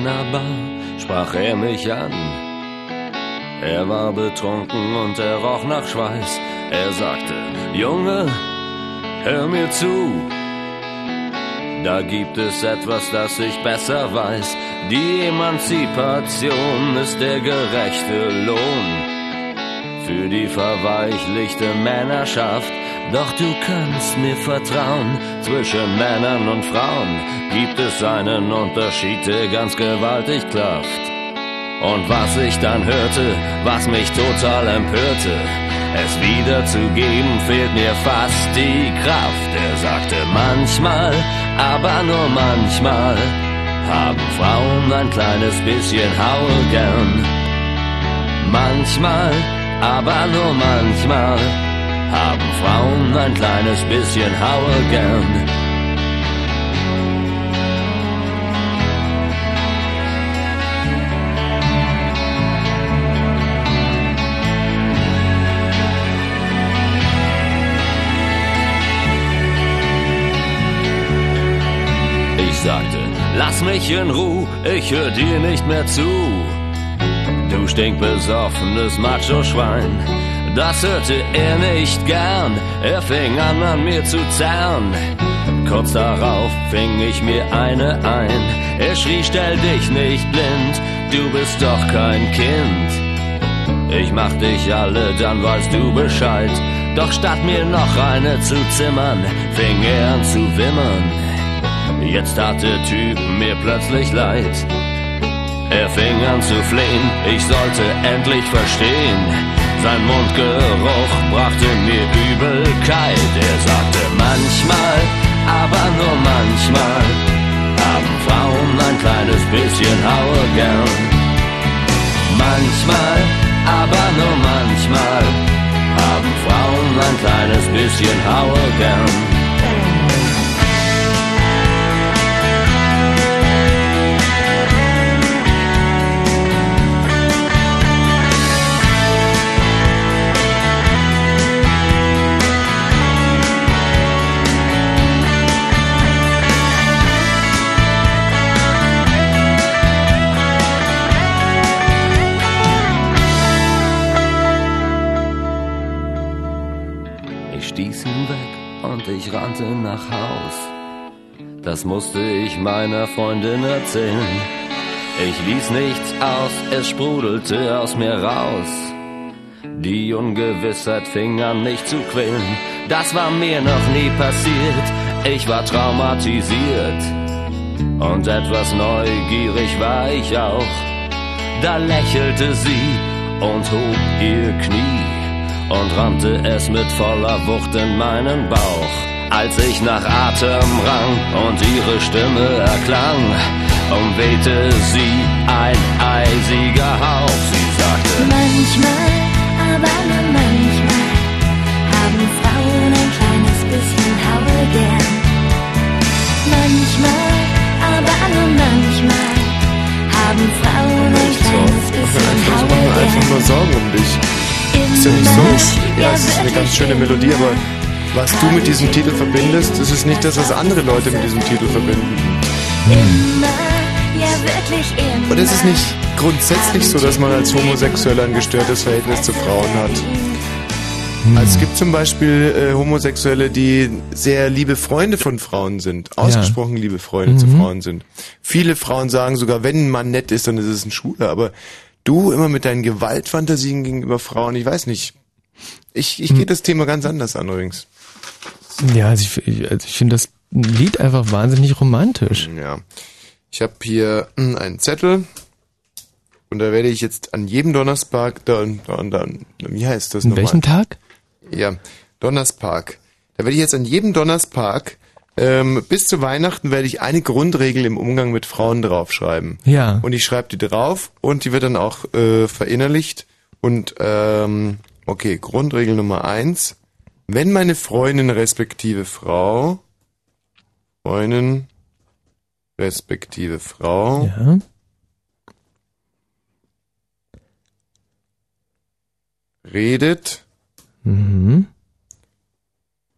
In einer Bar sprach er mich an. Er war betrunken und er roch nach Schweiß. Er sagte, Junge, hör mir zu. Da gibt es etwas, das ich besser weiß. Die Emanzipation ist der gerechte Lohn für die verweichlichte Männerschaft. Doch du kannst mir vertrauen, zwischen Männern und Frauen gibt es einen Unterschied, der ganz gewaltig klafft. Und was ich dann hörte, was mich total empörte, es wiederzugeben, fehlt mir fast die Kraft. Er sagte manchmal, aber nur manchmal, haben Frauen ein kleines bisschen Haue gern. Manchmal, aber nur manchmal, haben Frauen ein kleines bisschen Haue gern. Ich sagte, lass mich in Ruhe, ich hör dir nicht mehr zu. Du stinkbesoffenes Macho-Schwein, das hörte er nicht gern. Er fing an, an mir zu zerren. Kurz darauf fing ich mir eine ein. Er schrie, stell dich nicht blind, du bist doch kein Kind. Ich mach dich alle, dann weißt du Bescheid. Doch statt mir noch eine zu zimmern, fing er an zu wimmern. Jetzt tat der Typ mir plötzlich leid. Er fing an zu flehen, ich sollte endlich verstehen. Sein Mundgeruch brachte mir Übelkeit. Er sagte manchmal, aber nur manchmal, haben Frauen ein kleines bisschen Haue gern. Manchmal, aber nur manchmal, haben Frauen ein kleines bisschen Haue gern. Rannte nach Haus. Das musste ich meiner Freundin erzählen. Ich ließ nichts aus, es sprudelte aus mir raus. Die Ungewissheit fing an mich zu quälen. Das war mir noch nie passiert. Ich war traumatisiert. Und etwas neugierig war ich auch. Da lächelte sie und hob ihr Knie und rammte es mit voller Wucht in meinen Bauch. Als ich nach Atem rang und ihre Stimme erklang, umwehte sie ein eisiger Hauch. Sie sagte, Manchmal, aber nur manchmal, haben Frauen ein kleines bisschen Haue gern. Manchmal, aber nur manchmal, haben Frauen ein kleines bisschen Ich mache mir Haue einfach nur gern. Sorgen um dich. Ist ja nicht so. Ja, es ist eine ganz schöne Melodie, aber was du mit diesem Titel verbindest, ist nicht das, was andere Leute mit diesem Titel verbinden. Immer, ja wirklich immer. Und es ist nicht grundsätzlich so, dass man als Homosexueller ein gestörtes Verhältnis zu Frauen hat. Also es gibt zum Beispiel äh, Homosexuelle, die sehr liebe Freunde von Frauen sind, ausgesprochen liebe Freunde zu Frauen sind. Viele Frauen sagen sogar, wenn ein Mann nett ist, dann ist es ein Schwuler. Aber du immer mit deinen Gewaltfantasien gegenüber Frauen, ich weiß nicht. Ich, ich gehe das Thema ganz anders an übrigens. Ja, also ich, also ich finde das Lied einfach wahnsinnig romantisch. Ja. Ich habe hier hm, einen Zettel und da werde ich jetzt an jedem Donnerstag, da, da, da, wie heißt das An nochmal? welchem Tag? Ja, Donnerspark. Da werde ich jetzt an jedem Donnerspark ähm, bis zu Weihnachten werde ich eine Grundregel im Umgang mit Frauen draufschreiben. Ja. Und ich schreibe die drauf und die wird dann auch äh, verinnerlicht. Und ähm, okay, Grundregel Nummer eins. Wenn meine Freundin respektive Frau, Freundin respektive Frau, Ja. redet, Mhm.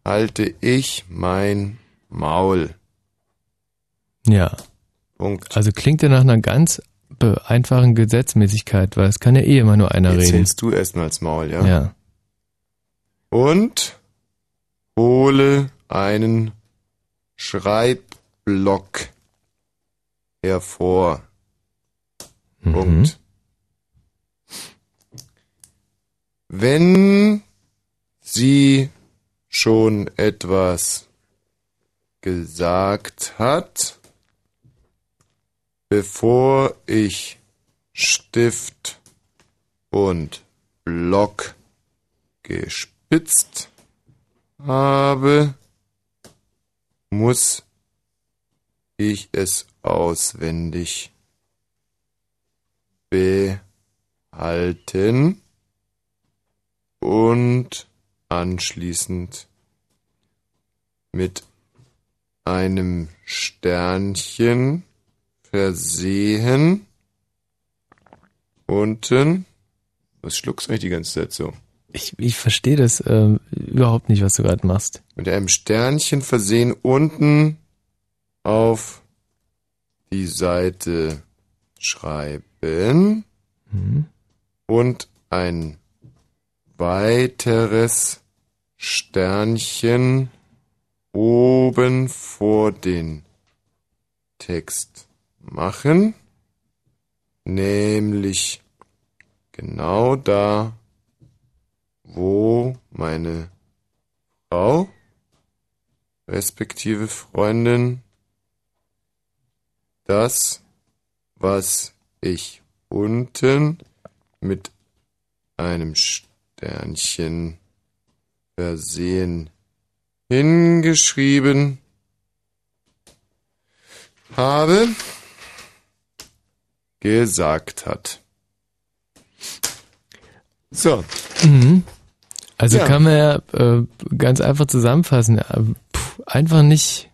halte ich mein Maul. Ja. Punkt. Also klingt ja nach einer ganz einfachen Gesetzmäßigkeit, weil es kann ja eh immer nur einer Jetzt reden. hältst du erstmal ins Maul, ja? Ja. Und hole einen Schreibblock hervor. Mhm. Punkt. Wenn sie schon etwas gesagt hat, bevor ich Stift und Block gespitzt habe, muss ich es auswendig behalten und anschließend mit einem Sternchen versehen. Unten. Was schluckst du eigentlich die ganze Zeit so? Ich, ich verstehe das ähm, überhaupt nicht, was du gerade machst. Mit einem Sternchen versehen unten auf die Seite schreiben Mhm. und ein weiteres Sternchen oben vor den Text machen, nämlich genau da, wo meine Frau respektive Freundin das, was ich unten mit einem Sternchen versehen hingeschrieben habe, gesagt hat. So, Mhm. Also Ja. kann man ja äh, ganz einfach zusammenfassen. äh, Puh, einfach nicht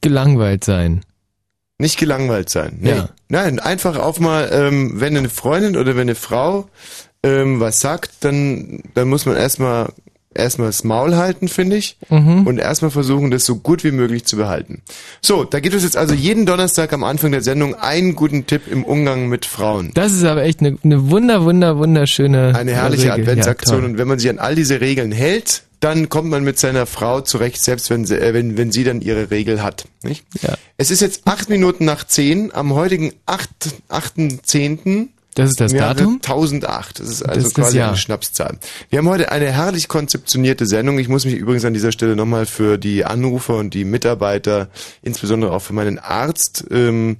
gelangweilt sein. nicht gelangweilt sein. Nee. Ja. Nein, einfach auch mal, ähm, wenn eine Freundin oder wenn eine Frau ähm, was sagt, dann, dann muss man erstmal erstmal das Maul halten, finde ich, Mhm. und erstmal versuchen, das so gut wie möglich zu behalten. So, da gibt es jetzt also jeden Donnerstag am Anfang der Sendung einen guten Tipp im Umgang mit Frauen. Das ist aber echt eine, eine wunder, wunder, wunderschöne Eine herrliche Regel. Adventsaktion Ja, und wenn man sich an all diese Regeln hält, dann kommt man mit seiner Frau zurecht, selbst wenn sie, äh, wenn, wenn sie dann ihre Regel hat. Nicht? Ja. Es ist jetzt acht Minuten nach zehn, am heutigen acht- 8.10. Das ist das Jahre Datum? 1008. Das ist also ist das quasi Jahr. eine Schnapszahl. Wir haben heute eine herrlich konzeptionierte Sendung. Ich muss mich übrigens an dieser Stelle nochmal für die Anrufer und die Mitarbeiter, insbesondere auch für meinen Arzt, ähm,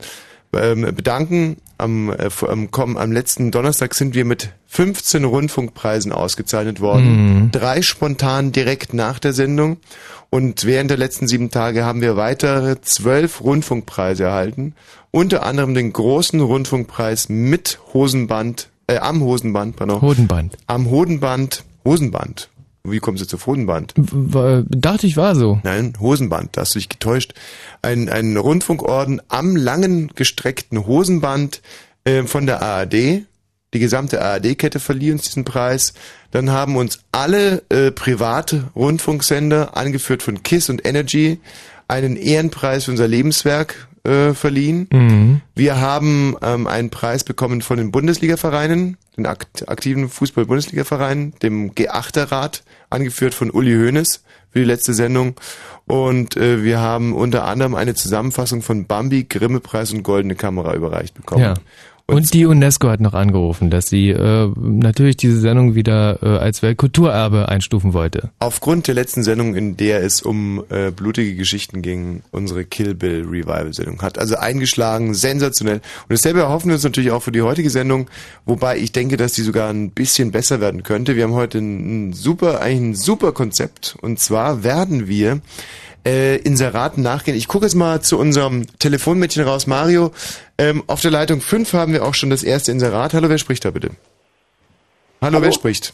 ähm, bedanken. Am, äh, am, komm, am letzten Donnerstag sind wir mit 15 Rundfunkpreisen ausgezeichnet worden. Drei spontan direkt nach der Sendung. Und während der letzten sieben Tage haben wir weitere zwölf Rundfunkpreise erhalten. Unter anderem den großen Rundfunkpreis mit Hosenband, äh, am Hosenband, pardon. Hodenband. am Hodenband, Hosenband. Wie kommst du zu Hodenband? W dachte ich war so. Nein, Hosenband, da hast du dich getäuscht. Ein, ein Rundfunkorden am langen gestreckten Hosenband äh, von der ARD. Die gesamte ARD-Kette verlieh uns diesen Preis. Dann haben uns alle äh, private Rundfunksender, angeführt von KISS und Energy, einen Ehrenpreis für unser Lebenswerk äh, verliehen. Mhm. Wir haben ähm, einen Preis bekommen von den Bundesligavereinen, den akt aktiven Fußball-Bundesligavereinen, dem G8er-Rat, angeführt von Uli Hoeneß für die letzte Sendung. Und äh, wir haben unter anderem eine Zusammenfassung von Bambi, Grimme-Preis und Goldene Kamera überreicht bekommen. Ja. Und die UNESCO hat noch angerufen, dass sie äh, natürlich diese Sendung wieder äh, als Weltkulturerbe einstufen wollte. Aufgrund der letzten Sendung, in der es um äh, blutige Geschichten ging, unsere Kill Bill Revival Sendung hat also eingeschlagen, sensationell. Und dasselbe erhoffen wir uns natürlich auch für die heutige Sendung, wobei ich denke, dass die sogar ein bisschen besser werden könnte. Wir haben heute ein, ein super, eigentlich ein super Konzept. Und zwar werden wir äh, Inseraten nachgehen. Ich gucke jetzt mal zu unserem Telefonmädchen raus, Mario. Ähm, auf der Leitung 5 haben wir auch schon das erste Inserat. Hallo, wer spricht da bitte? Hallo, Hallo? wer spricht?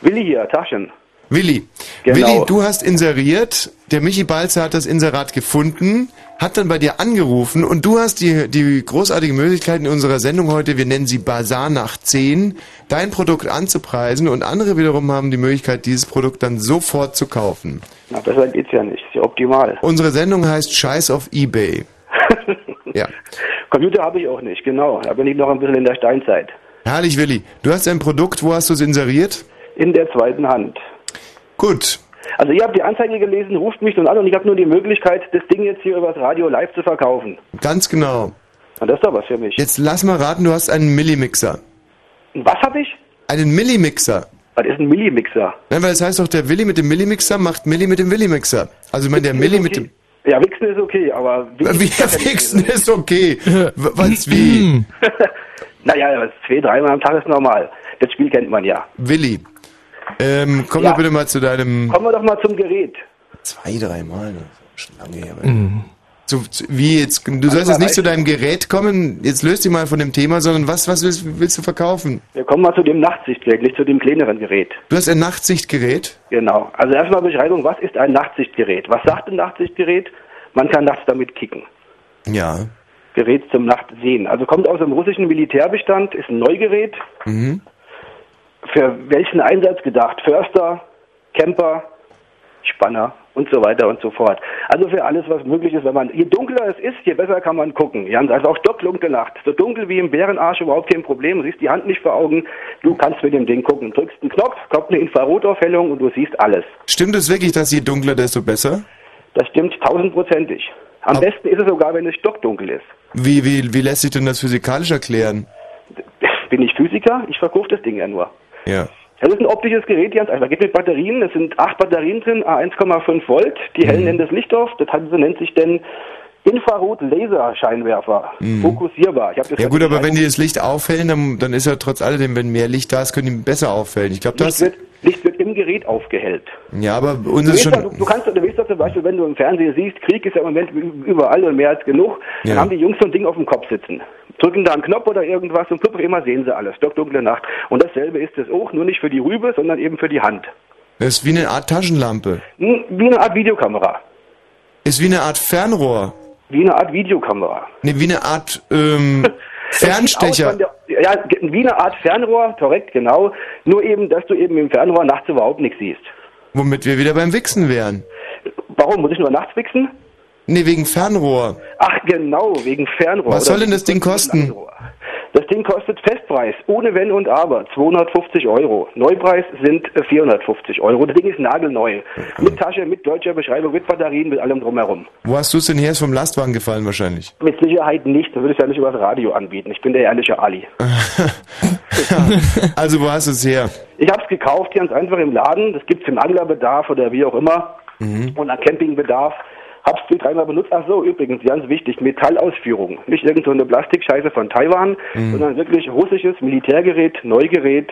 Willi hier, Taschen. Willi. Genau. Willi, du hast inseriert, der Michi Balzer hat das Inserat gefunden, hat dann bei dir angerufen und du hast die, die großartige Möglichkeit in unserer Sendung heute, wir nennen sie Bazar nach 10, dein Produkt anzupreisen und andere wiederum haben die Möglichkeit, dieses Produkt dann sofort zu kaufen. Na, besser geht's ja nicht. Ist ja optimal. Unsere Sendung heißt Scheiß auf Ebay. Ja. Computer habe ich auch nicht, genau. Da bin ich noch ein bisschen in der Steinzeit. Herrlich, Willi. Du hast ein Produkt, wo hast du es inseriert? In der zweiten Hand. Gut. Also ihr habt die Anzeige gelesen, ruft mich nun an und ich habe nur die Möglichkeit, das Ding jetzt hier übers Radio live zu verkaufen. Ganz genau. Und das ist doch was für mich. Jetzt lass mal raten, du hast einen Millimixer. Was habe ich? Einen Millimixer. Was ist ein Millimixer? Nein, weil es heißt doch, der Willi mit dem Millimixer macht Milli mit dem Willimixer. Also ich meine, der Milli mit dem... Ja, Wichsen ist okay, aber... Wie Wichsen ist okay. Was wie? Naja, zwei, dreimal am Tag ist normal. Das Spiel kennt man ja. Willi, ähm, komm Ja. doch bitte mal zu deinem... Kommen wir doch mal zum Gerät. Zwei, dreimal, das ist schon lange her. Zu, zu, wie jetzt? Du sollst jetzt nicht zu deinem Gerät kommen, jetzt löst dich mal von dem Thema, sondern was, was willst, willst du verkaufen? Wir kommen mal zu dem Nachtsichtgerät, nicht zu dem kleineren Gerät. Du hast ein Nachtsichtgerät? Genau. Also erstmal Beschreibung, was ist ein Nachtsichtgerät? Was sagt ein Nachtsichtgerät? Man kann nachts damit kicken. Ja. Gerät zum Nachtsehen. Also kommt aus dem russischen Militärbestand, ist ein Neugerät. Mhm. Für welchen Einsatz gedacht? Förster, Camper, Spanner und so weiter und so fort. Also für alles, was möglich ist, wenn man, je dunkler es ist, je besser kann man gucken. Ja, also auch stockdunkle Nacht. So dunkel wie im Bärenarsch überhaupt kein Problem. Du siehst die Hand nicht vor Augen. Du kannst mit dem Ding gucken. Drückst einen Knopf, kommt eine Infrarotaufhellung und du siehst alles. Stimmt es wirklich, dass je dunkler, desto besser? Das stimmt tausendprozentig. Am Aber- besten ist es sogar, wenn es stockdunkel ist. Wie, wie, wie lässt sich denn das physikalisch erklären? Bin ich Physiker? Ich verkaufe das Ding ja nur. Ja. Das ist ein optisches Gerät, ganz einfach. Geht mit Batterien. Es sind acht Batterien drin, A1,5 Volt. Die hellen nennen das Licht auf. Das so nennt sich denn Infrarot-Laser-Scheinwerfer. Fokussierbar. Ich hab das Mhm. Ja gut, aber wenn die das Licht aufhellen, dann, dann ist ja trotz alledem, wenn mehr Licht da ist, können die besser auffällen. Ich glaube, das... wird, Licht wird im Gerät aufgehellt. Ja, aber Du, uns ist schon... doch, du, du kannst, du weißt doch zum Beispiel, wenn du im Fernsehen siehst, Krieg ist ja im Moment überall und mehr als genug, dann Ja. haben die Jungs so ein Ding auf dem Kopf sitzen. Drücken da einen Knopf oder irgendwas und plupp, immer sehen sie alles. Stockdunkle Nacht. Und dasselbe ist es auch, nur nicht für die Rübe, sondern eben für die Hand. Das ist wie eine Art Taschenlampe. Hm, Wie eine Art Videokamera. Ist wie eine Art Fernrohr. Wie eine Art Videokamera. Nee, wie eine Art ähm, Fernstecher. Der, ja, wie eine Art Fernrohr, korrekt, genau. Nur eben, dass du eben im Fernrohr nachts überhaupt nichts siehst. Womit wir wieder beim Wichsen wären. Warum? Muss ich nur nachts wichsen? Nee, wegen Fernrohr. Ach genau, wegen Fernrohr. Was soll denn das Ding kosten? Fernrohr. Das Ding kostet Festpreis, ohne Wenn und Aber, 250 Euro. Neupreis sind äh, 450 Euro. Das Ding ist nagelneu. Mit Tasche, mit deutscher Beschreibung, mit Batterien, mit allem drumherum. Wo hast du es denn her? Ist vom Lastwagen gefallen wahrscheinlich. Mit Sicherheit nicht, das würde ich ja nicht übers Radio anbieten. Ich bin der ehrliche Ali. Also wo hast du es her? Ich habe es gekauft, ganz einfach im Laden. Das gibt's im Anglerbedarf oder wie auch immer. Und an Campingbedarf. Hab's zwei, dreimal benutzt. Ach so, übrigens, ganz wichtig, Metallausführung. Nicht irgend so eine Plastikscheiße von Taiwan, sondern wirklich russisches Militärgerät, Neugerät,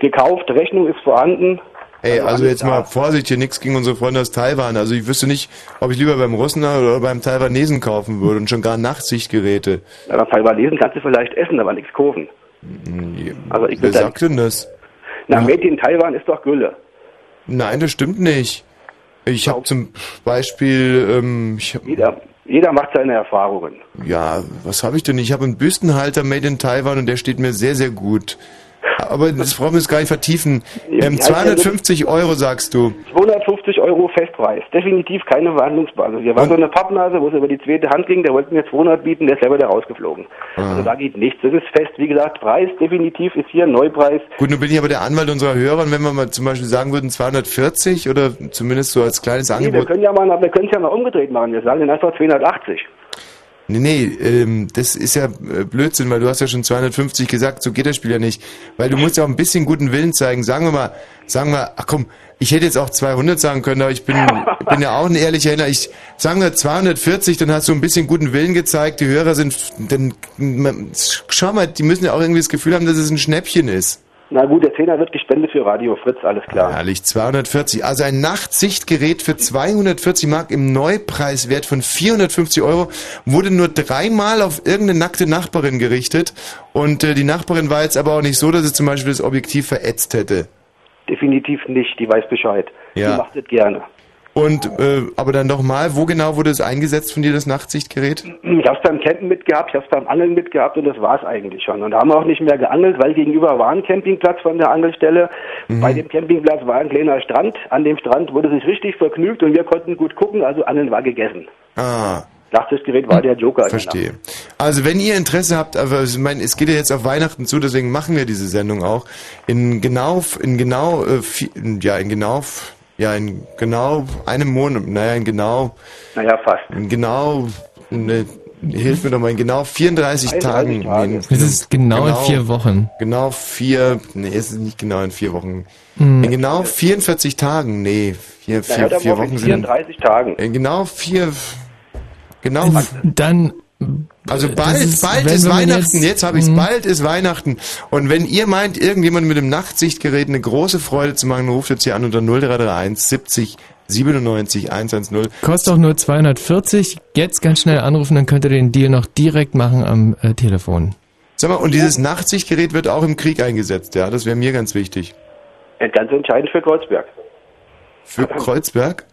gekauft, Rechnung ist vorhanden. Ey, also alles jetzt mal Vorsicht, hier nichts gegen unsere Freunde aus Taiwan. Also ich wüsste nicht, ob ich lieber beim Russen oder beim Taiwanesen kaufen würde und schon gar Nachtsichtgeräte. Ja, beim Taiwanesen kannst du vielleicht essen, aber nichts kaufen. Also ich Wer sagt denn das? Na, Made in Taiwan ist doch Gülle. Nein, das stimmt nicht. Ich habe zum Beispiel, ähm, ich hab, Jeder, jeder macht seine Erfahrungen. ja, was habe ich denn? Ich habe einen Büstenhalter made in Taiwan und der steht mir sehr, sehr gut. Aber das brauchen wir jetzt gar nicht vertiefen. Ähm, wie heißt der 250 Euro sagst du. 250 Euro Festpreis. Definitiv keine Verhandlungsbasis. Hier war so eine Pappnase, wo es über die zweite Hand ging, der wollte mir 200 bieten, der ist selber da rausgeflogen. Also da geht nichts. Das ist fest. Wie gesagt, Preis definitiv ist hier Neupreis. Gut, nun bin ich aber der Anwalt unserer Hörer und wenn wir mal zum Beispiel sagen würden 240 oder zumindest so als kleines Nee, wir Angebot. können ja mal, wir können es ja mal umgedreht machen. Wir sagen dann einfach 280. Nee, nee, ähm, das ist ja äh, Blödsinn, weil du hast ja schon 250 gesagt, so geht das Spiel ja nicht. Weil du musst ja auch ein bisschen guten Willen zeigen. Sagen wir mal, sagen wir, ach komm, ich hätte jetzt auch 200 sagen können, aber ich bin, bin ja auch ein ehrlicher Händler. Ich sagen wir 240, dann hast du ein bisschen guten Willen gezeigt. Die Hörer sind, dann, schau mal, die müssen ja auch irgendwie das Gefühl haben, dass es ein Schnäppchen ist. Na gut, der Zehner wird gespendet für Radio Fritz, alles klar. Herrlich, 240. Also ein Nachtsichtgerät für 240 Mark im Neupreiswert von 450 Euro wurde nur dreimal auf irgendeine nackte Nachbarin gerichtet. Und äh, die Nachbarin war jetzt aber auch nicht so, dass sie zum Beispiel das Objektiv verätzt hätte. Definitiv nicht, die weiß Bescheid. Ja. Die macht das gerne. Und äh, aber dann doch mal, wo genau wurde es eingesetzt von dir, das Nachtsichtgerät? Ich habe es beim Campen mitgehabt, ich habe es beim Angeln mitgehabt und das war es eigentlich schon. Und da haben wir auch nicht mehr geangelt, weil gegenüber war ein Campingplatz von der Angelstelle. Bei dem Campingplatz war ein kleiner Strand. An dem Strand wurde sich richtig vergnügt und wir konnten gut gucken, also Angeln war gegessen. Ah, Nachtsichtgerät war der Joker. Verstehe. Also wenn ihr Interesse habt, aber ich meine, es geht ja jetzt auf Weihnachten zu, deswegen machen wir diese Sendung auch. In genau, in genau, äh, ja, in genau, ja, in genau einem Monat, naja, in genau. Naja, fast. in genau, ne, hilf mir doch mal, in genau 34 31 Tagen. Tage. nee, Es ist genau, in vier Wochen. Genau vier, nee, es ist nicht genau in vier Wochen. Mhm. In genau 44 Tagen, nee, vier, vier, doch vier in Wochen sind, 34 Tagen. in genau vier, genau Dann, Also bald, ist, bald ist Weihnachten, jetzt- jetzt, habe ich's, Mhm. bald ist Weihnachten. Und wenn ihr meint, irgendjemand mit dem Nachtsichtgerät eine große Freude zu machen, ruft jetzt hier an unter 0331 70 97 110. kostet auch nur 240. Jetzt ganz schnell anrufen, dann könnt ihr den Deal noch direkt machen am äh, Telefon. Sag mal, und dieses Nachtsichtgerät wird auch im Krieg eingesetzt, ja? Das wäre mir ganz wichtig. Äh, Ganz entscheidend für Kreuzberg. Für Kreuzberg?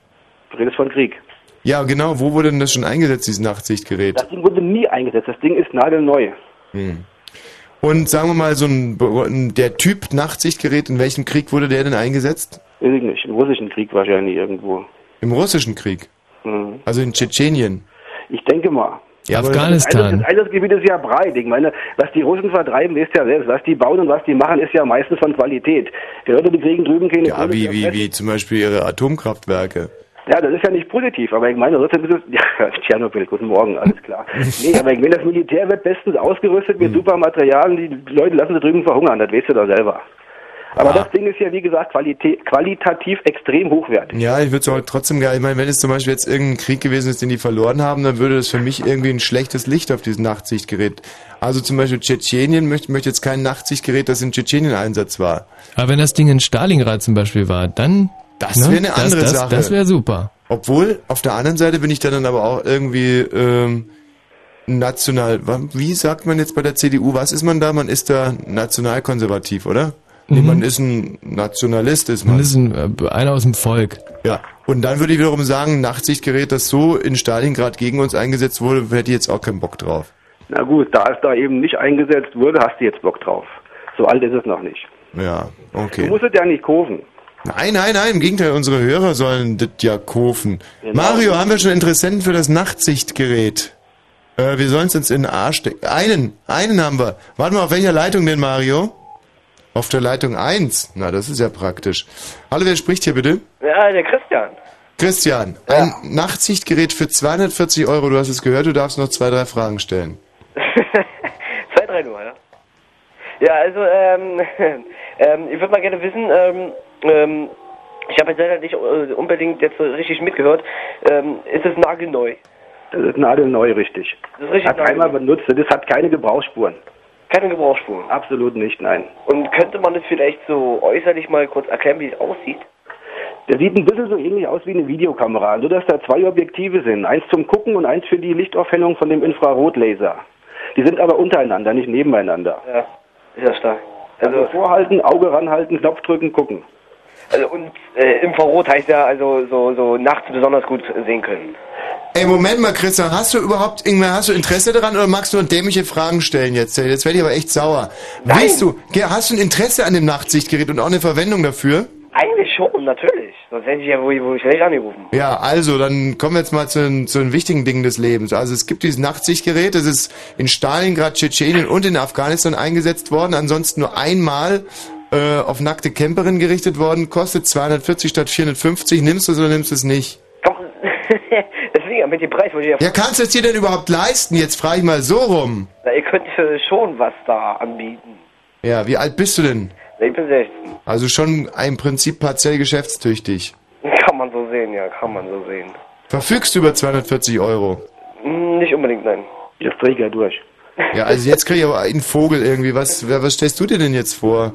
Du redest von Krieg. Ja, genau. Wo wurde denn das schon eingesetzt, dieses Nachtsichtgerät? Das Ding wurde nie eingesetzt. Das Ding ist nagelneu. Hm. Und sagen wir mal, so ein, der Typ Nachtsichtgerät, in welchem Krieg wurde der denn eingesetzt? Nicht. Im russischen Krieg wahrscheinlich irgendwo. Im russischen Krieg. Mhm. Also in Tschetschenien. Ich denke mal. Ja, Also Afghanistan. das Einsatzgebiet ist ja breit. Ich meine, was die Russen vertreiben, wisst ja selbst. Was die bauen und was die machen, ist ja meistens von Qualität. Die Leute, die kriegen drüben keine Ja, Kohle wie, wie, wie zum Beispiel ihre Atomkraftwerke. Ja, das ist ja nicht positiv, aber ich meine, trotzdem ist es, ja, Tschernobyl, guten Morgen, alles klar. Nee, aber ich meine, das Militär wird bestens ausgerüstet mit super Materialien, die Leute lassen sie drüben verhungern, das weißt du doch selber. Aber das Ding ist ja, wie gesagt, qualitativ extrem hochwertig. Ja, ich würde es auch trotzdem gerne, ich meine, wenn es zum Beispiel jetzt irgendein Krieg gewesen ist, den die verloren haben, dann würde das für mich irgendwie ein schlechtes Licht auf dieses Nachtsichtgerät. Also zum Beispiel Tschetschenien möchte, möchte jetzt kein Nachtsichtgerät, das in Tschetschenien Einsatz war. Aber wenn das Ding in Stalingrad zum Beispiel war, dann... Das ne, wäre eine andere das, das, Sache. Das wäre super. Obwohl, auf der anderen Seite bin ich dann aber auch irgendwie ähm, national, wie sagt man jetzt bei der CDU, was ist man da? Man ist da nationalkonservativ, oder? Nee, Mhm. man ist ein Nationalist, ist man. Man ist ein, äh, einer aus dem Volk. Ja, und dann würde ich wiederum sagen, ein Nachtsichtgerät, das so in Stalingrad gegen uns eingesetzt wurde, hätte ich jetzt auch keinen Bock drauf. Na gut, da es da eben nicht eingesetzt wurde, hast du jetzt Bock drauf. So alt ist es noch nicht. Ja, Du okay. musst es ja nicht kaufen. Nein, nein, nein, im Gegenteil, unsere Hörer sollen das ja kaufen. Genau. Mario, haben wir schon Interessenten für das Nachtsichtgerät? Äh, wir sollen es uns in den Arsch stecken. Einen, einen haben wir. Warte mal, auf welcher Leitung denn, Mario? Auf der Leitung 1. Na, das ist ja praktisch. Hallo, wer spricht hier bitte? Ja, der Christian. Christian, ein Nachtsichtgerät für 240 Euro. Du hast es gehört, du darfst noch zwei, drei Fragen stellen. Zwei, drei nur, ja. Ja, also, ähm, ähm, ich würde mal gerne wissen, ähm, ähm, ich habe jetzt leider nicht äh, unbedingt jetzt so richtig mitgehört, ähm, ist es nagelneu? Das ist nagelneu, richtig. Das ist richtig Hat einmal nagelneu. benutzt, das hat keine Gebrauchsspuren. Keine Gebrauchsspuren. Absolut nicht, nein. Und könnte man das vielleicht so äußerlich mal kurz erklären, wie es aussieht? Der sieht ein bisschen so ähnlich aus wie eine Videokamera, nur dass da zwei Objektive sind. Eins zum Gucken und eins für die Lichtaufhellung von dem Infrarotlaser. Die sind aber untereinander, nicht nebeneinander. Ja, ist ja stark. Also, Also, vorhalten, Auge ranhalten, Knopf drücken, gucken. Also und äh, Infrarot heißt ja also so, so nachts besonders gut sehen können. Ey, Moment mal, Christian, hast du überhaupt, Ingmar, hast du Interesse daran oder magst du nur dämliche Fragen stellen jetzt? Jetzt werde ich aber echt sauer. Nein. Willst du, hast du ein Interesse an dem Nachtsichtgerät und auch eine Verwendung dafür? Eigentlich schon, natürlich. Sonst hätte ich ja wohl, wohl schlecht angerufen. Ja, also, dann kommen wir jetzt mal zu, den- zu den wichtigen Dingen des Lebens. Also es gibt dieses Nachtsichtgerät, das ist in Stalingrad, Tschetschenien und in Afghanistan eingesetzt worden, ansonsten nur einmal äh, auf nackte Camperinnen gerichtet worden, kostet 240 statt 450. Nimmst du es oder nimmst du es nicht? Doch, deswegen, mit dem Preis wollte ich ja... Ja, kannst du es dir denn überhaupt leisten? Jetzt frage ich mal so rum. Na, ihr könnt schon was da anbieten. Ja, wie alt bist du denn? Ich bin 16. Also schon im Prinzip partiell geschäftstüchtig. Kann man so sehen, ja, kann man so sehen. Verfügst du über 240 Euro? Hm, Nicht unbedingt, nein. Jetzt drehe ich ja durch. Ja, also jetzt kriege ich aber einen Vogel irgendwie. Was, was stellst du dir denn jetzt vor?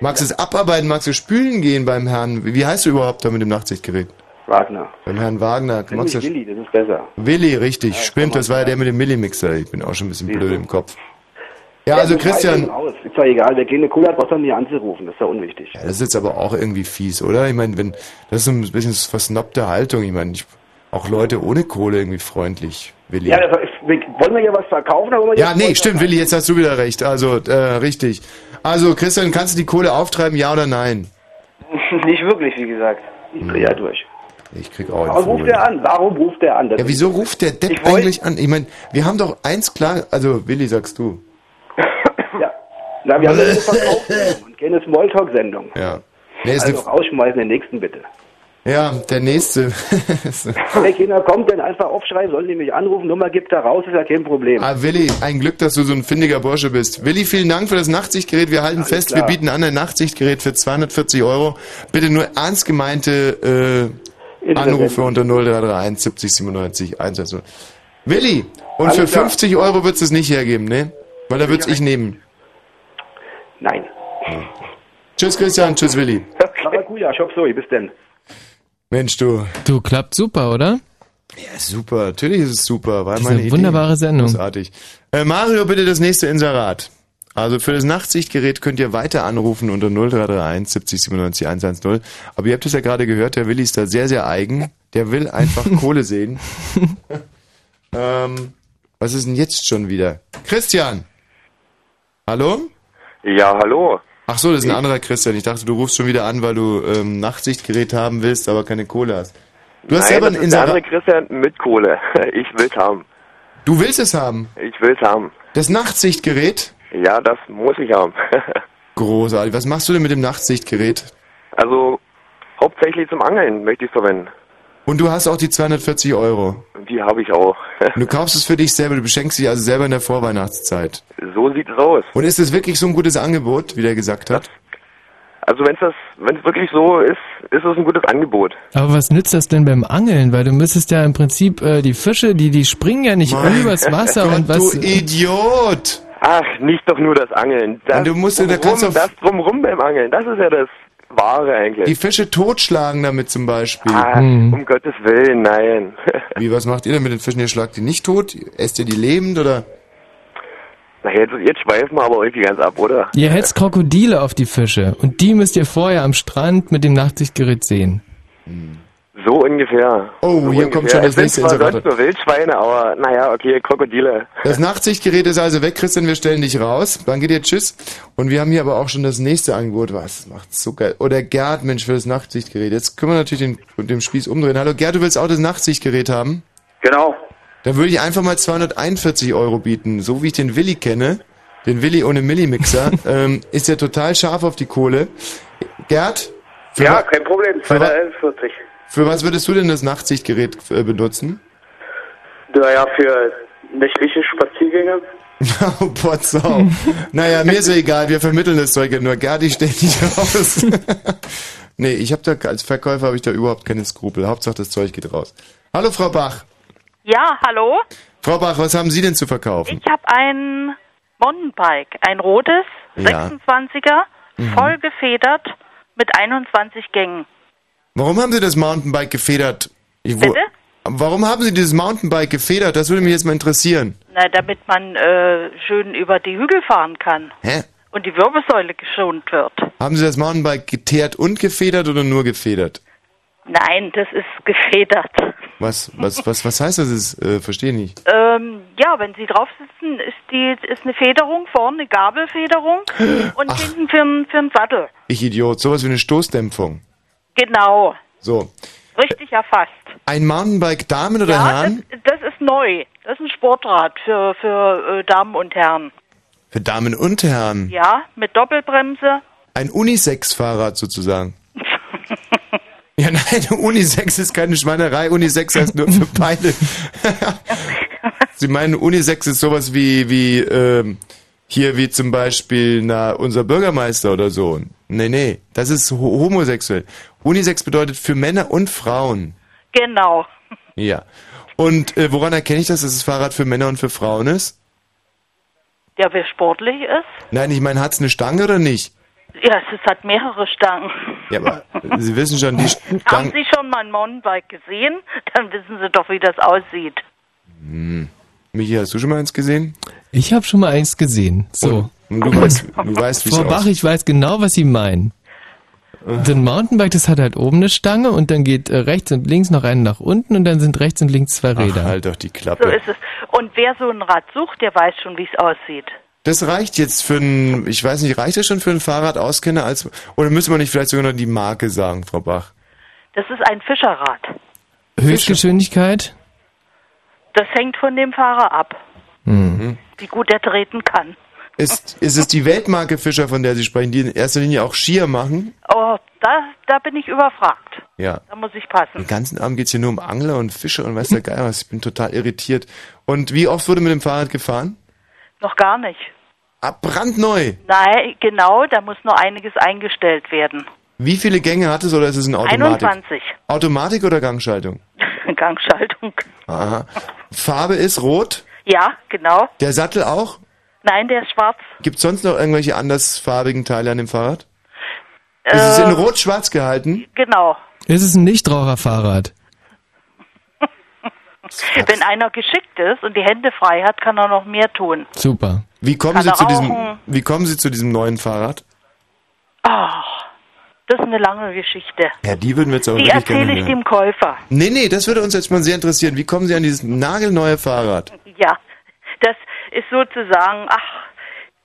Magst du es abarbeiten? Magst du spülen gehen beim Herrn? Wie heißt du überhaupt da mit dem Nachtsichtgerät? Wagner. Beim Herrn Wagner. Nenn Magst du Willi, das ist besser. Willi, richtig. Stimmt, das war ja der mit dem Millimixer. Ich bin auch schon ein bisschen blöd im Kopf. Ja, also das Christian. Ist doch egal, wer keine Kohle hat, braucht doch nie anzurufen. Das ist ja unwichtig. Ja, das ist jetzt aber auch irgendwie fies, oder? Ich meine, wenn das ist so ein bisschen versnobte Haltung. Ich meine, ich, auch Leute ohne Kohle irgendwie freundlich, Willi. Ja, das, wollen wir hier was verkaufen? Oder wollen wir Ja, nee, stimmt, Willi, jetzt hast du wieder recht. Also, äh, richtig. Also, Christian, kannst du die Kohle auftreiben, ja oder nein? Nicht wirklich, wie gesagt. Ich drehe ja durch. Ich krieg auch Warum ruft er an? Warum ruft er an? Das Ja, wieso ruft der Depp eigentlich an? Ich meine, wir haben doch eins klar, also Willi, sagst du. Ja. Na, wir haben eine Verkaufssendung und keine Smalltalk-Sendung. Ja. Nee, ist Also rausschmeißen, den nächsten bitte. Ja, der nächste. Wenn Kinder kommt, dann einfach aufschreiben, sollen die mich anrufen, Nummer gibt er raus, ist ja kein Problem. ah, Willi, ein Glück, dass du so ein findiger Bursche bist. Willi, vielen Dank für das Nachtsichtgerät. Wir halten Alles fest, klar. wir bieten an ein Nachtsichtgerät für 240 Euro. Bitte nur ernst gemeinte äh, Anrufe unter 0331 70 97 110. Willi, und Alles für klar. 50 Euro wird's es nicht hergeben, ne? Weil da wird's ich nehmen. Nein. Tschüss Christian, tschüss Willi. Maracuja, Shop Soi, bis denn. Mensch, du. Du, klappt super, oder? Ja, super. Natürlich ist es super. War Das ist meine eine Idee. wunderbare Sendung. Großartig. Äh, Mario, bitte das nächste Inserat. Also für das Nachtsichtgerät könnt ihr weiter anrufen unter 0331 70 97 110. Aber ihr habt es ja gerade gehört, der Willi ist da sehr, sehr eigen. Der will einfach Kohle sehen. ähm, was ist denn jetzt schon wieder? Christian! Hallo? Ja, hallo. Ach so, das ist ein anderer Christian. Ich dachte, du rufst schon wieder an, weil du ähm, Nachtsichtgerät haben willst, aber keine Kohle hast. Du hast Nein, selber das ein ist der andere Inserat. Christian mit Kohle. Ich will's haben. Du willst es haben? Ich will's haben. Das Nachtsichtgerät? Ja, das muss ich haben. Großartig. Was machst du denn mit dem Nachtsichtgerät? also, hauptsächlich zum Angeln möchte ich verwenden. Und du hast auch die 240 Euro. Die habe ich auch. Du kaufst es für dich selber, du beschenkst dich also selber in der Vorweihnachtszeit. so sieht es aus. Und ist es wirklich so ein gutes Angebot, wie der gesagt hat? Also, wenn's das, wenn's wirklich so ist, ist es ein gutes Angebot. Aber was nützt das denn beim Angeln? Weil du müsstest ja im Prinzip äh, die Fische, die die springen ja nicht Mein übers Wasser Gott, und was. Du Idiot! Ach, nicht doch nur das Angeln. Das Und du musst ja- da drumrum, kannst du- das drumrum beim Angeln, das ist ja das Wahre eigentlich. Die Fische totschlagen damit zum Beispiel. ah, Hm. um Gottes Willen, nein. Wie, was macht ihr denn mit den Fischen? Ihr schlagt die nicht tot? Esst ihr die lebend oder? Na, jetzt, jetzt schweifen wir aber irgendwie ganz ab, oder? Ihr hetzt Krokodile auf die Fische und die müsst ihr vorher am Strand mit dem Nachtsichtgerät sehen. So ungefähr. Oh, so hier ungefähr. kommt schon das es sind nächste zwar Inserat. sonst nur Wildschweine, aber naja, okay, Krokodile. Das Nachtsichtgerät ist also weg, Christian, wir stellen dich raus. Danke dir, tschüss. Und wir haben hier aber auch schon das nächste Angebot. Was macht so geil? Oder Gerd, Mensch, für das Nachtsichtgerät. Jetzt können wir natürlich den, den Spieß umdrehen. Hallo Gerd, du willst auch das Nachtsichtgerät haben? Genau. Dann würde ich einfach mal 241 Euro bieten. So wie ich den Willi kenne, den Willi ohne Millimixer, ähm, ist er total scharf auf die Kohle. Gerd? Ja, kein Problem. Für wa- 241. für was würdest du denn das Nachtsichtgerät äh, benutzen? Naja, für nächtliche Spaziergänge. Oh, Potsau. naja, mir ist ja egal, wir vermitteln das Zeug ja nur. Gerd, ich stell dich raus. nee, ich habe da, als Verkäufer habe ich da überhaupt keine Skrupel. Hauptsache das Zeug geht raus. Hallo Frau Bach. Ja, hallo. Frau Bach, was haben Sie denn zu verkaufen? Ich habe ein Mountainbike, ein rotes, Ja. 26er, Mhm. voll gefedert mit 21 Gängen. Warum haben Sie das Mountainbike gefedert? Ich, Bitte? Warum haben Sie dieses Mountainbike gefedert? Das würde mich jetzt mal interessieren. Na, damit man äh, schön über die Hügel fahren kann Hä? und die Wirbelsäule geschont wird. Haben Sie das Mountainbike geteert und gefedert oder nur gefedert? Nein, das ist gefedert. Was, was, was, was heißt das? Ist, äh, verstehe nicht. Ähm, ja, wenn Sie drauf sitzen, ist die ist eine Federung vorne, eine Gabelfederung und hinten für, n- für einen Sattel. Ich Idiot, sowas wie eine Stoßdämpfung. Genau, So. richtig erfasst. Ein Mountainbike Damen oder Ja, Herren? das, das ist neu. Das ist ein Sportrad für, für äh, Damen und Herren. Für Damen und Herren. Ja, mit Doppelbremse. Ein Unisex-Fahrrad sozusagen. ja, nein, Unisex ist keine Schweinerei. Unisex heißt nur für beide. Sie meinen, Unisex ist sowas wie, wie, ähm, hier wie zum Beispiel na, unser Bürgermeister oder so. Nee, nee, das ist ho homosexuell. Unisex bedeutet für Männer und Frauen. Genau. Ja. Und äh, woran erkenne ich, dass das Fahrrad für Männer und für Frauen ist? Ja, wer sportlich ist. Nein, ich meine, hat's eine Stange oder nicht? Ja, es hat mehrere Stangen. Ja, aber Sie wissen schon, die Haben Stangen... Sie schon mal ein Mountainbike gesehen? Dann wissen Sie doch, wie das aussieht. Hm. Michi, hast du schon mal eins gesehen? Ich habe schon mal eins gesehen. So. Und du weißt, du weißt, wie es Frau Bach, ich weiß genau, was Sie meinen. So ein Mountainbike, das hat halt oben eine Stange und dann geht äh, rechts und links noch einen nach unten und dann sind rechts und links zwei Räder. Ach, halt doch die So Klappe. ist es. Und wer so ein Rad sucht, der weiß schon, wie es aussieht. Das reicht jetzt für ein, ich weiß nicht, reicht das schon für ein Fahrradauskenner als, oder müssen wir nicht vielleicht sogar noch die Marke sagen, Frau Bach? Das ist ein Fischerrad. Höchstgeschwindigkeit? Das hängt von dem Fahrer ab, Mhm. Wie gut er treten kann. Ist, ist es die Weltmarke Fischer, von der Sie sprechen, die in erster Linie auch Skier machen? Oh, da, da bin ich überfragt. Ja. Da muss ich passen. Den ganzen Abend geht's hier nur um Angler und Fischer und weiß der Geier was. Ich bin total irritiert. Und wie oft wurde mit dem Fahrrad gefahren? Noch gar nicht. Ah, brandneu. Nein, genau, da muss noch einiges eingestellt werden. Wie viele Gänge hat es oder ist es ein Automatik? 21. Automatik oder Gangschaltung? Gangschaltung. Aha. Farbe ist rot. Ja, genau. Der Sattel auch? Nein, der ist schwarz. Gibt sonst noch irgendwelche andersfarbigen Teile an dem Fahrrad? Ist es in Äh, rot-schwarz gehalten? Genau. Ist es ein Nichtraucherfahrrad? Wenn einer geschickt ist und die Hände frei hat, kann er noch mehr tun. Super. Wie kommen Kann Sie zu diesem, rauchen? wie kommen Sie zu diesem neuen Fahrrad? Ach, das ist eine lange Geschichte. Ja, die würden wir jetzt aber Die erzähle ich hören. dem Käufer. Nee, nee, das würde uns jetzt mal sehr interessieren. Wie kommen Sie an dieses nagelneue Fahrrad? Das ist sozusagen, ach,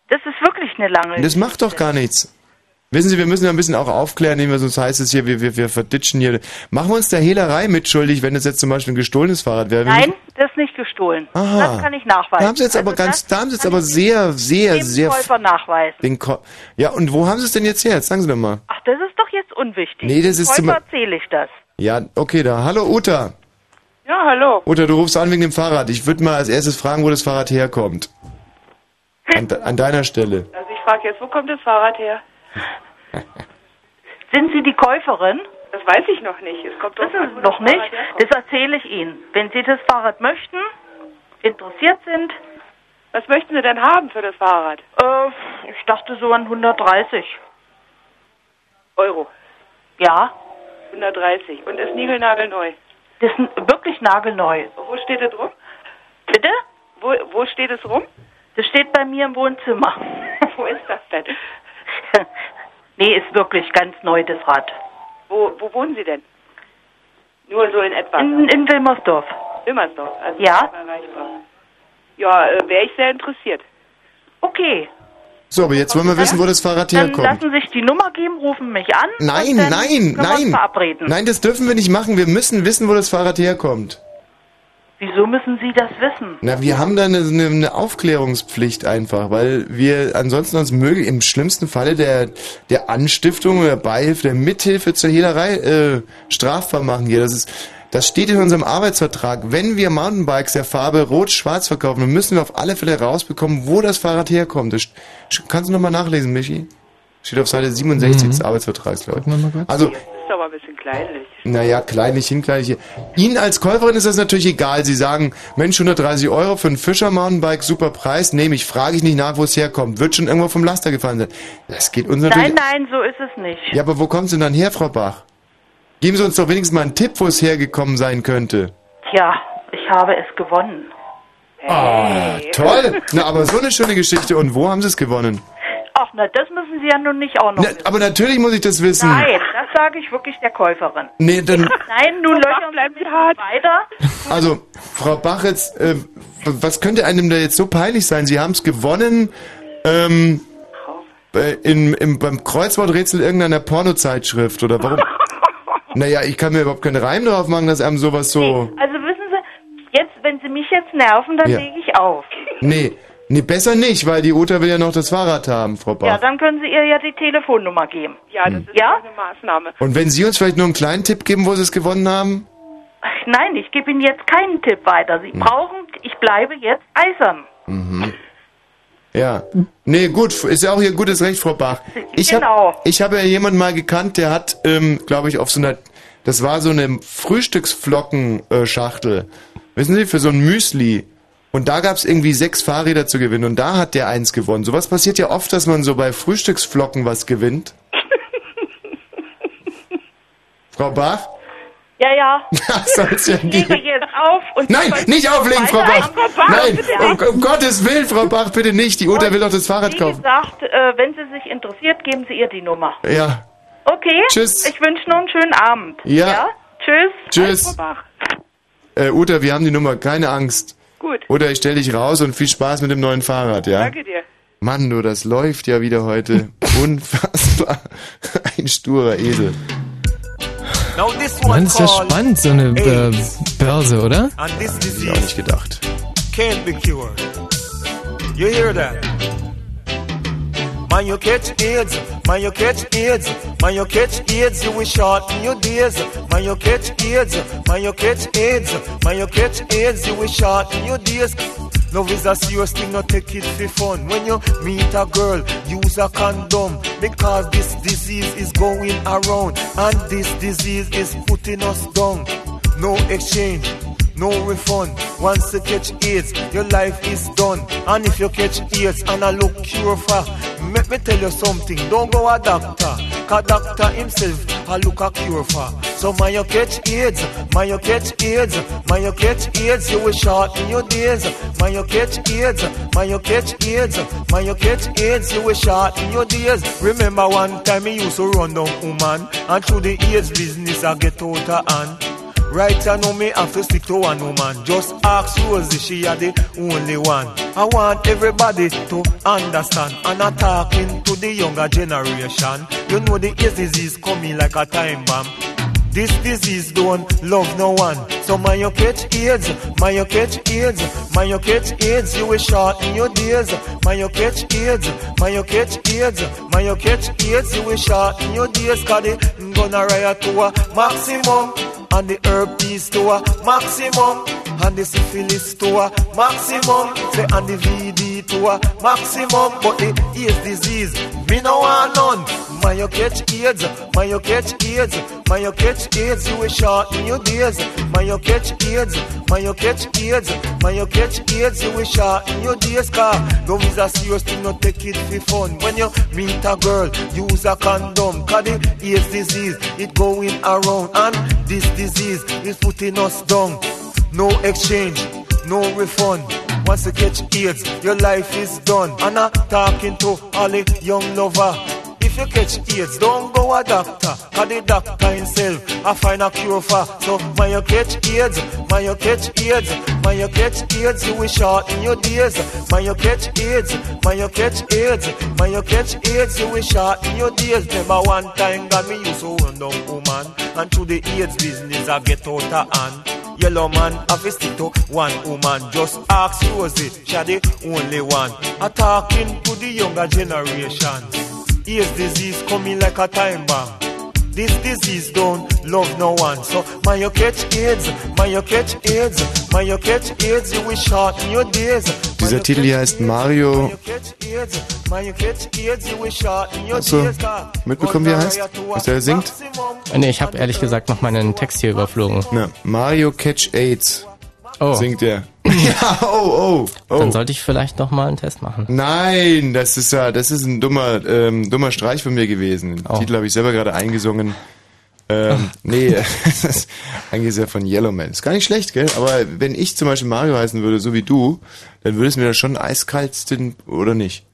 das ist wirklich eine lange Das macht doch gar nichts. Wissen Sie, wir müssen ja ein bisschen auch aufklären, indem wir sonst heißt es hier, wir, wir, wir verditschen hier. Machen wir uns der Hehlerei mitschuldig, wenn es jetzt zum Beispiel ein gestohlenes Fahrrad wäre? Nein, das ist nicht gestohlen. Aha. Das kann ich nachweisen. Da haben Sie jetzt aber Also ganz, das da haben Sie jetzt aber sehr, sehr, sehr. Käufer nachweisen. Den Ko ja, und wo haben Sie es denn jetzt her? Jetzt sagen Sie doch mal. Ach, das ist doch jetzt unwichtig. Nee, das ist Dem zum- Käufer erzähle ich das. Ja, okay, da. Hallo Uta. Ja, hallo. Uta, du rufst an wegen dem Fahrrad. Ich würde mal als erstes fragen, wo das Fahrrad herkommt. An, de- an deiner Stelle. Also ich frage jetzt, wo kommt das Fahrrad her? Sind Sie die Käuferin? Das weiß ich noch nicht. Es kommt Das ist noch das nicht. Das erzähle ich Ihnen. Wenn Sie das Fahrrad möchten, interessiert sind. Was möchten Sie denn haben für das Fahrrad? Äh, ich dachte so an 130. Euro. Ja, 130. Und ist niegelnagelneu. Das ist wirklich nagelneu. Wo steht es rum? Bitte? Wo, wo steht es rum? Das steht bei mir im Wohnzimmer. Wo ist das denn? nee, ist wirklich ganz neu, das Rad. Wo, wo wohnen Sie denn? Nur so in etwa. In, in Wilmersdorf. Wilmersdorf. Also Ja. Ja, äh, wäre ich sehr interessiert. Okay. So, aber jetzt wollen wir wissen, wo das Fahrrad Dann herkommt. lassen sich die Nummer geben, rufen mich an. Nein, nein, nein. Verabreden. Nein, das dürfen wir nicht machen. Wir müssen wissen, wo das Fahrrad herkommt. Wieso müssen Sie das wissen? Na, wir haben da eine, eine, eine Aufklärungspflicht einfach, weil wir ansonsten uns möglich im schlimmsten Falle der, der Anstiftung oder Beihilfe, der Mithilfe zur Hehlerei äh, strafbar machen hier. Das ist, das steht in unserem Arbeitsvertrag. Wenn wir Mountainbikes der Farbe Rot-Schwarz verkaufen, dann müssen wir auf alle Fälle rausbekommen, wo das Fahrrad herkommt. Das, st- kannst du nochmal nachlesen, Michi? Steht auf Seite 67 des Arbeitsvertrags, ich. Also, Das ist aber ein bisschen kleinlich. naja, kleinlich hin, kleinlich hier. Ihnen als Käuferin ist das natürlich egal. Sie sagen, Mensch, 130 Euro für ein Fischer-Mountainbike, super Preis, nehme ich, frage ich nicht nach, wo es herkommt. Wird schon irgendwo vom Laster gefallen sein. Das geht uns natürlich... Nein, nein, so ist es nicht. Ja, aber wo kommt es denn dann her, Frau Bach? Geben Sie uns doch wenigstens mal einen Tipp, wo es hergekommen sein könnte. Tja, ich habe es gewonnen. Ah, toll. Na, aber so eine schöne Geschichte. Und wo haben Sie es gewonnen? Ach, na, das müssen Sie ja nun nicht auch noch Na, wissen. aber natürlich muss ich das wissen. Nein, das sage ich wirklich der Käuferin. Nee, dann... Nein, nun löchern bleiben Sie hart. weiter. Also, Frau Bach, jetzt, äh, was könnte einem da jetzt so peinlich sein? Sie haben es gewonnen ähm, bei- in, im, beim Kreuzworträtsel irgendeiner Pornozeitschrift oder warum? naja, ich kann mir überhaupt keinen Reim drauf machen, dass einem sowas so... Also wissen Sie, jetzt, wenn Sie mich jetzt nerven, dann Ja. lege ich auf. Nee, nee, besser nicht, weil die Uta will ja noch das Fahrrad haben, Frau Bach. Ja, dann können Sie ihr ja die Telefonnummer geben. Ja, das ist Ja? eine Maßnahme. Und wenn Sie uns vielleicht nur einen kleinen Tipp geben, wo Sie es gewonnen haben? Ach, nein, ich gebe Ihnen jetzt keinen Tipp weiter. Hm. Sie brauchen, ich bleibe jetzt eisern. Mhm. Ja. Nee, gut, ist ja auch Ihr gutes Recht, Frau Bach. Ich Genau. hab, ich habe ja jemanden mal gekannt, der hat, ähm, glaube ich, auf so einer, das war so eine Frühstücksflocken-Schachtel. Wissen Sie, für so ein Müsli. Und da gab es irgendwie sechs Fahrräder zu gewinnen und da hat der eins gewonnen. Sowas passiert ja oft, dass man so bei Frühstücksflocken was gewinnt. Frau Bach? Ja, ja. Was soll's denn Ich lege geben? jetzt auf und Nein, nicht auflegen, Frau weiter- Bach. Nein, Ja. um, um Gottes Willen, Frau Bach, bitte nicht. Die Uta will doch das Fahrrad Wie kaufen. gesagt, äh, wenn sie sich interessiert, geben Sie ihr die Nummer. Ja. Okay? Tschüss. Ich wünsche noch einen schönen Abend. Ja. Tschüss. Tschüss. Äh, Uta, wir haben die Nummer, keine Angst. Gut. Oder ich stell dich raus und viel Spaß mit dem neuen Fahrrad, ja? Danke dir. Mann, du, das läuft ja wieder heute. Unfassbar. Ein sturer Esel. Now this Mann, one ist called spannend, so eine äh, Börse, oder? and this Hab ich auch disease nicht gedacht. can't be cured. You hear that? Man, you catch AIDS, man, you catch AIDS, man, you catch AIDS, you will shorten your days. Man, you catch AIDS, man, you catch AIDS, man, you catch AIDS, you will shorten your days. Love is a serious thing, not take it for fun. When you meet a girl, use a condom because this disease is going around and this disease is putting us down. No exchange, no refund. Once you catch AIDS, your life is done. And if you catch AIDS and I look cure for, make me tell you something. Don't go a doctor, cause doctor himself I look a cure for. So man you catch AIDS, man you catch AIDS, man you catch AIDS, you will shorten your days. Man you catch AIDS, man you catch AIDS, man you catch AIDS, you will shorten your days. Remember one time me used to run down woman, and through the AIDS business I get out of hand. Right I know me have to stick to one woman. Just ask Rosie, she are the only one. I want everybody to understand. And I'm talking to the younger generation. You know the AIDS disease coming like a time bomb. This disease don't love no one. So man you catch AIDS, man you catch AIDS, man you catch AIDS, you will shorten your days. Man you catch AIDS, man you catch AIDS, man you catch AIDS, you will shorten your days. Cause they gonna riot to a maximum. And the herpes to a maximum. And the syphilis to a maximum. Say and the VD to a maximum. But the AIDS disease, me no want none. Man you catch AIDS, man you catch AIDS, man you catch AIDS, you will shorten your days. Man you catch AIDS, man you catch AIDS, man you catch AIDS, you will shorten your days. Car love is a serious thing, not take it for fun. When you meet a girl, use a condom. Cause the AIDS disease, it going around. And this disease is putting us down. No exchange, no refund. Once you catch AIDS, your life is done. And I'm talking to all the young lover. If you catch AIDS, don't go a doctor. Cause the doctor himself, I find a cure for. So, when you catch AIDS, when you catch AIDS, when you catch AIDS, you will shorten your days. When you catch AIDS, when you catch AIDS, when you catch AIDS, you will shorten your days. Remember one time, God, me used to run down woman. And to the AIDS business, I get out of hand. Yellow man have to stick to one woman. Just ask Rosie, she the only one. I'm talking to the younger generation. AIDS disease coming like a time bomb. This disease don't love no one. So, man, you catch AIDS, man, you catch AIDS, man, you catch AIDS, you will shorten your days. Dieser Titel hier heißt Mario. Hast du days. mitbekommen, wie er heißt? Was der singt? Nee, ich habe ehrlich gesagt noch meinen Text hier überflogen. Na, Mario Catch AIDS. Oh. Singt er. Ja, oh, oh, oh. Dann sollte ich vielleicht noch mal einen Test machen. Nein, das ist ja, das ist ein dummer, ähm, dummer Streich von mir gewesen. Den Oh. Titel habe ich selber gerade eingesungen. Ähm, nee, das ist eigentlich sehr von Yellowman. Ist gar nicht schlecht, gell? Aber wenn ich zum Beispiel Mario heißen würde, so wie du, dann würde es mir da schon eiskalt den, oder nicht?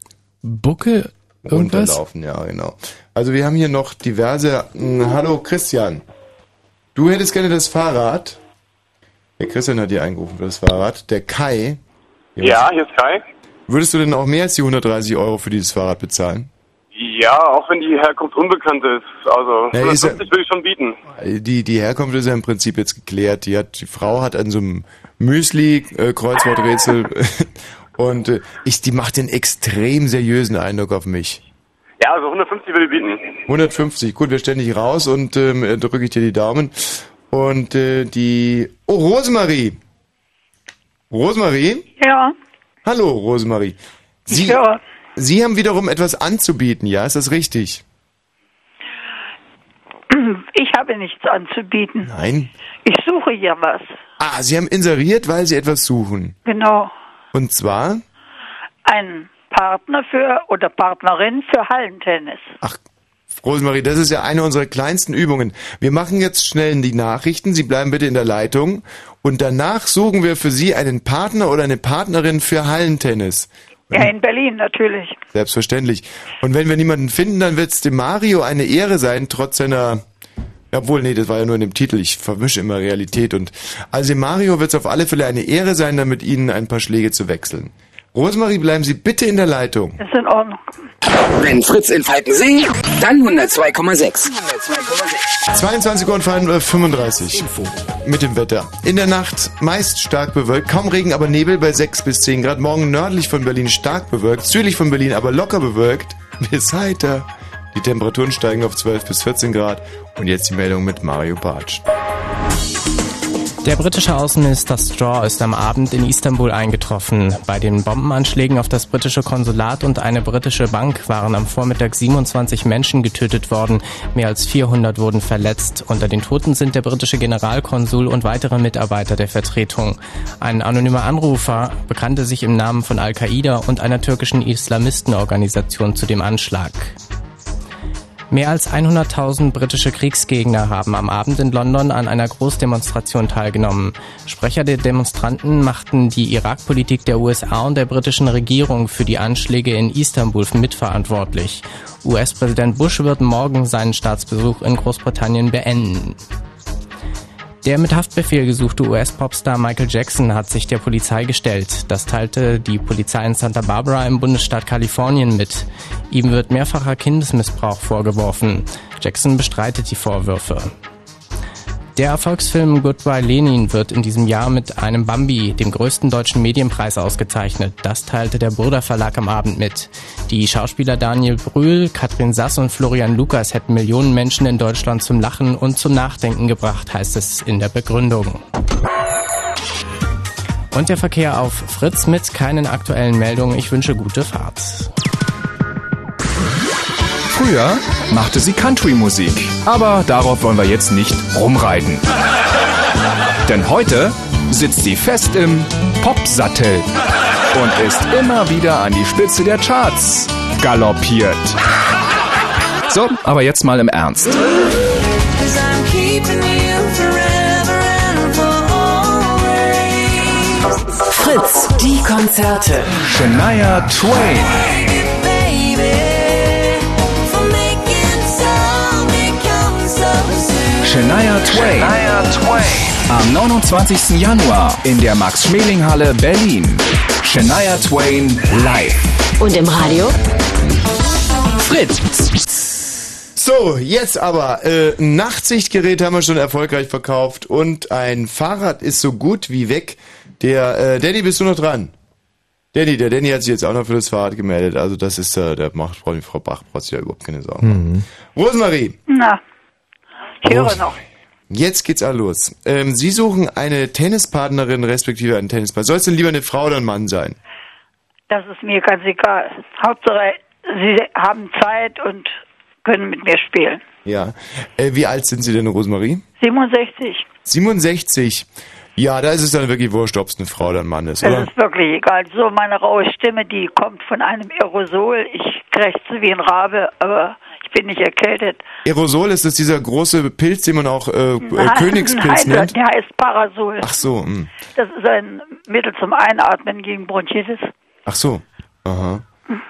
Bucke irgendwas? Runterlaufen, ja, genau. Also wir haben hier noch diverse. Hm, hallo Christian. Du hättest gerne das Fahrrad. Der Christian hat hier eingerufen für das Fahrrad. Der Kai. Ja, hier ist Kai. Würdest du denn auch mehr als die 130 Euro für dieses Fahrrad bezahlen? Ja, auch wenn die Herkunft unbekannt ist. Also Ja, ist 150 würde ich schon bieten. Die, die Herkunft ist ja im Prinzip jetzt geklärt. Die, hat, die Frau hat an so einem Müsli-Kreuzworträtsel und äh, ich, die macht den extrem seriösen Eindruck auf mich. Ja, also 150 würde ich bieten. 150, gut, wir stellen dich raus und ähm, äh, drücke ich dir die Daumen. Und äh, die... Oh, Rosemarie! Rosemarie? Ja, Hallo, Rosemarie. Sie, Ja. Sie haben wiederum etwas anzubieten, ja? Ist das richtig? ich habe nichts anzubieten. Nein. Ich suche hier was. Ah, Sie haben inseriert, weil Sie etwas suchen. Genau. Und zwar? Ein Partner für oder Partnerin für Hallentennis. Rosemarie, das ist ja eine unserer kleinsten Übungen. Wir machen jetzt schnell die Nachrichten. Sie bleiben bitte in der Leitung. Und danach suchen wir für Sie einen Partner oder eine Partnerin für Hallentennis. Ja, in Berlin natürlich. Selbstverständlich. Und wenn wir niemanden finden, dann wird es dem Mario eine Ehre sein, trotz seiner... Obwohl, nee, das war ja nur in dem Titel. Ich vermische immer Realität und... Also dem Mario wird es auf alle Fälle eine Ehre sein, dann mit Ihnen ein paar Schläge zu wechseln. Rosemarie, bleiben Sie bitte in der Leitung. Ist in Ordnung. Wenn Fritz in Falkensee, dann 102,6. 22 Uhr und 35 mit dem Wetter. In der Nacht meist stark bewölkt, kaum Regen, aber Nebel bei 6 bis 10 Grad. Morgen nördlich von Berlin stark bewölkt, südlich von Berlin aber locker bewölkt bis heiter. Die Temperaturen steigen auf 12 bis 14 Grad. Und jetzt die Meldung mit Mario Bartsch. Der britische Außenminister Straw ist am Abend in Istanbul eingetroffen. Bei den Bombenanschlägen auf das britische Konsulat und eine britische Bank waren am Vormittag 27 Menschen getötet worden. Mehr als 400 wurden verletzt. Unter den Toten sind der britische Generalkonsul und weitere Mitarbeiter der Vertretung. Ein anonymer Anrufer bekannte sich im Namen von Al-Qaida und einer türkischen Islamistenorganisation zu dem Anschlag. Mehr als 100.000 britische Kriegsgegner haben am Abend in London an einer Großdemonstration teilgenommen. Sprecher der Demonstranten machten die Irakpolitik der USA und der britischen Regierung für die Anschläge in Istanbul mitverantwortlich. US-Präsident Bush wird morgen seinen Staatsbesuch in Großbritannien beenden. Der mit Haftbefehl gesuchte US-Popstar Michael Jackson hat sich der Polizei gestellt. Das teilte die Polizei in Santa Barbara im Bundesstaat Kalifornien mit. Ihm wird mehrfacher Kindesmissbrauch vorgeworfen. Jackson bestreitet die Vorwürfe. Der Erfolgsfilm Goodbye Lenin wird in diesem Jahr mit einem Bambi, dem größten deutschen Medienpreis, ausgezeichnet. Das teilte der Burda Verlag am Abend mit. Die Schauspieler Daniel Brühl, Katrin Sass und Florian Lukas hätten Millionen Menschen in Deutschland zum Lachen und zum Nachdenken gebracht, heißt es in der Begründung. Und der Verkehr auf Fritz mit keinen aktuellen Meldungen. Ich wünsche gute Fahrt. Früher machte sie Country-Musik, aber darauf wollen wir jetzt nicht rumreiten. Denn heute sitzt sie fest im Popsattel und ist immer wieder an die Spitze der Charts galoppiert. So, aber jetzt mal im Ernst. Fritz, die Konzerte. Shania Twain. Shania Twain. Shania Twain. Am 29. Januar in der Max-Schmeling-Halle Berlin. Shania Twain live. Und im Radio? Fritz. So, jetzt aber. Äh, ein Nachtsichtgerät haben wir schon erfolgreich verkauft und ein Fahrrad ist so gut wie weg. Der äh, Danny, bist du noch dran? Danny, der Danny hat sich jetzt auch noch für das Fahrrad gemeldet. Also das ist, äh, der macht Frau, Frau Bach braucht sich ja überhaupt keine Sorgen machen. Rosemarie. Na, ich höre noch. Jetzt geht's auch los. Ähm, Sie suchen eine Tennispartnerin respektive einen Tennispartner. Soll es denn lieber eine Frau oder ein Mann sein? Das ist mir ganz egal. Hauptsache, Sie haben Zeit und können mit mir spielen. Ja. Äh, wie alt sind Sie denn, Rosemarie? 67. 67. Ja, da ist es dann wirklich wurscht, ob es eine Frau oder ein Mann ist, Das oder? ist wirklich egal. So, meine raue Stimme, die kommt von einem Aerosol. Ich krächze wie ein Rabe, aber ich bin nicht erkältet. Aerosol ist das dieser große Pilz, den man auch äh, äh, Nein, Königspilz nein, nennt? Der heißt Parasol. Ach so, hm. Das ist ein Mittel zum Einatmen gegen Bronchitis. ach so. Aha.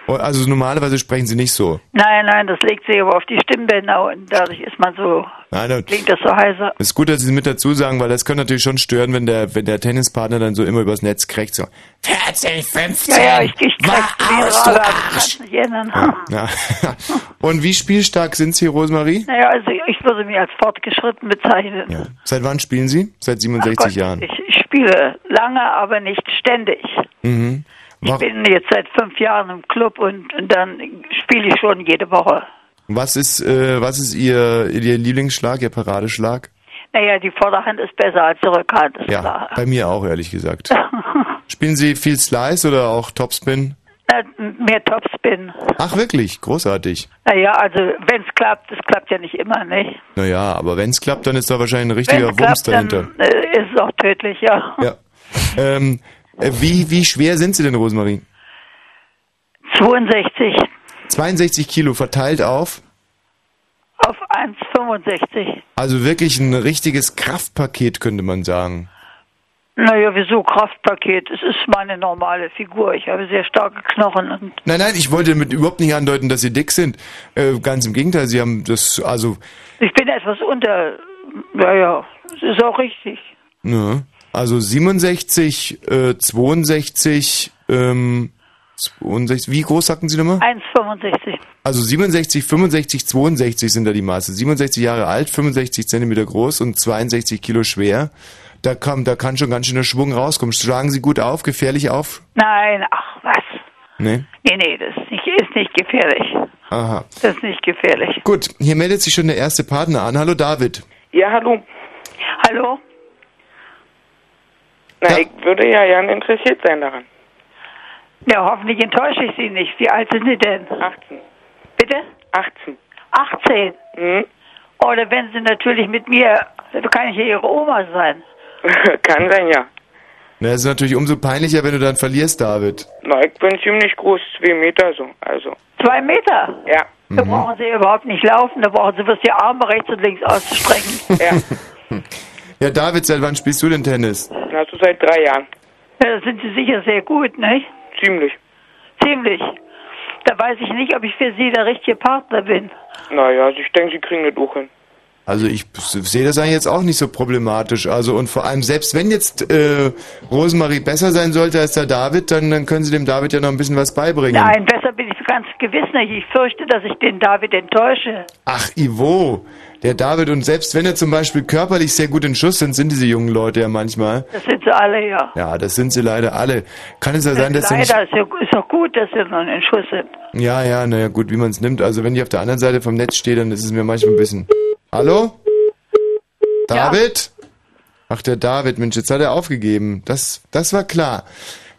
Oh, Also normalerweise sprechen Sie nicht so. Nein, nein, das legt sich aber auf die Stimmbänder und dadurch ist man so, Nein, das klingt das so heiser. ist gut, dass Sie es mit dazu sagen, weil das könnte natürlich schon stören, wenn der, wenn der Tennispartner dann so immer übers Netz kriegt, so 40, 15. Ja, ja, ich, ich ein aus, du Arsch. ändern. Ja. Und wie spielstark sind Sie, Rosemarie? Naja, also ich würde mich als fortgeschritten bezeichnen. Ja. Seit wann spielen Sie? Seit 67 Ach Gott, Jahren. Ich, ich spiele lange, aber nicht ständig. Mhm. Ich bin jetzt seit fünf Jahren im Club und, und dann spiele ich schon jede Woche. Was ist, äh, was ist Ihr, Ihr Lieblingsschlag, Ihr Paradeschlag? Naja, die Vorderhand ist besser als die Rückhand, ist Ja, klar. bei mir auch, ehrlich gesagt. Spielen Sie viel Slice oder auch Topspin? Äh, Mehr Topspin. Ach, wirklich? Großartig. Naja, also wenn es klappt, es klappt ja nicht immer, nicht? Naja, aber wenn es klappt, dann ist da wahrscheinlich ein richtiger Wenn es Wumms klappt, dahinter. dann äh, ist es auch tödlich, ja. Ja. Ähm, äh, wie, wie schwer sind Sie denn, Rosemarie? 62 62 Kilo verteilt auf? auf 1,65. Also wirklich ein richtiges Kraftpaket, könnte man sagen. Naja, wieso Kraftpaket? Es ist meine normale Figur. Ich habe sehr starke Knochen und Nein, nein, ich wollte damit überhaupt nicht andeuten, dass Sie dick sind. Äh, ganz im Gegenteil, Sie haben das, also, ich bin etwas unter. Naja, es ist auch richtig. ne, also 67, äh, 62, äh, ähm, 62, wie groß sagten Sie nochmal? 1,65. Also 67, 65, 62 sind da die Maße. 67 Jahre alt, 65 Zentimeter groß und 62 Kilo schwer. Da kann, da kann schon ganz schöner Schwung rauskommen. Schlagen Sie gut auf, gefährlich auf? Nein, ach was. Nee? Nee, nee, das ist nicht, ist nicht gefährlich. Aha. Das ist nicht gefährlich. Gut, hier meldet sich schon der erste Partner an. Hallo David. Ja, hallo. Hallo? Na, ich würde ja gerne interessiert sein daran. Ja, hoffentlich enttäusche ich Sie nicht. Wie alt sind Sie denn? 18. Bitte? 18. 18? Mhm. Oder wenn Sie natürlich mit mir, kann ich ja Ihre Oma sein. Kann sein, ja. Na, es ist natürlich umso peinlicher, wenn du dann verlierst, David. Na, ich bin ziemlich groß, zwei Meter so, also. Zwei Meter? Ja. Da brauchen Sie überhaupt nicht laufen, da brauchen Sie bloß die Arme rechts und links ausstrecken. Ja. Ja, David, seit wann spielst du denn Tennis? Na, so seit drei Jahren. Ja, da sind Sie sicher sehr gut, nicht? Ziemlich. Ziemlich. Da weiß ich nicht, ob ich für Sie der richtige Partner bin. Naja, also ich denke, Sie kriegen das auch hin. Also ich sehe das eigentlich jetzt auch nicht so problematisch. Also und vor allem, selbst wenn jetzt äh, Rosemarie besser sein sollte als der David, dann, dann können Sie dem David ja noch ein bisschen was beibringen. Nein, besser bin ich ganz gewiss nicht. Ich fürchte, dass ich den David enttäusche. Ach, Ivo, der David, und selbst wenn er zum Beispiel körperlich sehr gut in Schuss sind, sind diese jungen Leute ja manchmal. Das sind sie alle, ja. Ja, das sind sie leider alle. Kann es ja sein, dass sie nicht... Leider ist ja ist doch gut, dass sie noch in Schuss sind. Ja, ja, naja, gut, wie man es nimmt. Also wenn ich auf der anderen Seite vom Netz stehe, dann ist es mir manchmal ein bisschen... Hallo? David? Ach, der David, Mensch, jetzt hat er aufgegeben. Das, das war klar.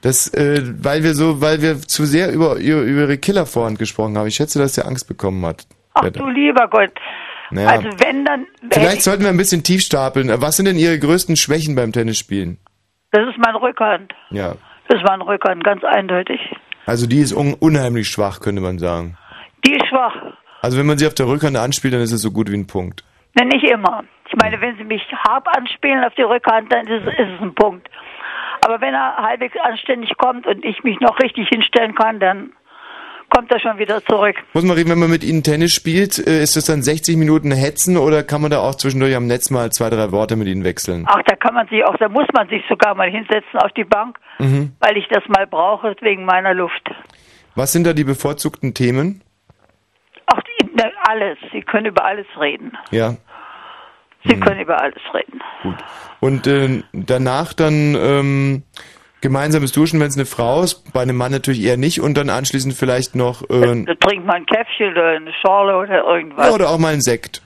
Das, äh, weil wir so, weil wir zu sehr über, über, über ihre Killervorhand gesprochen haben. Ich schätze, dass er Angst bekommen hat. Ach du lieber Gott. Naja. Also wenn dann... Vielleicht sollten wir ein bisschen tief stapeln. Was sind denn Ihre größten Schwächen beim Tennisspielen? Das ist mein Rückhand. Ja. Das ist mein Rückhand, ganz eindeutig. Also die ist un unheimlich schwach, könnte man sagen. Die ist schwach. Also wenn man sie auf der Rückhand anspielt, dann ist es so gut wie ein Punkt. Ne, nicht immer. Ich meine, wenn sie mich hart anspielen auf die Rückhand, dann ist, ist es ein Punkt. Aber wenn er halbwegs anständig kommt und ich mich noch richtig hinstellen kann, dann kommt er schon wieder zurück. Muss man reden, wenn man mit Ihnen Tennis spielt, äh, ist das dann 60 Minuten Hetzen oder kann man da auch zwischendurch am Netz mal zwei, drei Worte mit Ihnen wechseln? Ach, da kann man sich auch, da muss man sich sogar mal hinsetzen auf die Bank, Mhm. weil ich das mal brauche wegen meiner Luft. Was sind da die bevorzugten Themen? Ach, alles. Sie können über alles reden. Ja. Sie können über alles reden. Und äh, danach dann ähm, gemeinsames Duschen, wenn es eine Frau ist, bei einem Mann natürlich eher nicht und dann anschließend vielleicht noch äh, Da trinkt man ein Käffchen oder eine Schorle oder irgendwas. ja, oder auch mal ein Sekt.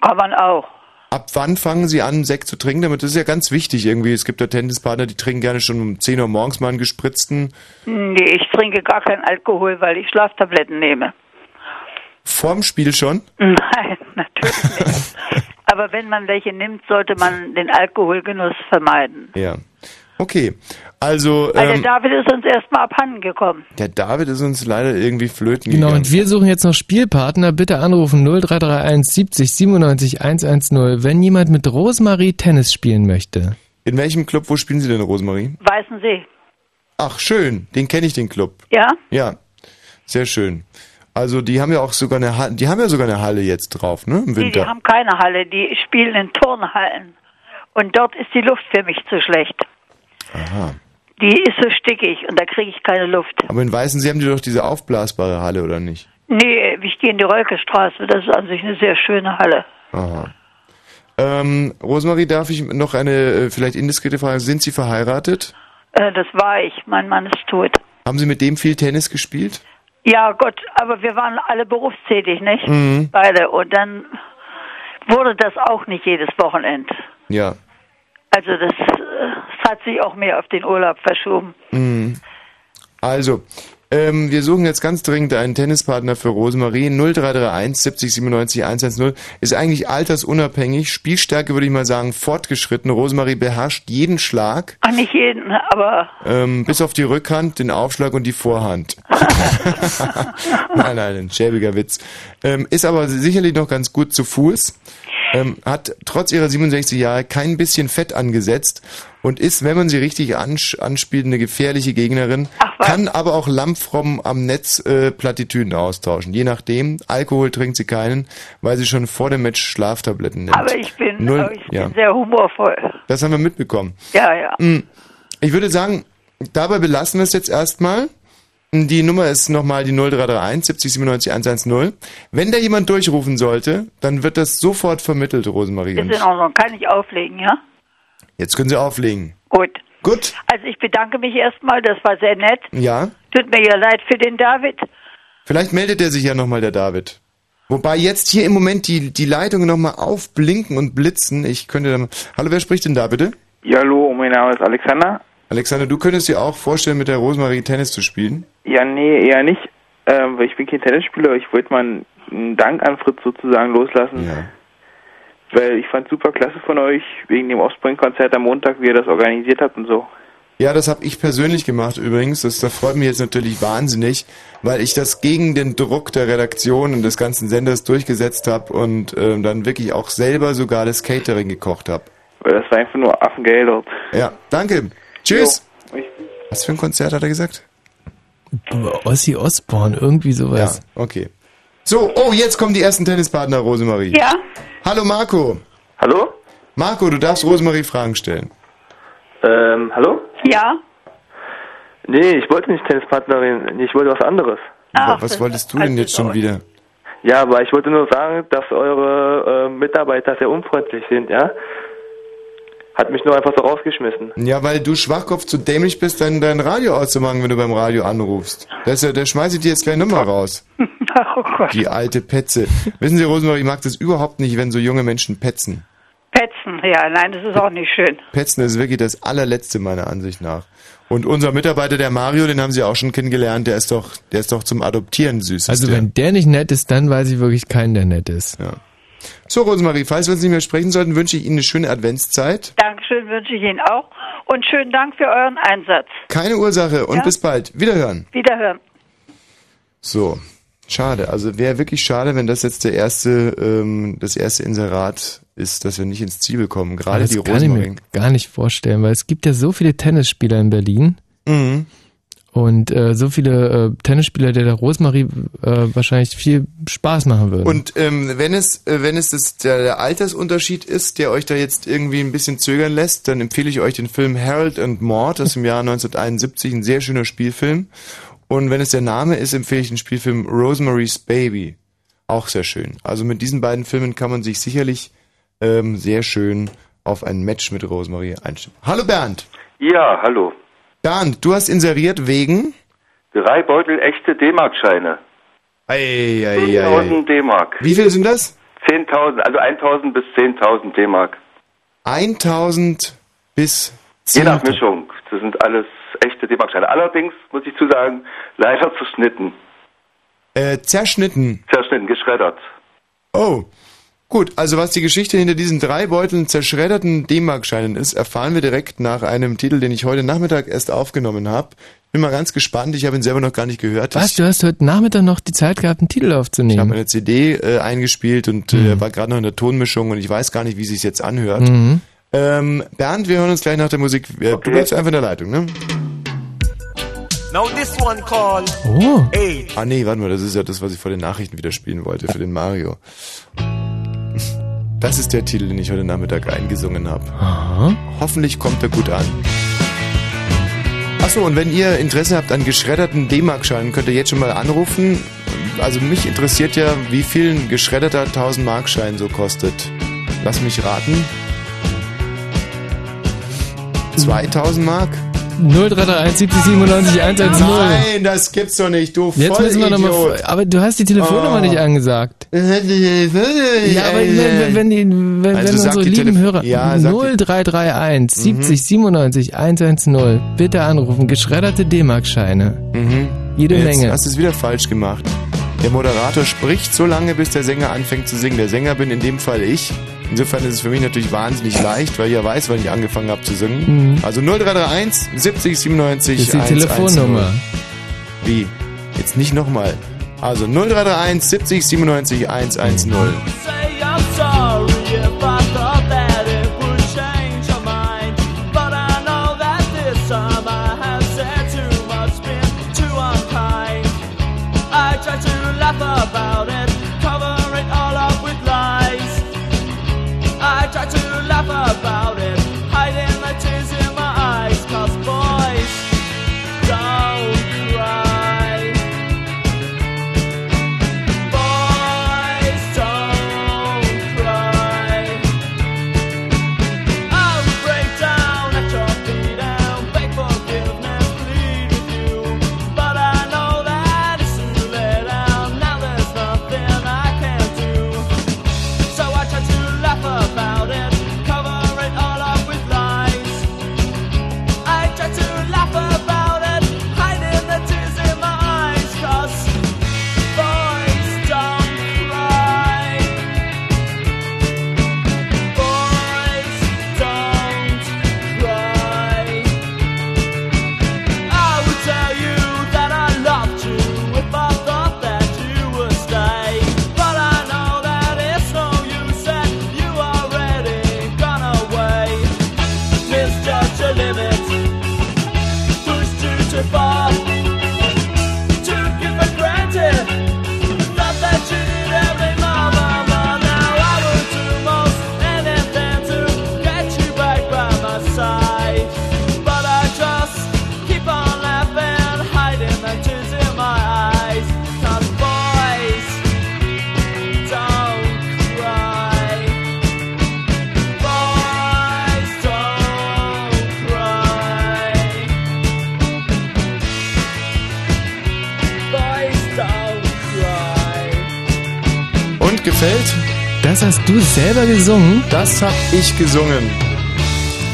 Kann man auch. Ab wann fangen Sie an, Sekt zu trinken? Damit das ist ja ganz wichtig irgendwie. Es gibt ja Tennispartner, die trinken gerne schon um 10 Uhr morgens mal einen gespritzten. Nee, ich trinke gar keinen Alkohol, weil ich Schlaftabletten nehme. Vorm Spiel schon? Nein, natürlich nicht. Aber wenn man welche nimmt, sollte man den Alkoholgenuss vermeiden. Ja. Okay. Also, Weil der ähm, David ist uns erstmal abhanden gekommen. der David ist uns leider irgendwie flöten Genau, gegangen. und wir suchen jetzt noch Spielpartner. Bitte anrufen 0331 70 97 110, wenn jemand mit Rosemarie Tennis spielen möchte. In welchem Club, wo spielen Sie denn, Rosemarie? Weißen Sie. Ach, schön. Den kenne ich, den Club. Ja? Ja. Sehr schön. Also, die haben ja auch sogar eine Halle, die haben ja sogar eine Halle jetzt drauf, ne? Im Die, Winter. die haben keine Halle, die spielen in Turnhallen. Und dort ist die Luft für mich zu schlecht. Aha. Die ist so stickig und da kriege ich keine Luft. Aber in Weißen, Sie haben die doch diese aufblasbare Halle, oder nicht? Nee, ich gehe in die Rölkestraße, das ist an sich eine sehr schöne Halle. Aha. Ähm, Rosemarie, darf ich noch eine äh, vielleicht indiskrete Frage? Sind Sie verheiratet? Äh, das war ich, mein Mann ist tot. Haben Sie mit dem viel Tennis gespielt? Ja, Gott, aber wir waren alle berufstätig, nicht? Mhm. Beide. Und dann wurde das auch nicht jedes Wochenend. Ja. Also das, äh, das hat sich auch mehr auf den Urlaub verschoben. Mhm. Also, ähm, wir suchen jetzt ganz dringend einen Tennispartner für Rosemarie. 0331 70 97 110 ist eigentlich altersunabhängig. Spielstärke würde ich mal sagen fortgeschritten. Rosemarie beherrscht jeden Schlag, Ach, nicht jeden, aber ähm, bis auf die Rückhand, den Aufschlag und die Vorhand. nein, nein, ein schäbiger Witz. Ähm, ist aber sicherlich noch ganz gut zu Fuß. Ähm, hat trotz ihrer 67 Jahre kein bisschen Fett angesetzt und ist, wenn man sie richtig ansch anspielt, eine gefährliche Gegnerin. kann aber auch lampfromm am Netz äh, Plattitüden austauschen. Je nachdem. Alkohol trinkt sie keinen, weil sie schon vor dem Match Schlaftabletten nimmt. aber ich bin, Null- aber ich ja. bin sehr humorvoll. Das haben wir mitbekommen. Ja, ja. Hm. Ich würde sagen, dabei belassen wir es jetzt erstmal. Die Nummer ist nochmal die 0331 70 97 110. Wenn da jemand durchrufen sollte, dann wird das sofort vermittelt, Rosemarie. Ist in Ordnung. Kann ich auflegen, ja? Jetzt können Sie auflegen. Gut. Gut. Also ich bedanke mich erstmal, das war sehr nett. Ja. Tut mir ja leid für den David. Vielleicht meldet er sich ja nochmal, der David. Wobei jetzt hier im Moment die, die Leitungen nochmal aufblinken und blitzen. Ich könnte dann. Hallo, wer spricht denn da bitte? Ja, hallo, mein Name ist Alexander. Alexander, du könntest dir auch vorstellen, mit der Rosemarie Tennis zu spielen? Ja, nee, eher nicht. Ähm, weil ich bin kein Tennisspieler. Ich wollte mal einen Dank an Fritz sozusagen loslassen. Ja. Weil ich fand super klasse von euch, wegen dem Offspring-Konzert am Montag, wie ihr das organisiert habt und so. Ja, das habe ich persönlich gemacht übrigens. Das, das freut mich jetzt natürlich wahnsinnig, weil ich das gegen den Druck der Redaktion und des ganzen Senders durchgesetzt habe und ähm, dann wirklich auch selber sogar das Catering gekocht habe. Weil das war einfach nur Affengeld dort. Ja, danke. Tschüss. Jo, Was für ein Konzert hat er gesagt? Ossi Osborn, irgendwie sowas. Ja, okay. So, oh, jetzt kommen die ersten Tennispartner, Rosemarie. Ja. Hallo Marco. Hallo? Marco, du darfst Rosemarie Fragen stellen. Ähm, hallo? Ja. Nee, ich wollte nicht Tennispartnerin, ich wollte was anderes. Wa- Was wolltest du denn jetzt schon wieder? Ja, aber ich wollte nur sagen, dass eure äh, Mitarbeiter sehr unfreundlich sind, ja? Hat mich nur einfach so rausgeschmissen. Ja, weil du Schwachkopf zu dämlich bist, dein, dein Radio auszumachen, wenn du beim Radio anrufst. Das ja, der schmeißt dir jetzt gleich Nummer raus. Oh Gott. Die alte Petze. Wissen Sie, Rosemarie, ich mag das überhaupt nicht, wenn so junge Menschen petzen. Petzen, ja, nein, das ist auch nicht schön. Petzen ist wirklich das allerletzte meiner Ansicht nach. Und unser Mitarbeiter, der Mario, den haben Sie auch schon kennengelernt, der ist doch, der ist doch zum Adoptieren süß. Also wenn der nicht nett ist, dann weiß ich wirklich keinen, der nett ist. Ja. So, Rosemarie, falls wir uns nicht mehr sprechen sollten, wünsche ich Ihnen eine schöne Adventszeit. Dankeschön wünsche ich Ihnen auch. Und schönen Dank für euren Einsatz. Keine Ursache und Ja. bis bald. Wiederhören. Wiederhören. So, schade. Also wäre wirklich schade, wenn das jetzt der erste, ähm, das erste Inserat ist, dass wir nicht ins Ziel kommen. Gerade das die kann ich mir Rosemarie. gar nicht vorstellen, weil es gibt ja so viele Tennisspieler in Berlin. Mhm. Und äh, so viele äh, Tennisspieler, der der Rosemarie äh, wahrscheinlich viel Spaß machen würden. Und ähm, wenn es, äh, wenn es das, der, der Altersunterschied ist, der euch da jetzt irgendwie ein bisschen zögern lässt, dann empfehle ich euch den Film Harold and Maude aus dem Jahr 1971, ein sehr schöner Spielfilm. Und wenn es der Name ist, empfehle ich den Spielfilm Rosemary's Baby. Auch sehr schön. Also mit diesen beiden Filmen kann man sich sicherlich ähm, sehr schön auf ein Match mit Rosemary einstimmen. Hallo Bernd. Ja, hallo. Bernd, du hast inseriert wegen? Drei Beutel echte D-Mark-Scheine. Ei, ei, ei, 10.000 D-Mark. Wie viel sind das? 10.000, also 1.000 bis 10.000 D-Mark. 1000 bis Je nach 10.000. Mischung. Das sind alles echte D-Mark-Scheine. Allerdings, muss ich zu sagen, leider zerschnitten. Äh, zerschnitten. Zerschnitten, geschreddert. Oh. Gut, also was die Geschichte hinter diesen drei Beuteln zerschredderten D-Mark-Scheinen ist, erfahren wir direkt nach einem Titel, den ich heute Nachmittag erst aufgenommen habe. Bin mal ganz gespannt, ich habe ihn selber noch gar nicht gehört. Was, du hast heute Nachmittag noch die Zeit gehabt, einen Titel Ich habe aufzunehmen? eine CD äh, eingespielt und äh, war gerade noch in der Tonmischung und ich weiß gar nicht, wie sich jetzt anhört. Mhm. Ähm, Bernd, wir hören uns gleich nach der Musik. Äh, Du bleibst einfach in der Leitung, ne? Now this one called Oh. Hey. Ah nee, warte mal, das ist ja das, was ich vor den Nachrichten wieder spielen wollte, für den Mario. Das ist der Titel, den ich heute Nachmittag eingesungen habe. Hoffentlich kommt er gut an. Achso, und wenn ihr Interesse habt an geschredderten D-Mark-Scheinen, könnt ihr jetzt schon mal anrufen. Also mich interessiert ja, wie viel ein geschredderter 1000-Mark-Schein so kostet. Lass mich raten. 2000 Mark? 0331 70 97 110. Nein, das gibt's doch nicht, du Jetzt müssen wir nochmal. Aber du hast die Telefonnummer Oh. nicht angesagt. Ja, aber wenn, wenn, die, wenn, Also wenn unsere die lieben Telef- Hörer Ja, sag die- 0331 70 97 110 bitte anrufen. Geschredderte D-Mark-Scheine. Jede Jetzt Menge. hast du es wieder falsch gemacht. Der Moderator spricht so lange, bis der Sänger anfängt zu singen. Der Sänger bin in dem Fall ich. Insofern ist es für mich natürlich wahnsinnig leicht, weil ich ja weiß, wann ich angefangen habe zu singen. Mhm. Also 0331 70 97 Das ist die 110. Telefonnummer. Wie? Jetzt nicht nochmal. Also 0331 70 97 110. gefällt? Das hast du selber gesungen? Das hab ich gesungen.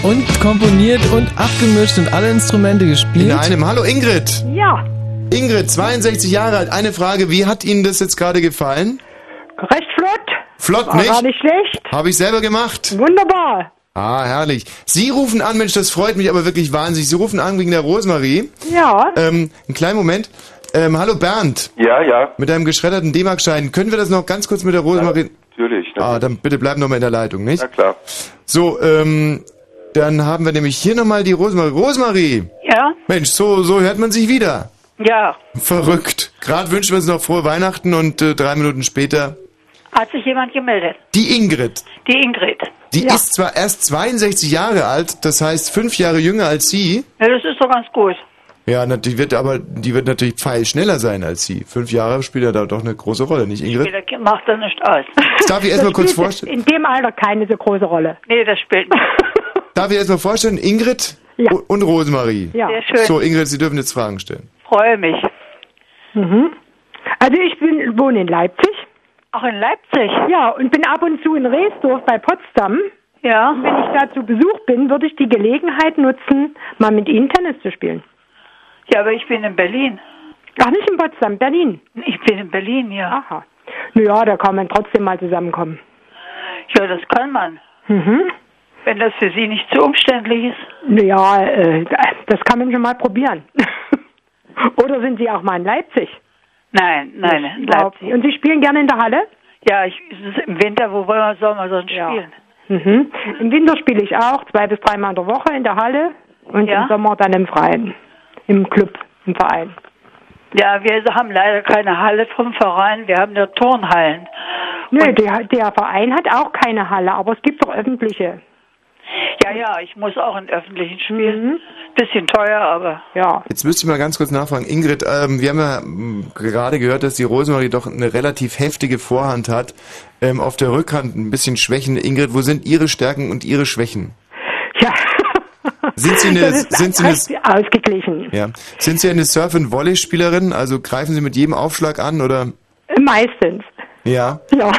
Und komponiert und abgemischt und alle Instrumente gespielt? In einem. Hallo Ingrid. Ja, Ingrid, 62 Jahre alt. Eine Frage, wie hat Ihnen das jetzt gerade gefallen? recht flott. Flott, War nicht? gar nicht schlecht. Habe ich selber gemacht. Wunderbar. Ah, herrlich. Sie rufen an, Mensch, das freut mich aber wirklich wahnsinnig. Sie rufen an wegen der Rosmarie. Ja. Ähm, einen kleinen Moment. Ähm, hallo Bernd. Ja, ja, Mit einem geschredderten D-Mark-Schein. Können wir das noch ganz kurz mit der Rosmarie... natürlich. Ah, dann bitte bleib noch mal in der Leitung, nicht? Na klar. So, ähm, dann haben wir nämlich hier nochmal die Rosmarie. Rosmarie! Ja? Mensch, so, so hört man sich wieder. Ja. Verrückt. Gerade wünschen wir uns noch frohe Weihnachten und äh, drei Minuten später Hat sich jemand gemeldet? die Ingrid. Die Ingrid. Die ist zwar erst 62 Jahre alt, das heißt fünf Jahre jünger als Sie. Ja, das ist doch ganz gut. Ja, die wird aber, die wird natürlich pfeilschneller sein als Sie. Fünf Jahre spielt ja da doch eine große Rolle, nicht Ingrid? Später macht das nicht aus. Das darf ich erst mal kurz vorstellen. In dem Alter keine so große Rolle. Nee, das spielt nicht. Darf ich erst mal vorstellen, Ingrid u- und Rosemarie. Ja. Sehr schön. So, Ingrid, Sie dürfen jetzt Fragen stellen. Freue mich. Mhm. Also ich bin, wohne in Leipzig. Auch in Leipzig? Ja, und bin ab und zu in Reesdorf bei Potsdam. Ja. Und wenn ich da zu Besuch bin, würde ich die Gelegenheit nutzen, mal mit Ihnen Tennis zu spielen. Ja, aber ich bin in Berlin. Ach, nicht in Potsdam, Berlin. Ich bin in Berlin, ja. Aha. Naja, da kann man trotzdem mal zusammenkommen. Ja, das kann man. Mhm. Wenn das für Sie nicht zu umständlich ist. Naja, äh, das kann man schon mal probieren. Oder sind Sie auch mal in Leipzig? Nein, nein, in Leipzig. Und Sie spielen gerne in der Halle? Ja, ich, im Winter, wo wollen wir, soll man sonst spielen? Mhm. Im Winter spiele ich auch zwei bis dreimal in der Woche in der Halle und Ja? im Sommer dann im Freien, im Club, im Verein. Ja, wir haben leider keine Halle vom Verein, wir haben nur Turnhallen. Nö, der, der Verein hat auch keine Halle, aber es gibt doch öffentliche. Ja, ja, ich muss auch in öffentlichen spielen. Bisschen teuer, aber. Ja. Jetzt müsste ich mal ganz kurz nachfragen. Ingrid, ähm, wir haben ja gerade gehört, dass die Rosemarie doch eine relativ heftige Vorhand hat. Ähm, auf der Rückhand ein bisschen Schwächen. Ingrid, wo sind Ihre Stärken und Ihre Schwächen? Ja. Sind Sie eine, ist sind Sie eine, ausgeglichen. ja, sind Sie eine Surf- und Volley-Spielerin? Also greifen Sie mit jedem Aufschlag an oder? Meistens. Ja. Ja.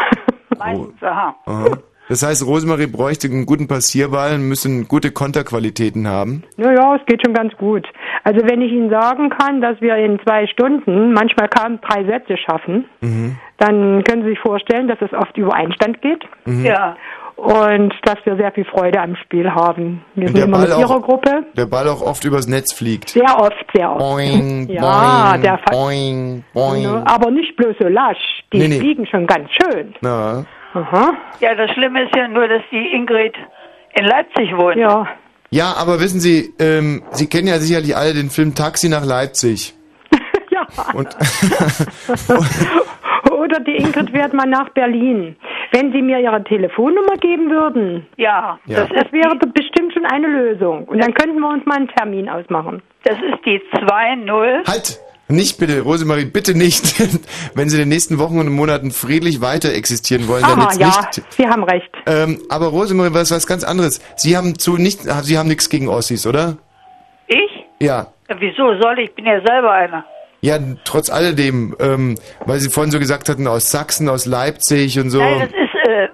Meistens, aha. Aha. Das heißt, Rosemarie bräuchte einen guten Passierball, müssen gute Konterqualitäten haben. Naja, es geht schon ganz gut. Also wenn ich Ihnen sagen kann, dass wir in zwei Stunden manchmal kaum drei Sätze schaffen, Mhm. dann können Sie sich vorstellen, dass es oft über Einstand geht. Mhm. Ja. Und dass wir sehr viel Freude am Spiel haben. Wir Und sind der immer Ball mit auch- Ihrer Gruppe. Der Ball auch oft übers Netz fliegt. Sehr oft, sehr oft. Boing, ja, boing, der Fa- boing, boing. Ne, Aber nicht bloß so lasch. Die Nee, nee. fliegen schon ganz schön. Na. Aha. Ja, das Schlimme ist ja nur, dass die Ingrid in Leipzig wohnt. Ja. Ja, aber wissen Sie, ähm, Sie kennen ja sicherlich alle den Film Taxi nach Leipzig. ja. Und Oder die Ingrid fährt mal nach Berlin. Wenn Sie mir Ihre Telefonnummer geben würden, Ja, Ja. das, das wäre bestimmt schon eine Lösung. Und dann könnten wir uns mal einen Termin ausmachen. Das ist die 2-0. halt! Nicht bitte, Rosemarie, bitte nicht. Wenn Sie in den nächsten Wochen und Monaten friedlich weiter existieren wollen, dann Aha, jetzt ja, nicht. Sie haben recht. Ähm, aber Rosemarie, was was ganz anderes. Sie haben zu nicht, Sie haben nichts gegen Ossis, oder? Ich? Ja. Ja, wieso soll ich? Ich bin ja selber einer. Ja, trotz alledem, ähm, weil Sie vorhin so gesagt hatten, aus Sachsen, aus Leipzig und so. Nein, das ist, äh,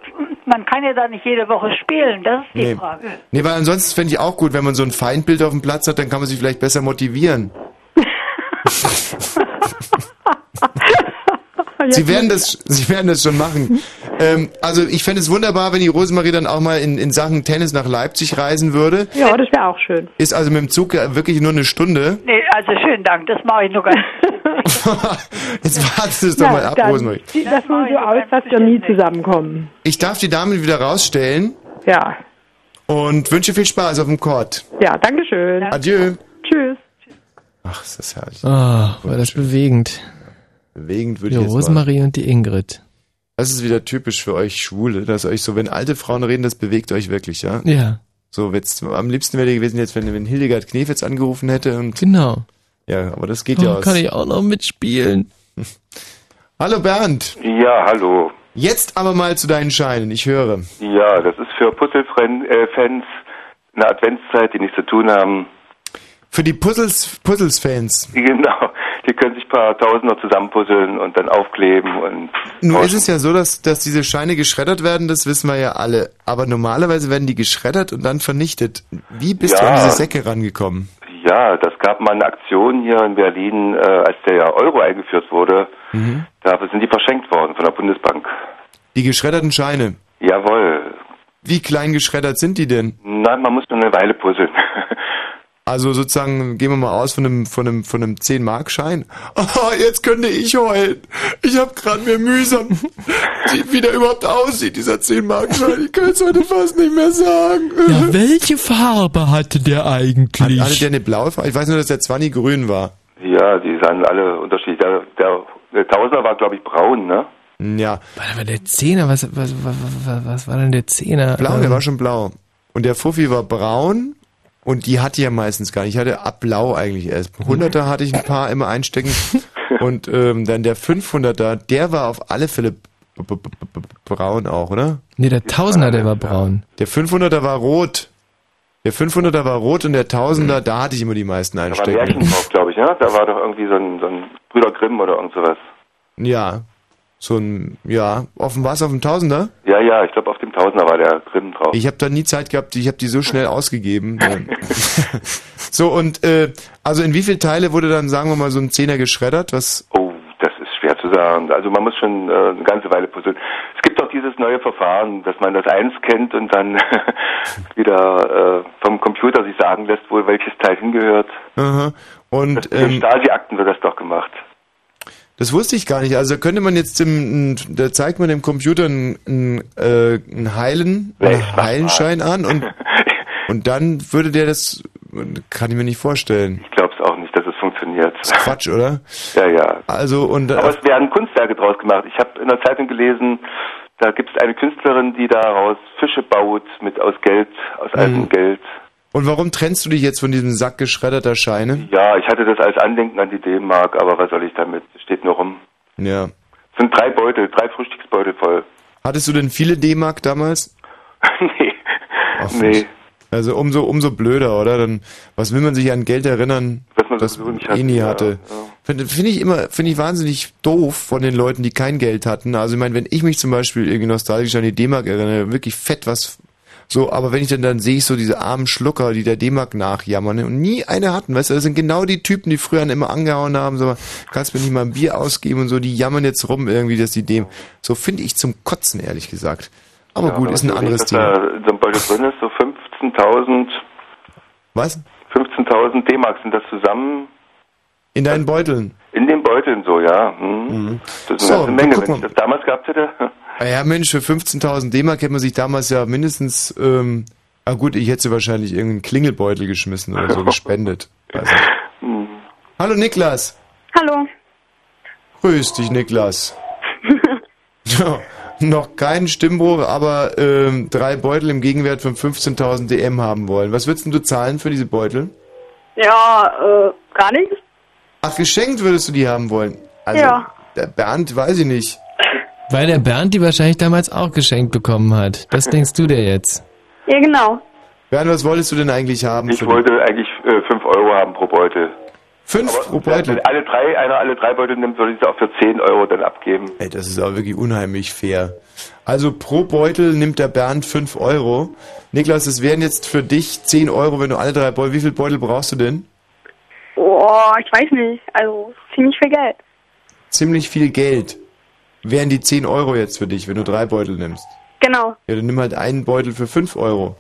man kann ja da nicht jede Woche spielen, das ist die Nee. Frage. Nee, weil ansonsten fände ich auch gut, wenn man so ein Feindbild auf dem Platz hat, dann kann man sich vielleicht besser motivieren. Sie werden das, Sie werden das schon machen. Ähm, also ich fände es wunderbar, wenn die Rosemarie dann auch mal in, in Sachen Tennis nach Leipzig reisen würde. Ja, das wäre auch schön. Ist also mit dem Zug ja wirklich nur eine Stunde. Nee, also schönen Dank, das mache ich nur ganz. Jetzt wartet es doch mal ab, dann Rosemarie. sieht das wohl so aus, dass wir nie zusammenkommen. Ich darf die Dame wieder rausstellen Ja. und wünsche viel Spaß auf dem Court. Ja, Dankeschön. Adieu. Tschüss. Ach, ist das herrlich. Ah, war das bewegend. Bewegend würde Die ich jetzt mal. Rosemarie und die Ingrid. Das ist wieder typisch für euch Schwule, dass euch so, wenn alte Frauen reden, das bewegt euch wirklich, ja? Ja. So, jetzt, am liebsten wäre gewesen jetzt, wenn, wenn Hildegard Knef jetzt angerufen hätte und. Genau. Ja, aber das geht ja Oh, aus. kann ich auch noch mitspielen. Hallo Bernd. Ja, hallo. Jetzt aber mal zu deinen Scheinen, ich höre. Ja, das ist für Puzzle-Fans eine Adventszeit, die nichts zu tun haben. Für die Puzzles, Puzzles-Fans. Genau, die können sich ein paar Tausender zusammenpuzzeln und dann aufkleben und Nur ist es ja so, dass, dass diese Scheine geschreddert werden, das wissen wir ja alle. Aber normalerweise werden die geschreddert und dann vernichtet. Wie bist du Ja. an diese Säcke rangekommen? ja, das gab mal eine Aktion hier in Berlin, äh, als der Euro eingeführt wurde. Mhm. Da sind die verschenkt worden von der Bundesbank. Die geschredderten Scheine. Jawohl. Wie klein geschreddert sind die denn? Nein, man muss nur eine Weile puzzeln. Also sozusagen, gehen wir mal aus von einem, von einem, von einem 10-Mark-Schein. Oh, jetzt könnte ich heulen. Ich habe gerade mir mühsam, wie der überhaupt aussieht, dieser 10-Mark-Schein. Ich kann es heute fast nicht mehr sagen. Ja, welche Farbe hatte der eigentlich? Hatte der eine blaue Farbe? Ich weiß nur, dass der 20 grün war. ja, die sahen alle unterschiedlich. Der, der, der Tausender war, glaube ich, braun, ne? Ja. Warte mal, der Zehner, was, was, was, was, was war denn der Zehner? Blau, der Ähm, war schon blau. Und der Fuffi war braun und die hatte ich ja meistens gar nicht. Ich hatte ab blau eigentlich erst. 100er hatte ich ein paar immer einstecken und ähm, dann der 500er, der war auf alle Fälle braun auch, oder? Nee, der Tausender, der war braun. Der 500er war rot. Der 500er war rot und der 1000er, da hatte ich immer die meisten Da war ein einstecken. Märchen drauf, glaube ich, ne? Da war doch irgendwie so ein, so ein Brüder Grimm oder irgend sowas. Ja. So ein, ja, auf dem was, auf dem Tausender? Ja, ja, ich glaube, auf dem Tausender war der Grimm drauf. Ich habe da nie Zeit gehabt, ich habe die so schnell ausgegeben. So, und äh, also in wie viele Teile wurde dann, sagen wir mal, so ein Zehner geschreddert? Was? Oh, das ist schwer zu sagen. Also man muss schon äh, eine ganze Weile puzzeln. Es gibt auch dieses neue Verfahren, dass man das einscannt und dann wieder äh, vom Computer sich sagen lässt, wo welches Teil hingehört. Aha. Und In den ähm, Stasi-Akten wird das doch gemacht. Das wusste ich gar nicht. Also könnte man jetzt dem, da zeigt man dem Computer einen, einen, äh, einen heilen, einen Heilenschein an und und dann würde der das, kann ich mir nicht vorstellen. Ich glaube es auch nicht, dass es funktioniert. Das ist Quatsch, oder? Ja, ja. Also und Aber es werden Kunstwerke draus gemacht. Ich habe in der Zeitung gelesen, da gibt es eine Künstlerin, die daraus Fische baut mit aus Geld, aus altem Mhm. Geld. Und warum trennst du dich jetzt von diesem Sack geschredderter Scheine? Ja, ich hatte das als Andenken an die D-Mark, aber was soll ich damit? Es steht nur rum. Ja. Es sind drei Beutel, drei Frühstücksbeutel voll. Hattest du denn viele D-Mark damals? nee. Ach, nee. Also umso umso blöder, oder? Dann was will man sich an Geld erinnern, das man eh nie hatte? Finde finde ich immer finde ich wahnsinnig doof von den Leuten, die kein Geld hatten. Also ich meine, wenn ich mich zum Beispiel irgendwie nostalgisch an die D-Mark erinnere, wirklich fett was so, aber wenn ich dann dann sehe ich so diese armen Schlucker, die der D-Mark nachjammern ne, und nie eine hatten, weißt du, das sind genau die Typen, die früher immer angehauen haben, so kannst mir nicht mal ein Bier ausgeben und so, die jammern jetzt rum irgendwie, dass die dem so finde ich zum Kotzen ehrlich gesagt. Aber Ja, gut, ist ein du anderes dass Thema. Da in so einem Beutel drin ist, so 15.000. Was? 15.000 D-Mark sind das zusammen In deinen Beuteln. in den Beuteln so, ja. Hm. Das ist So, eine ganze Menge. Wenn ich das damals gehabt hätte, Ja, Mensch, für 15.000 D-Mark hätte man sich damals ja mindestens, ähm, ah gut, ich hätte sie wahrscheinlich irgendeinen Klingelbeutel geschmissen oder so gespendet. Hm. Hallo Niklas. Hallo. Grüß dich, Niklas. Ja, noch keinen Stimmbruch, aber ähm, drei Beutel im Gegenwert von 15.000 DM haben wollen. Was würdest denn du zahlen für diese Beutel? Ja, äh, gar nichts. Ach, geschenkt würdest du die haben wollen? Also, Ja. der Bernd, weiß ich nicht. Weil der Bernd die wahrscheinlich damals auch geschenkt bekommen hat. Das denkst du dir jetzt. Ja, genau. Bernd, was wolltest du denn eigentlich haben? ich wollte eigentlich äh, 5 Euro haben pro Beutel. Fünf pro Beutel? Wenn alle drei, einer alle drei Beutel nimmt, würde ich es auch für 10 Euro dann abgeben. Ey, das ist aber wirklich unheimlich fair. Also pro Beutel nimmt der Bernd 5 Euro. Niklas, es wären jetzt für dich 10 Euro, wenn du alle drei Beutel. Wie viel Beutel brauchst du denn? Boah, ich weiß nicht. Also, ziemlich viel Geld. Ziemlich viel Geld. Wären die 10 Euro jetzt für dich, wenn du drei Beutel nimmst? Genau. Ja, dann nimm halt einen Beutel für 5 Euro.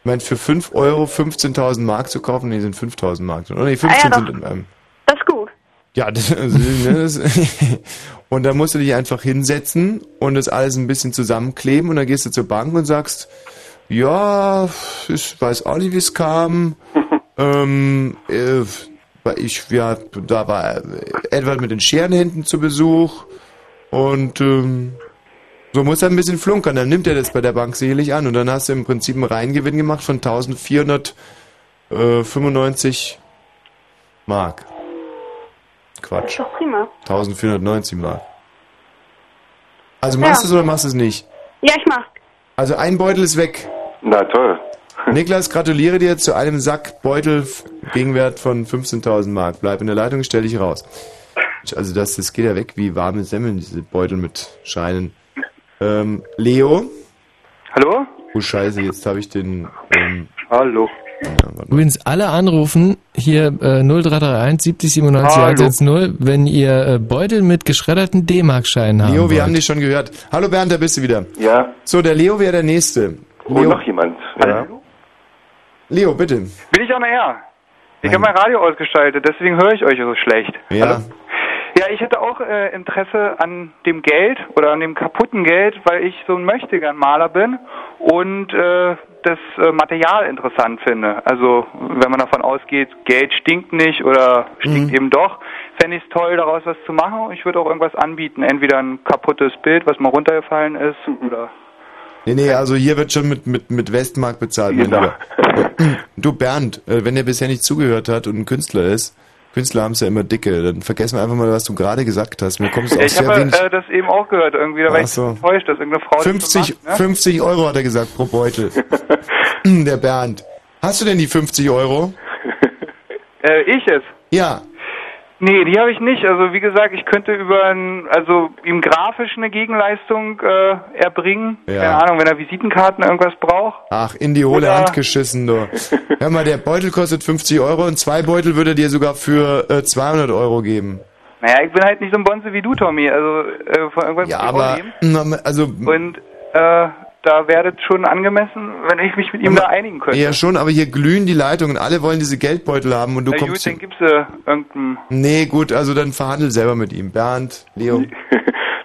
Ich meine, für 5 Euro 15.000 Mark zu kaufen, nee, sind 5.000 Mark. Oder nee, 15 Ah, ja, sind in einem. Das ist gut. Ja, das, ne, das, und da musst du dich einfach hinsetzen und das alles ein bisschen zusammenkleben und dann gehst du zur Bank und sagst, ja, ich weiß auch nicht, wie es kam. ähm, äh, ich, ja, da war Edward mit den Scherenhänden zu Besuch und ähm, so muss er ein bisschen flunkern. Dann nimmt er das bei der Bank sicherlich an und dann hast du im Prinzip einen Reingewinn gemacht von 1495 Mark. Quatsch. Doch prima. 1490 Mark. Also machst du Ja. es oder machst du es nicht? Ja, ich mach. Also ein Beutel ist weg. Na toll. Niklas, gratuliere dir zu einem Sack Beutel Gegenwert von 15.000 Mark. Bleib in der Leitung, stell dich raus. Also das, das geht ja weg wie warme Semmeln, diese Beutel mit Scheinen. Ähm, Leo? Hallo? Oh Scheiße, jetzt habe ich den... Ähm, Hallo. Übrigens alle anrufen, hier äh, 0331 70 97 Hallo. 110, wenn ihr äh, Beutel mit geschredderten D-Mark-Scheinen haben Leo, wir wollt. haben dich schon gehört. Hallo Bernd, da bist du wieder. Ja. So, der Leo wäre der Nächste. Und noch jemand. Ja. Leo, bitte. Bin ich on air? Ich habe mein Radio ausgeschaltet, deswegen höre ich euch so schlecht. Ja. Ja, ich hätte auch äh, Interesse an dem Geld oder an dem kaputten Geld, weil ich so ein Möchtegern-Maler bin und äh, das äh, Material interessant finde. Also wenn man davon ausgeht, Geld stinkt nicht oder stinkt eben doch, fände ich es toll, daraus was zu machen. Und ich würde auch irgendwas anbieten, entweder ein kaputtes Bild, was mal runtergefallen ist, oder Nee, nee, also hier wird schon mit, mit, mit Westmark bezahlt. Genau. Du Bernd, äh, wenn der bisher nicht zugehört hat und ein Künstler ist, Künstler haben es ja immer dicke, dann vergessen wir einfach mal, was du gerade gesagt hast. Mir kommt es Ja, auch ich sehr habe wenig. äh, das eben auch gehört irgendwie, da war ich so. enttäuscht, dass irgendeine Frau das so 50, macht, ne? 50 Euro hat er gesagt pro Beutel. der Bernd. Hast du denn die 50 Euro? Äh, ich es? Ja. Nee, die habe ich nicht. Also wie gesagt, ich könnte über ein, also ihm grafisch eine Gegenleistung äh, erbringen. Ja. Keine Ahnung, wenn er Visitenkarten irgendwas braucht. Ach, in die hohle Hand geschissen, du. Hör mal, der Beutel kostet 50 Euro und zwei Beutel würde er dir sogar für äh, 200 Euro geben. Naja, ich bin halt nicht so ein Bonze wie du, Tommy. Also äh, von irgendwas Ja, aber, na, also, Und äh, da wäre es schon angemessen, wenn ich mich mit ihm da einigen könnte. ja schon, aber hier glühen die Leitungen, alle wollen diese Geldbeutel haben und du Na gut, kommst... dann gibst du irgendein... Nee, gut, also dann verhandel selber mit ihm. Bernd, Leo.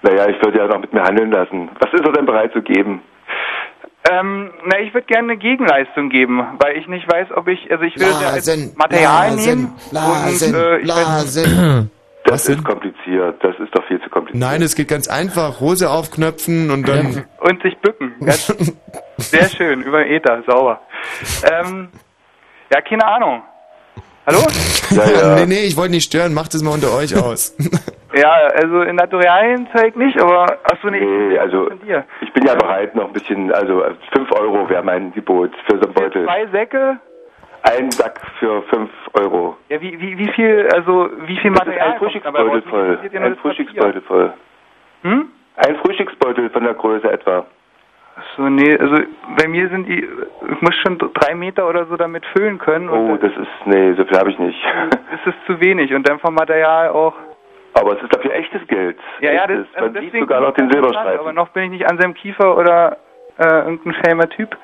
Naja, ich würde ja noch mit mir handeln lassen. Was ist er denn bereit zu geben? Ähm, na, ich würde gerne eine Gegenleistung geben, weil ich nicht weiß, ob ich, also ich will ja als Blasen, Material Blasen, nehmen Blasen, und äh, ich Blasen. Das ist kompliziert. Das ist doch viel zu kompliziert. Nein, es geht ganz einfach. Hose aufknöpfen und dann... und sich bücken. Ganz, sehr schön, über Ether, sauber. Ähm, ja, keine Ahnung. Hallo? nee, nee, ich wollte nicht stören. Macht es mal unter euch aus. Ja, also in Naturalienzeug nicht, aber achso, nee, Nee, also ich bin ja bereit, noch ein bisschen, also 5 Euro wäre mein Gebot für so einen Beutel. Zwei Säcke? Ein Sack für 5 Euro. Ja, wie, wie, wie viel, also wie viel Das ist Material ein? Frühstücksbeutel voll. Ein das. Frühstücksbeutel voll. Hm? Ein Frühstücksbeutel von der Größe etwa. So, nee, also bei mir sind die, ich muss schon drei Meter oder so damit füllen können. Und Oh, das ist, nee, so viel habe ich nicht. dann ist es zu wenig und dann vom Material auch. Aber es ist dafür echtes Geld. Ja, ja, das, Echtes. also Man sieht sogar noch den Aber Silberstreifen. noch bin ich nicht an seinem Kiefer oder äh, irgendein schelmer Typ.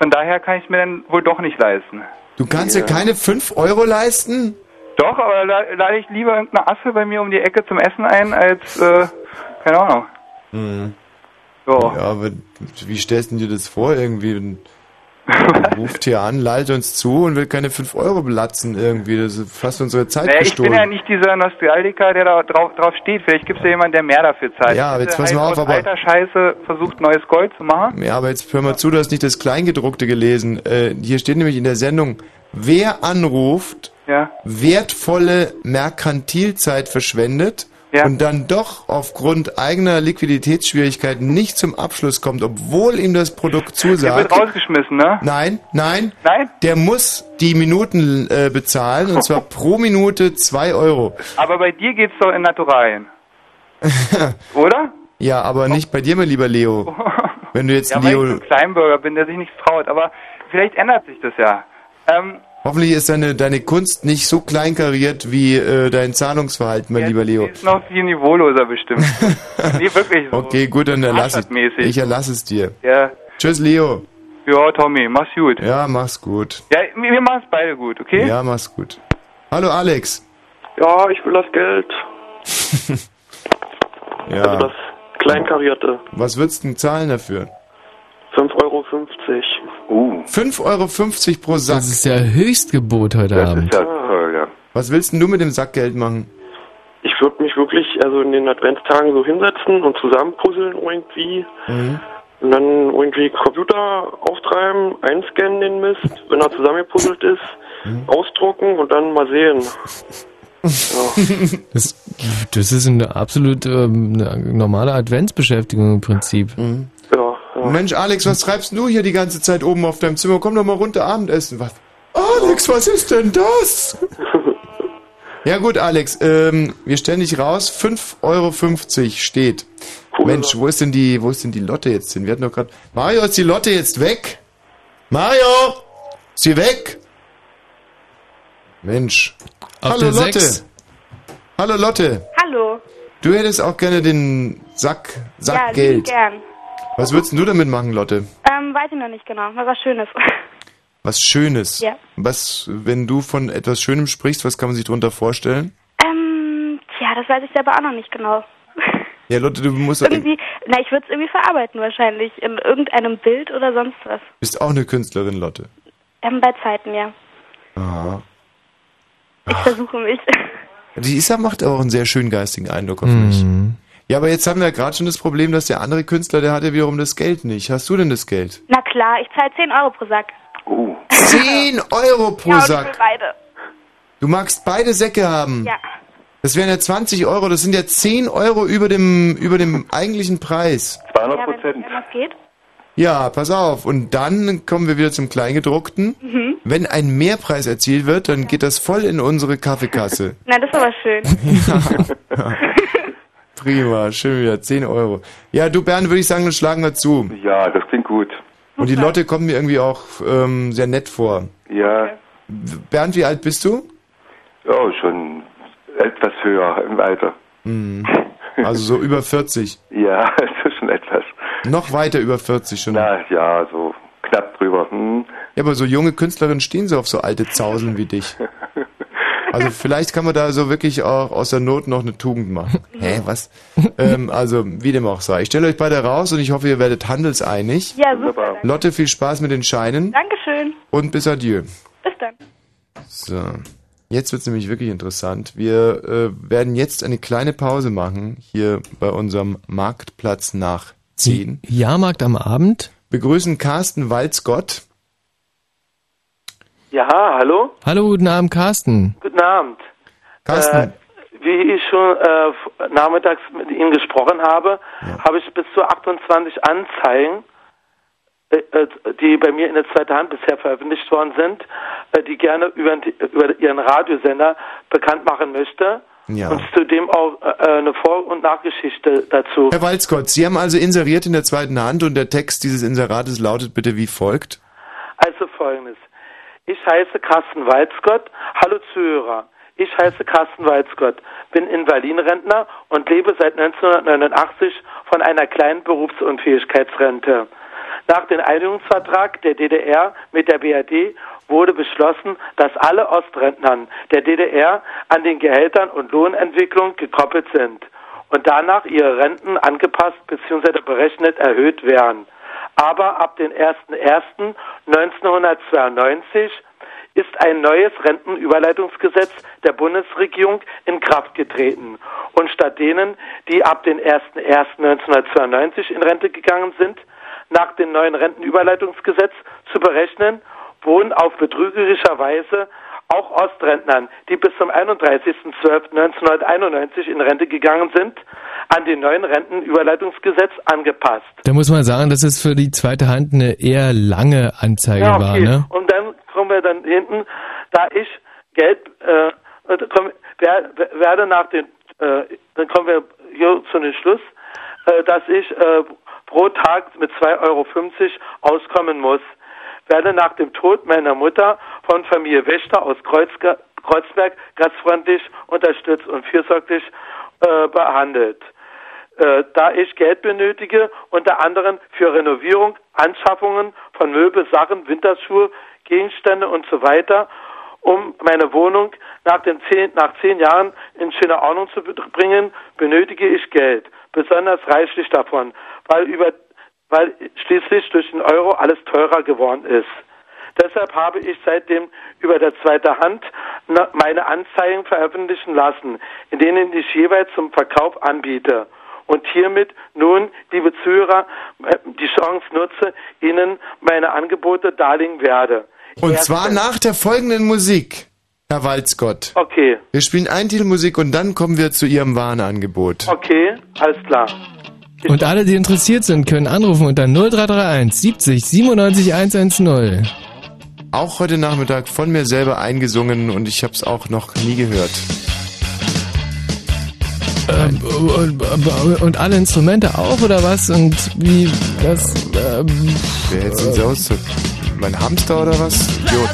Von daher kann ich es mir dann wohl doch nicht leisten. Du kannst dir keine 5 Euro leisten? Doch, aber la- lade ich lieber irgendeine Asse bei mir um die Ecke zum Essen ein, als, äh, keine Ahnung. Hm. Ja. Ja, aber wie stellst du dir das vor? Irgendwie ruft hier an, lallt uns zu und will keine 5 Euro belatzen irgendwie. Das ist fast unsere Zeit Naja, ich bin gestohlen. ja nicht dieser Nostalgiker, der da drauf, drauf steht. Vielleicht gibt es ja jemanden, der mehr dafür zahlt. Ja, aber jetzt pass mal auf, aber- alter Scheiße versucht, neues Gold zu machen. Ja, aber jetzt hör mal zu, du hast nicht das Kleingedruckte gelesen. Äh, hier steht nämlich in der Sendung, wer anruft, Ja. wertvolle Merkantilzeit verschwendet und dann doch aufgrund eigener Liquiditätsschwierigkeiten nicht zum Abschluss kommt, obwohl ihm das Produkt Der wird zusagt. rausgeschmissen, ne? Nein, nein. Nein? Der muss die Minuten äh, bezahlen und zwar pro Minute zwei Euro. Aber bei dir geht's doch in Naturalien. Oder? Ja, aber nicht bei dir, mein lieber Leo. Wenn du jetzt ja, weil ich Leo. ein Kleinbürger bin, der sich nichts traut. Aber vielleicht ändert sich das ja. Ähm, Hoffentlich ist deine, deine Kunst nicht so kleinkariert wie äh, dein Zahlungsverhalten, mein lieber Leo. ist noch viel niveauloser bestimmt. nee, wirklich so. Okay, gut, dann erlasse ich. Ich erlasse es dir. Ja. Tschüss, Leo. Ja, Tommy, mach's gut. Ja, mach's gut. Ja, wir wir machen's beide gut, okay? Ja, mach's gut. Hallo, Alex. Ja, ich will das Geld. Ja. Also das Kleinkarierte. Was würdest du denn zahlen dafür? 5,50 Euro. Uh. 5,50 Euro pro Sack. Das ist ja Höchstgebot heute Abend. ja toll, ja. Was willst denn du mit dem Sackgeld machen? Ich würde mich wirklich also in den Adventstagen so hinsetzen und zusammenpuzzeln irgendwie. Mhm. Und dann irgendwie Computer auftreiben, einscannen den Mist, wenn er zusammengepuzzelt ist, Mhm. ausdrucken und dann mal sehen. Das, das ist eine absolut ähm, eine normale Adventsbeschäftigung im Prinzip. Ja, ja. Mensch, Alex, was treibst du hier die ganze Zeit oben auf deinem Zimmer? Komm doch mal runter Abendessen. Was? Alex, was ist denn das? Ja gut, Alex, ähm, wir stellen dich raus. 5,50 Euro steht. Mensch, wo ist denn die, wo ist denn die Lotte jetzt hin? Wir hatten doch gerade. Mario, ist die Lotte jetzt weg? Mario! Ist sie weg? Mensch. Auf Hallo Lotte. Sechs. Hallo Lotte. Hallo. Du hättest auch gerne den Sack, Sack ja, Geld. gern. Was würdest du damit machen, Lotte? Ähm, weiß ich noch nicht genau. Mal was Schönes. Was Schönes. Ja. Was, wenn du von etwas Schönem sprichst, was kann man sich darunter vorstellen? ähm, tja, das weiß ich selber auch noch nicht genau. Ja, Lotte, du musst, Irgendwie, na, ich würde es irgendwie verarbeiten wahrscheinlich. In irgendeinem Bild oder sonst was. bist auch eine Künstlerin, Lotte. Ähm, bei Zeiten, ja. Aha. Ich versuche mich. Die Isa macht auch einen sehr schönen geistigen Eindruck auf mich. Ja, aber jetzt haben wir ja gerade schon das Problem, dass der andere Künstler, der hat ja wiederum das Geld nicht. Hast du denn das Geld? Na klar, ich zahle 10 Euro pro Sack. 10 Euro pro ja, und ich will Sack. beide. Du magst beide Säcke haben. Ja. Das wären ja 20 Euro, das sind ja 10 Euro über dem, über dem eigentlichen Preis. 200 Ja, wenn, wenn das geht. Ja, pass auf. Und dann kommen wir wieder zum Kleingedruckten. Mhm. Wenn ein Mehrpreis erzielt wird, dann geht das voll in unsere Kaffeekasse. Na, das ist aber schön. Prima, schön wieder, 10 Euro. Ja, du Bernd, würde ich sagen, dann schlagen wir zu. Ja, das klingt gut. Und die Lotte kommt mir irgendwie auch ähm, sehr nett vor. Ja, Bernd, wie alt bist du? oh, schon etwas höher im Alter. Hm. Also so über 40. Ja, das ist schon etwas. Noch weiter über 40 schon. Na ja, so knapp drüber. Hm. Ja, aber so junge Künstlerinnen stehen so auf so alte Zauseln wie dich. Also vielleicht kann man da so wirklich auch aus der Not noch eine Tugend machen. Hä, was? ähm, also, wie dem auch sei. Ich stelle euch beide raus und ich hoffe, ihr werdet handelseinig. Ja, super. Lotte, viel Spaß mit den Scheinen Dankeschön. und bis adieu. Bis dann. So. Jetzt wird's nämlich wirklich interessant. Wir äh, werden jetzt eine kleine Pause machen, hier bei unserem Marktplatz nach 10. Jahrmarkt am Abend. Begrüßen Carsten Walzgott. Ja, hallo? Hallo, guten Abend, Carsten. Guten Abend. Carsten. Äh, wie ich schon äh, nachmittags mit Ihnen gesprochen habe, habe ich bis zu 28 Anzeigen, äh, äh, die bei mir in der zweiten Hand bisher veröffentlicht worden sind, äh, die gerne über, über Ihren Radiosender bekannt machen möchte. Ja. Und zudem auch äh, eine Vor- und Nachgeschichte dazu. Herr Walzgott, Sie haben also inseriert in der zweiten Hand und der Text dieses Inserates lautet bitte wie folgt. Also folgendes. Ich heiße Carsten Walzgott. Hallo Zuhörer. Ich heiße Carsten Walzgott, bin Invalidenrentner und lebe seit 1989 von einer kleinen Berufsunfähigkeitsrente. Nach dem Einigungsvertrag der DDR mit der BRD wurde beschlossen, dass alle Ostrentnern der DDR an den Gehältern und Lohnentwicklung gekoppelt sind und danach ihre Renten angepasst bzw. berechnet erhöht werden. Aber ab dem 01.01.1992 ist ein neues Rentenüberleitungsgesetz der Bundesregierung in Kraft getreten. Und statt denen, die ab dem 01.01.1992 in Rente gegangen sind, nach dem neuen Rentenüberleitungsgesetz zu berechnen, wurden auf betrügerischer Weise auch Ostrentnern, die bis zum 31.12.1991 in Rente gegangen sind, an den neuen Rentenüberleitungsgesetz angepasst. Da muss man sagen, dass es für die zweite Hand eine eher lange Anzeige Ja, war, okay. ne? Und dann kommen wir dann hinten, da ich Geld, äh, komm, wer- werde nach den, äh, dann kommen wir hier zu dem Schluss, äh, dass ich äh, pro Tag mit 2,50 Euro auskommen muss. Werde nach dem Tod meiner Mutter von Familie Wächter aus Kreuzga Kreuzberg gastfreundlich unterstützt und fürsorglich äh, behandelt. Äh, da ich Geld benötige, unter anderem für Renovierung, Anschaffungen von Möbel, Sachen, Winterschuhe, Gegenstände und so weiter, um meine Wohnung nach, den zehn, nach zehn Jahren in schöne Ordnung zu bringen, benötige ich Geld, besonders reichlich davon, weil, über, weil schließlich durch den Euro alles teurer geworden ist. Deshalb habe ich seitdem über der zweite Hand meine Anzeigen veröffentlichen lassen, in denen ich jeweils zum Verkauf anbiete. Und hiermit nun, liebe Zuhörer, äh, die Chance nutze, Ihnen meine Angebote darlegen werde. Und Erstens- zwar nach der folgenden Musik, Herr Walzgott. Okay, Wir spielen ein Titel Musik und dann kommen wir zu Ihrem Warenangebot. okay, alles klar. Und alle, die interessiert sind, können anrufen unter 0331 70 97 110. Auch heute Nachmittag von mir selber eingesungen und ich habe es auch noch nie gehört. Ähm, und, und alle Instrumente auch oder was? Und wie das? Ähm, Wer hält denn so aus? Mein Hamster oder was? Idiot.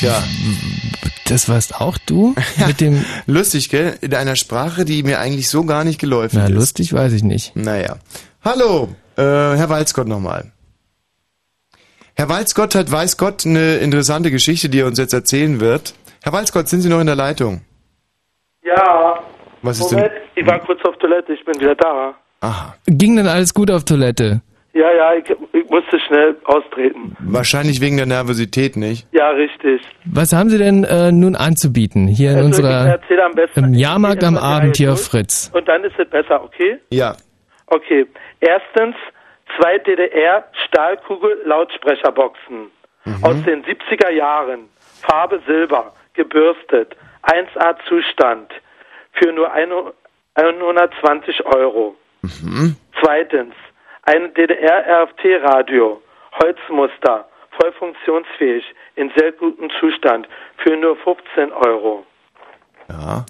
Tja. das warst auch du? Mit dem lustig, gell? In einer Sprache, die mir eigentlich so gar nicht geläufig Na, ist. lustig weiß ich nicht. Naja. Hallo, äh, Herr Walzgott nochmal. Herr Walzgott hat, weiß Gott, eine interessante Geschichte, die er uns jetzt erzählen wird. Herr Walzgott, sind Sie noch in der Leitung? Ja. Was ist Moment, ich war kurz auf Toilette, ich bin wieder da. Aha. Ging denn alles gut auf Toilette? Ja, ja, ich, ich musste schnell austreten. Wahrscheinlich wegen der Nervosität, nicht? Ja, richtig. Was haben Sie denn äh, nun anzubieten hier in Also, ich unserer erzähle am besten. im Jahrmarkt am Abend hier auf Fritz? Und dann ist es besser, okay? Ja. Okay. Erstens, zwei DDR-Stahlkugel-Lautsprecherboxen aus den 70er Jahren. Farbe Silber, gebürstet, 1A Zustand, für nur ein- 120 Euro. Zweitens, ein DDR-RFT-Radio, Holzmuster, voll funktionsfähig, in sehr gutem Zustand, für nur 15 Euro. Ja.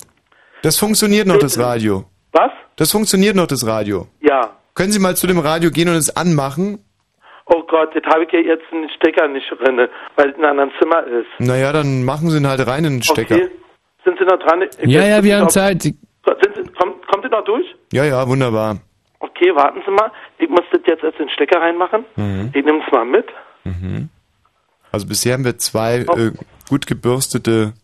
Das funktioniert noch, das Radio. Was? Das funktioniert noch, das Radio. Ja. Können Sie mal zu dem Radio gehen und es anmachen? Oh Gott, jetzt habe ich ja jetzt einen Stecker nicht drin, weil es in einem anderen Zimmer ist. Naja, dann machen Sie ihn halt rein in den Stecker. Okay. Sind Sie noch dran? Ich Ja, ja, wir haben Zeit. Sind Sie, kommt, kommt ihr noch durch? Ja, ja, wunderbar. Okay, warten Sie mal. Ich muss das jetzt erst in den Stecker reinmachen. Mhm. Ich nehme es mal mit. Mhm. Also bisher haben wir zwei Oh. äh, gut gebürstete.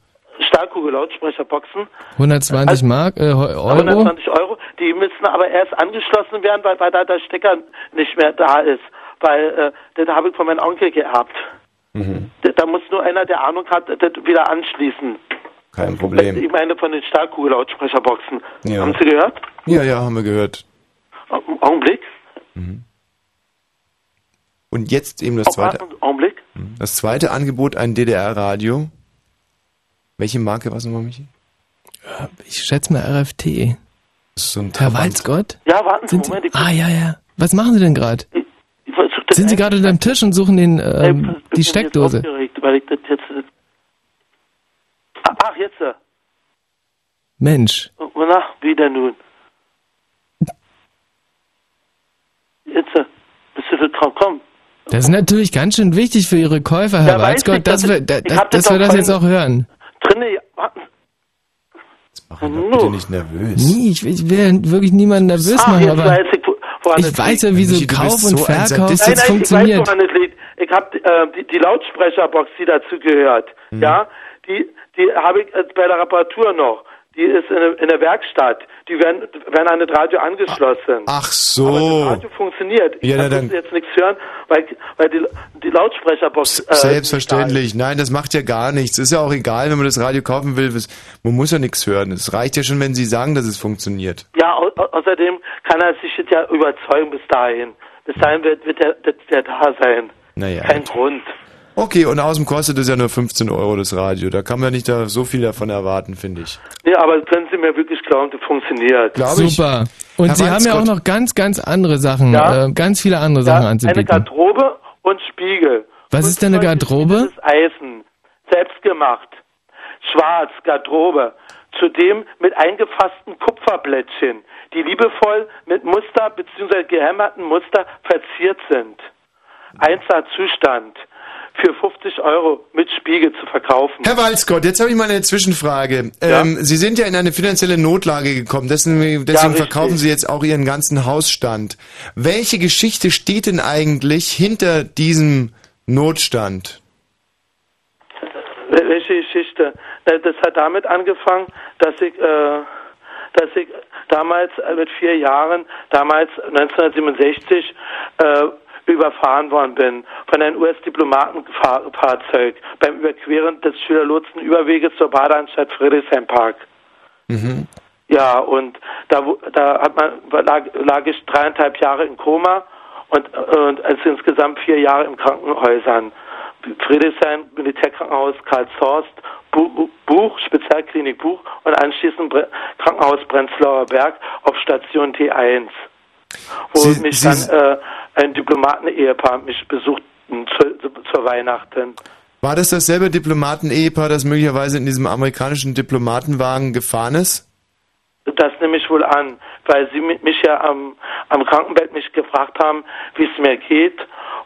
Stahlkugel-Lautsprecherboxen. 120 Mark, äh, Euro? 120 Euro. Die müssen aber erst angeschlossen werden, weil, weil da der Stecker nicht mehr da ist. Weil äh, das habe ich von meinem Onkel geerbt. Mhm. Da- Da muss nur einer, der Ahnung hat, das wieder anschließen. Kein Problem. Ich meine von den Stahlkugel-Lautsprecherboxen. Ja. Haben Sie gehört? Ja, ja, haben wir gehört. Au- Augenblick. Und jetzt eben das zweite, Augenblick. das zweite Angebot, ein DDR-Radio. Welche Marke war es nochmal, Michi? Ich schätze mal RFT. So Herr. Walzgott? Ja, warten Sie, Sind Sie, Moment. Ich, ah, ja, ja. Was machen Sie denn gerade? Sind Sie gerade unter dem Tisch und suchen den, ähm, Ich bin die Steckdose? Jetzt weil ich das jetzt. Ah, Ach, jetzt. äh, Mensch. Na, wie denn nun? Jetzt. äh, Bist du komm, komm. Das ist natürlich ganz schön wichtig für Ihre Käufer, Herr Ja, ich, Walzgott, dass das wir, da, dass, das wir das jetzt auch hören. Drinne, warten. Bitte nicht nervös. Nie, ich, will- ich will wirklich niemanden nervös Ah, machen, jetzt aber weiß ich, ich weiß ja, wie so Michi, Kauf und so Verkauf. Nein, jetzt nein, funktioniert. ich weiß, woran es liegt. Ich habe äh, die, die Lautsprecherbox, die dazu gehört, Mhm. ja, die, die habe ich äh, bei der Reparatur noch. Die ist in, in der Werkstatt. Die werden, werden an das Radio angeschlossen. Ach Aber das so. Radio funktioniert. Ich Ja, kann dann- jetzt nichts hören, weil, weil die, die Lautsprecherbox... Äh, Selbstverständlich. Nein, das macht ja gar nichts. Ist ja auch egal, wenn man das Radio kaufen will. Man muss ja nichts hören. Es reicht ja schon, wenn Sie sagen, dass es funktioniert. Ja, au au außerdem kann er sich jetzt ja überzeugen bis dahin. Bis dahin wird, wird der, der, der da sein. Naja. Kein Grund. Okay, und außerdem kostet es ja nur 15 Euro das Radio. Da kann man nicht da so viel davon erwarten, finde ich. Nee, aber können Sie mir wirklich glauben, das funktioniert. Super. Und Herr Sie haben ja auch noch ganz, ganz andere Sachen, Ja. äh, ganz viele andere Sachen Eine anzubieten. Garderobe und Spiegel. Was ist denn eine Garderobe? Das Eisen. Selbst gemacht. Schwarz, Garderobe. Zudem mit eingefassten Kupferblättchen, die liebevoll mit Muster bzw. gehämmerten Muster verziert sind. Einser Zustand. Für 50 Euro mit Spiegel zu verkaufen. Herr Walzgott, jetzt habe ich mal eine Zwischenfrage. Ähm, Sie sind ja in eine finanzielle Notlage gekommen, deswegen, deswegen richtig. verkaufen Sie jetzt auch Ihren ganzen Hausstand. Welche Geschichte steht denn eigentlich hinter diesem Notstand? Wel- Welche Geschichte? Na, Das hat damit angefangen, dass ich, äh, dass ich damals äh, mit vier Jahren, damals 1967, äh, überfahren worden bin von einem US-Diplomatenfahrzeug beim Überqueren des Schülerlotsenüberweges zur Badeanstalt Friedrichshain-Park. Mhm. Ja, und da, da hat man, lag, lag ich dreieinhalb Jahre im Koma und, und also insgesamt vier Jahre in Krankenhäusern. Friedrichshain, Militärkrankenhaus Karlshorst, Bu- Bu- Buch, Spezialklinik Buch und anschließend Krankenhaus Prenzlauer Berg auf Station T1, wo Sie- mich Sie- dann äh, ein Diplomaten-Ehepaar mich besuchten zu, zu, zur Weihnachten. War das dasselbe Diplomaten-Ehepaar, das möglicherweise in diesem amerikanischen Diplomatenwagen gefahren ist? Das nehme ich wohl an, weil sie mi- mich ja am, am Krankenbett mich gefragt haben, wie es mir geht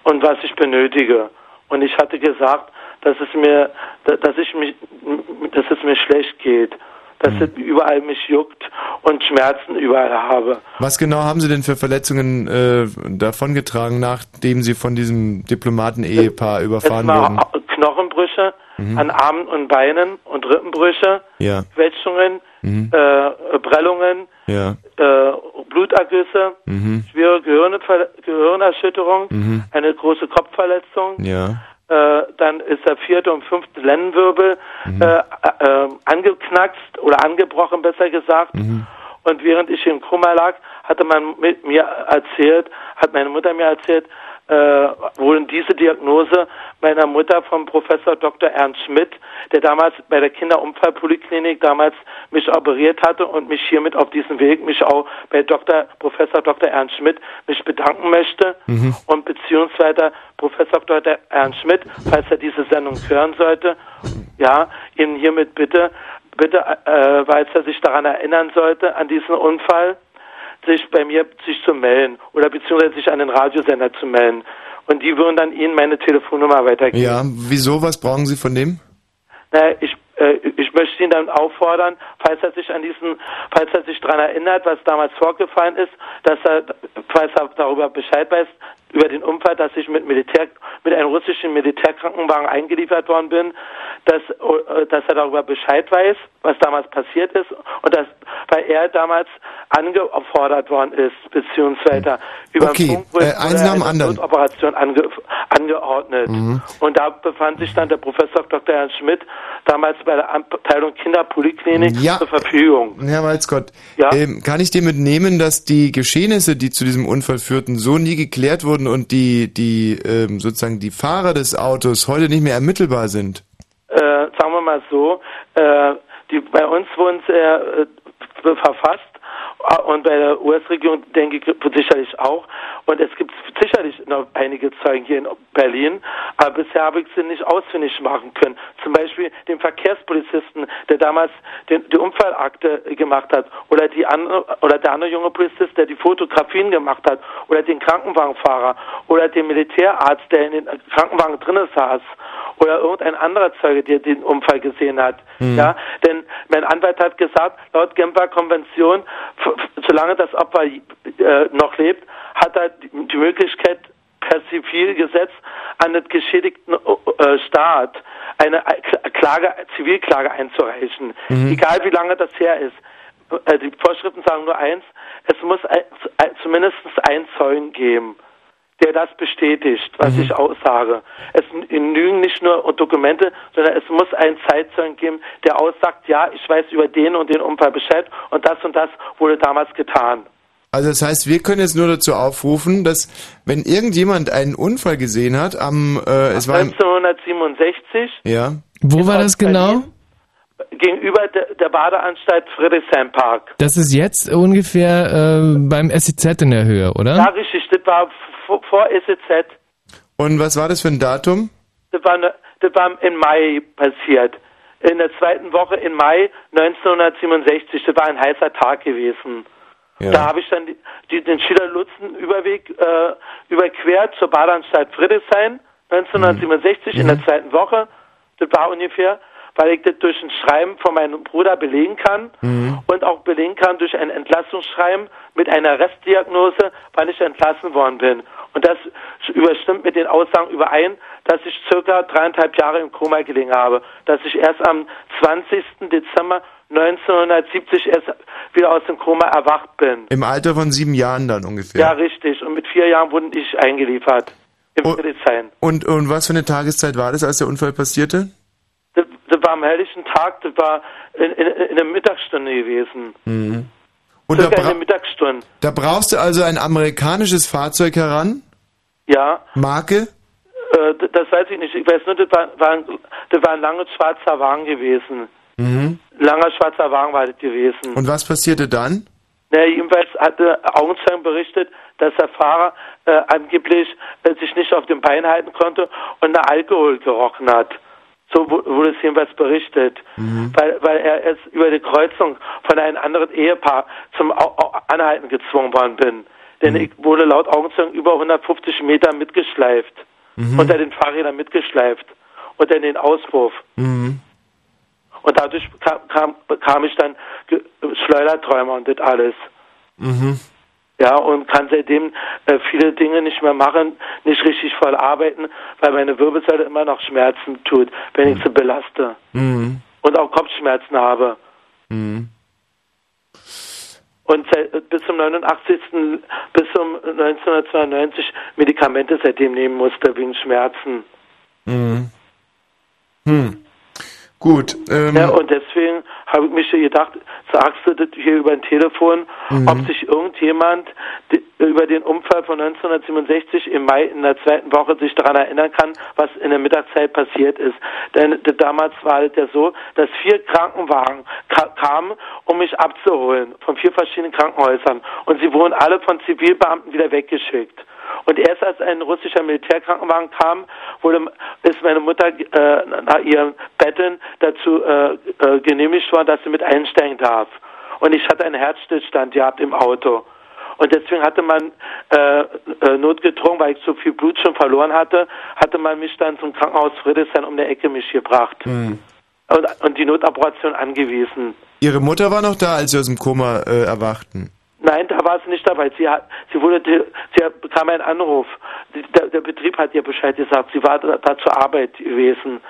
und was ich benötige. Und ich hatte gesagt, dass es mir, da- dass ich mich, dass es mir schlecht geht, dass es überall mich juckt und Schmerzen überall habe. Was genau haben Sie denn für Verletzungen äh, davongetragen, nachdem Sie von diesem Diplomaten-Ehepaar überfahren wurden? Knochenbrüche Mhm. an Armen und Beinen und Rippenbrüche, Ja. Quetschungen, Mhm. äh, Prellungen, Ja. äh, Blutergüsse, Mhm. schwere Gehirnver Gehirnerschütterung, Mhm. eine große Kopfverletzung. Ja. Äh, dann ist der vierte und fünfte Lendenwirbel Mhm. äh, äh, angeknackst oder angebrochen, besser gesagt. Mhm. Und während ich im Koma lag, hatte man mit mir erzählt, hat meine Mutter mir erzählt, äh, wohl diese Diagnose meiner Mutter vom Professor Dr. Ernst Schmidt, der damals bei der Kinderunfallpoliklinik damals mich operiert hatte und mich hiermit auf diesem Weg mich auch bei Dr. Professor Dr. Ernst Schmidt mich bedanken möchte Mhm. und beziehungsweise Professor Dr. Ernst Schmidt, falls er diese Sendung hören sollte, ja, ihn hiermit bitte, bitte, äh, falls er sich daran erinnern sollte, an diesen Unfall, sich bei mir sich zu melden oder beziehungsweise sich an den Radiosender zu melden. Und die würden dann Ihnen meine Telefonnummer weitergeben. Ja, wieso? Was brauchen Sie von dem? Naja, ich, äh, ich möchte ihn dann auffordern, falls er sich an diesen, falls er sich daran erinnert, was damals vorgefallen ist, dass er, falls er darüber Bescheid weiß, über den Unfall, dass ich mit Militär, mit einem russischen Militärkrankenwagen eingeliefert worden bin, dass, äh, dass er darüber Bescheid weiß, was damals passiert ist und dass, weil er damals angefordert worden ist, beziehungsweise über Okay, Funk wurde äh, eins nach dem anderen. Notoperation ange, angeordnet. Mhm. Und da befand sich dann der Professor Dr. Ernst Schmidt damals bei der Abteilung Kinderpoliklinik Ja. zur Verfügung. Herr Walzgott, Ja? ähm, kann ich dir mitnehmen, dass die Geschehnisse, die zu diesem Unfall führten, so nie geklärt wurden und die, die ähm, sozusagen die Fahrer des Autos heute nicht mehr ermittelbar sind? Äh, sagen wir mal so, äh, die, bei uns wurden sie äh, verfasst und bei der US-Regierung denke ich sicherlich auch. Und es gibt sicherlich noch einige Zeugen hier in Berlin, aber bisher habe ich sie nicht ausfindig machen können. Zum Beispiel den Verkehrspolizisten, der damals den, die Unfallakte gemacht hat, oder die andere, oder der andere junge Polizist, der die Fotografien gemacht hat, oder den Krankenwagenfahrer, oder den Militärarzt, der in den Krankenwagen drinnen saß, oder irgendein anderer Zeuge, der den Unfall gesehen hat. Mhm. Ja, denn mein Anwalt hat gesagt, laut Genfer Konvention, solange das Opfer äh, noch lebt, hat er die, Möglichkeit per Zivilgesetz an den geschädigten äh, Staat eine Klage, Zivilklage einzureichen, Mhm. egal wie lange das her ist. äh, die Vorschriften sagen nur eins, es muss ein, ein, zumindest einen Zeugen geben, der das bestätigt, was ich aussage. Es genügen nicht nur Dokumente, sondern es muss einen Zeitzeugen geben, der aussagt, ja, ich weiß über den und den Unfall Bescheid und das und das wurde damals getan. Also das heißt, wir können jetzt nur dazu aufrufen, dass wenn irgendjemand einen Unfall gesehen hat, am äh, es war im, 1967 ja Wo war das genau? Gegenüber der, Badeanstalt Friedrichshain-Park. Das ist jetzt ungefähr äh, beim SEZ in der Höhe, oder? Ja, richtig, das war vor, vor SEZ. und was war das für ein Datum? Das war, ne- das war im Mai passiert. In der zweiten Woche im Mai 1967. Das war ein heißer Tag gewesen. Ja. Da habe ich dann die, die, den Schiller-Lutzen-Überweg äh, überquert zur Badeanstalt Friedrichshain 1967 in der zweiten Woche. Das war ungefähr, weil ich das durch ein Schreiben von meinem Bruder belegen kann und auch belegen kann durch ein Entlassungsschreiben mit einer Restdiagnose, wann ich entlassen worden bin. Und das überstimmt mit den Aussagen überein, dass ich circa dreieinhalb Jahre im Koma gelegen habe. Dass ich erst am 20. Dezember 1970 erst wieder aus dem Koma erwacht bin. Im Alter von sieben Jahren dann ungefähr. Ja, richtig. Und mit vier Jahren wurde ich eingeliefert. Im Friedrichshain. Und, und was für eine Tageszeit war das, als der Unfall passierte? Das, war am helllichen Tag, das war in, in, in der Mittagsstunde gewesen. Mhm. Und da, bra da brauchst du also ein amerikanisches Fahrzeug heran? Ja. Marke? Äh, das weiß ich nicht. Ich weiß nur, das war, war, ein, das war ein langer schwarzer Wagen gewesen. Mhm. Langer schwarzer Wagen war das gewesen. Und was passierte dann? Na, jedenfalls hatte Augenzeugen berichtet, dass der Fahrer äh, angeblich äh, sich nicht auf dem Bein halten konnte und nach Alkohol gerochen hat. So wu- wurde es jedenfalls berichtet. Weil, weil er erst über die Kreuzung von einem anderen Ehepaar zum Anhalten gezwungen worden bin. Denn ich wurde laut Augenzeugen über 150 Meter mitgeschleift. Unter den Fahrrädern mitgeschleift. Unter den Auspuff. Mhm. Und dadurch kam, kam, bekam ich dann Schleuderträume und das alles. Mhm. Ja, und kann seitdem äh, viele Dinge nicht mehr machen, nicht richtig voll arbeiten, weil meine Wirbelsäule immer noch Schmerzen tut, wenn ich sie belaste. Mhm. Und auch Kopfschmerzen habe. Mhm. Und seit, äh, bis zum 89. bis zum 1992 Medikamente seitdem nehmen musste wegen Schmerzen. Mhm. Hm. Gut. Ähm, Ja, und deswegen habe ich mich gedacht, sagst du das hier über ein Telefon, Mhm. ob sich irgendjemand über den Unfall von 1967 im Mai in der zweiten Woche sich daran erinnern kann, was in der Mittagszeit passiert ist. Denn damals war es ja so, dass vier Krankenwagen ka kamen, um mich abzuholen, von vier verschiedenen Krankenhäusern. Und sie wurden alle von Zivilbeamten wieder weggeschickt. Und erst als ein russischer Militärkrankenwagen kam, wurde, ist meine Mutter äh, nach ihrem Betteln dazu äh, äh, genehmigt worden, dass sie mit einsteigen darf. Und ich hatte einen Herzstillstand gehabt im Auto. Und deswegen hatte man äh, äh, notgedrungen, weil ich so viel Blut schon verloren hatte, hatte man mich dann zum Krankenhaus Friedrichshain um die Ecke mich gebracht hm. und, und die Notoperation angewiesen. Ihre Mutter war noch da, als Sie aus dem Koma äh, erwachten. Nein, da war sie nicht dabei. Sie hat, sie wurde, sie bekam einen Anruf. Der, der Betrieb hat ihr Bescheid gesagt. Sie war da, da zur Arbeit gewesen.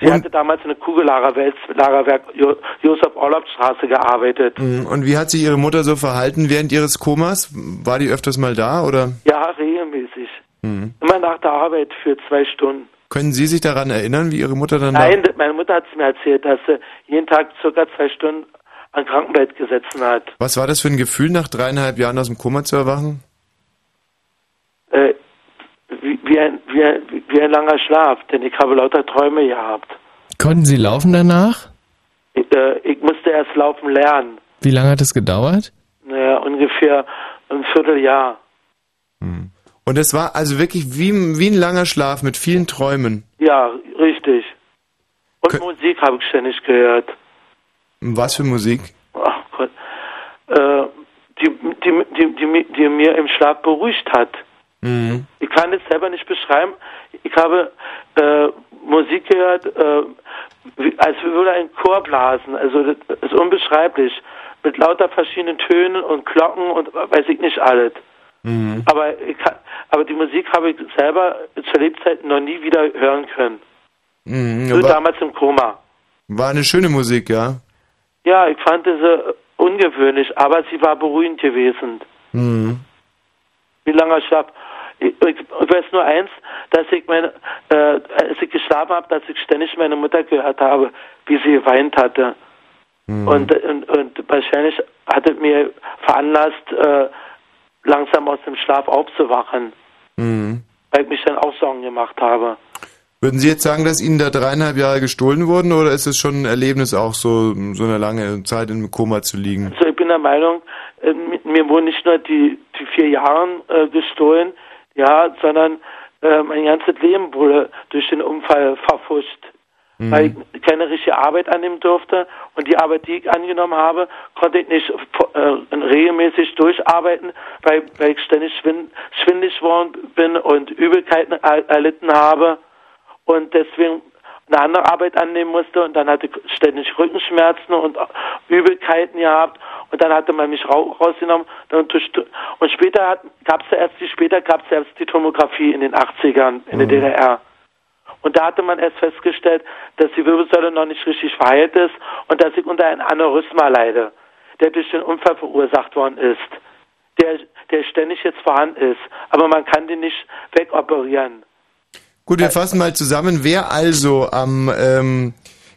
Sie hatte damals in einem Kugellagerwerk Jo- Josef-Orlopp-Straße gearbeitet. Mhm. Und wie hat sich Ihre Mutter so verhalten während Ihres Komas? War die öfters mal da oder? Ja, regelmäßig. Mhm. Immer nach der Arbeit für zwei Stunden. Können Sie sich daran erinnern, wie Ihre Mutter dann Nein, meine Mutter hat es mir erzählt, dass sie jeden Tag circa zwei Stunden am Krankenbett gesessen hat. Was war das für ein Gefühl, nach dreieinhalb Jahren aus dem Koma zu erwachen? Äh, wie, wie, ein, wie, ein, wie ein langer Schlaf, denn ich habe lauter Träume gehabt. Konnten Sie laufen danach? Ich, äh, ich musste erst laufen lernen. Wie lange hat es gedauert? Naja, ungefähr ein Vierteljahr. Und es war also wirklich wie, wie ein langer Schlaf mit vielen Träumen. Ja, richtig. Und Musik habe ich ständig gehört. Was für Musik? Ach Gott. Äh, die, die, die, die, die mir im Schlaf beruhigt hat. Mhm. Ich kann es selber nicht beschreiben. Ich habe äh, Musik gehört, äh, wie, als würde ein Chor blasen. Also das ist unbeschreiblich. Mit lauter verschiedenen Tönen und Glocken und weiß ich nicht alles. Mhm. Aber, ich, aber die Musik habe ich selber zur Lebzeit noch nie wieder hören können. Mhm. Nur Aber damals im Koma. war eine schöne Musik, ja. Ja, ich fand diese ungewöhnlich, aber sie war beruhigend gewesen. Mhm. Wie lange ich schlaf. Ich, weiß nur eins, dass ich meine, äh, als ich geschlafen habe, dass ich ständig meine Mutter gehört habe, wie sie geweint hatte. Mhm. Und, und, und wahrscheinlich hat es mir veranlasst, äh, langsam aus dem Schlaf aufzuwachen, Mhm. weil ich mich dann auch Sorgen gemacht habe. Würden Sie jetzt sagen, dass Ihnen da dreieinhalb Jahre gestohlen wurden oder ist es schon ein Erlebnis, auch so, so eine lange Zeit im Koma zu liegen? Also ich bin der Meinung, äh, mi- mir wurden nicht nur die, die vier Jahre äh, gestohlen, ja, sondern äh, mein ganzes Leben wurde durch den Unfall verfuscht. Mhm. Weil ich keine richtige Arbeit annehmen durfte und die Arbeit, die ich angenommen habe, konnte ich nicht äh, regelmäßig durcharbeiten, weil, weil ich ständig schwind, schwindlig geworden bin und Übelkeiten er, erlitten habe und deswegen eine andere Arbeit annehmen musste und dann hatte ich ständig Rückenschmerzen und Übelkeiten gehabt und dann hatte man mich rau rausgenommen und, später gab es ja erst die später gab es erst die Tomographie in den 80ern in der DDR und da hatte man erst festgestellt, dass die Wirbelsäule noch nicht richtig verheilt ist und dass ich unter einem Aneurysma leide, der durch den Unfall verursacht worden ist, der der ständig jetzt vorhanden ist, aber man kann den nicht wegoperieren. Gut, wir fassen mal zusammen. Wer also am ähm,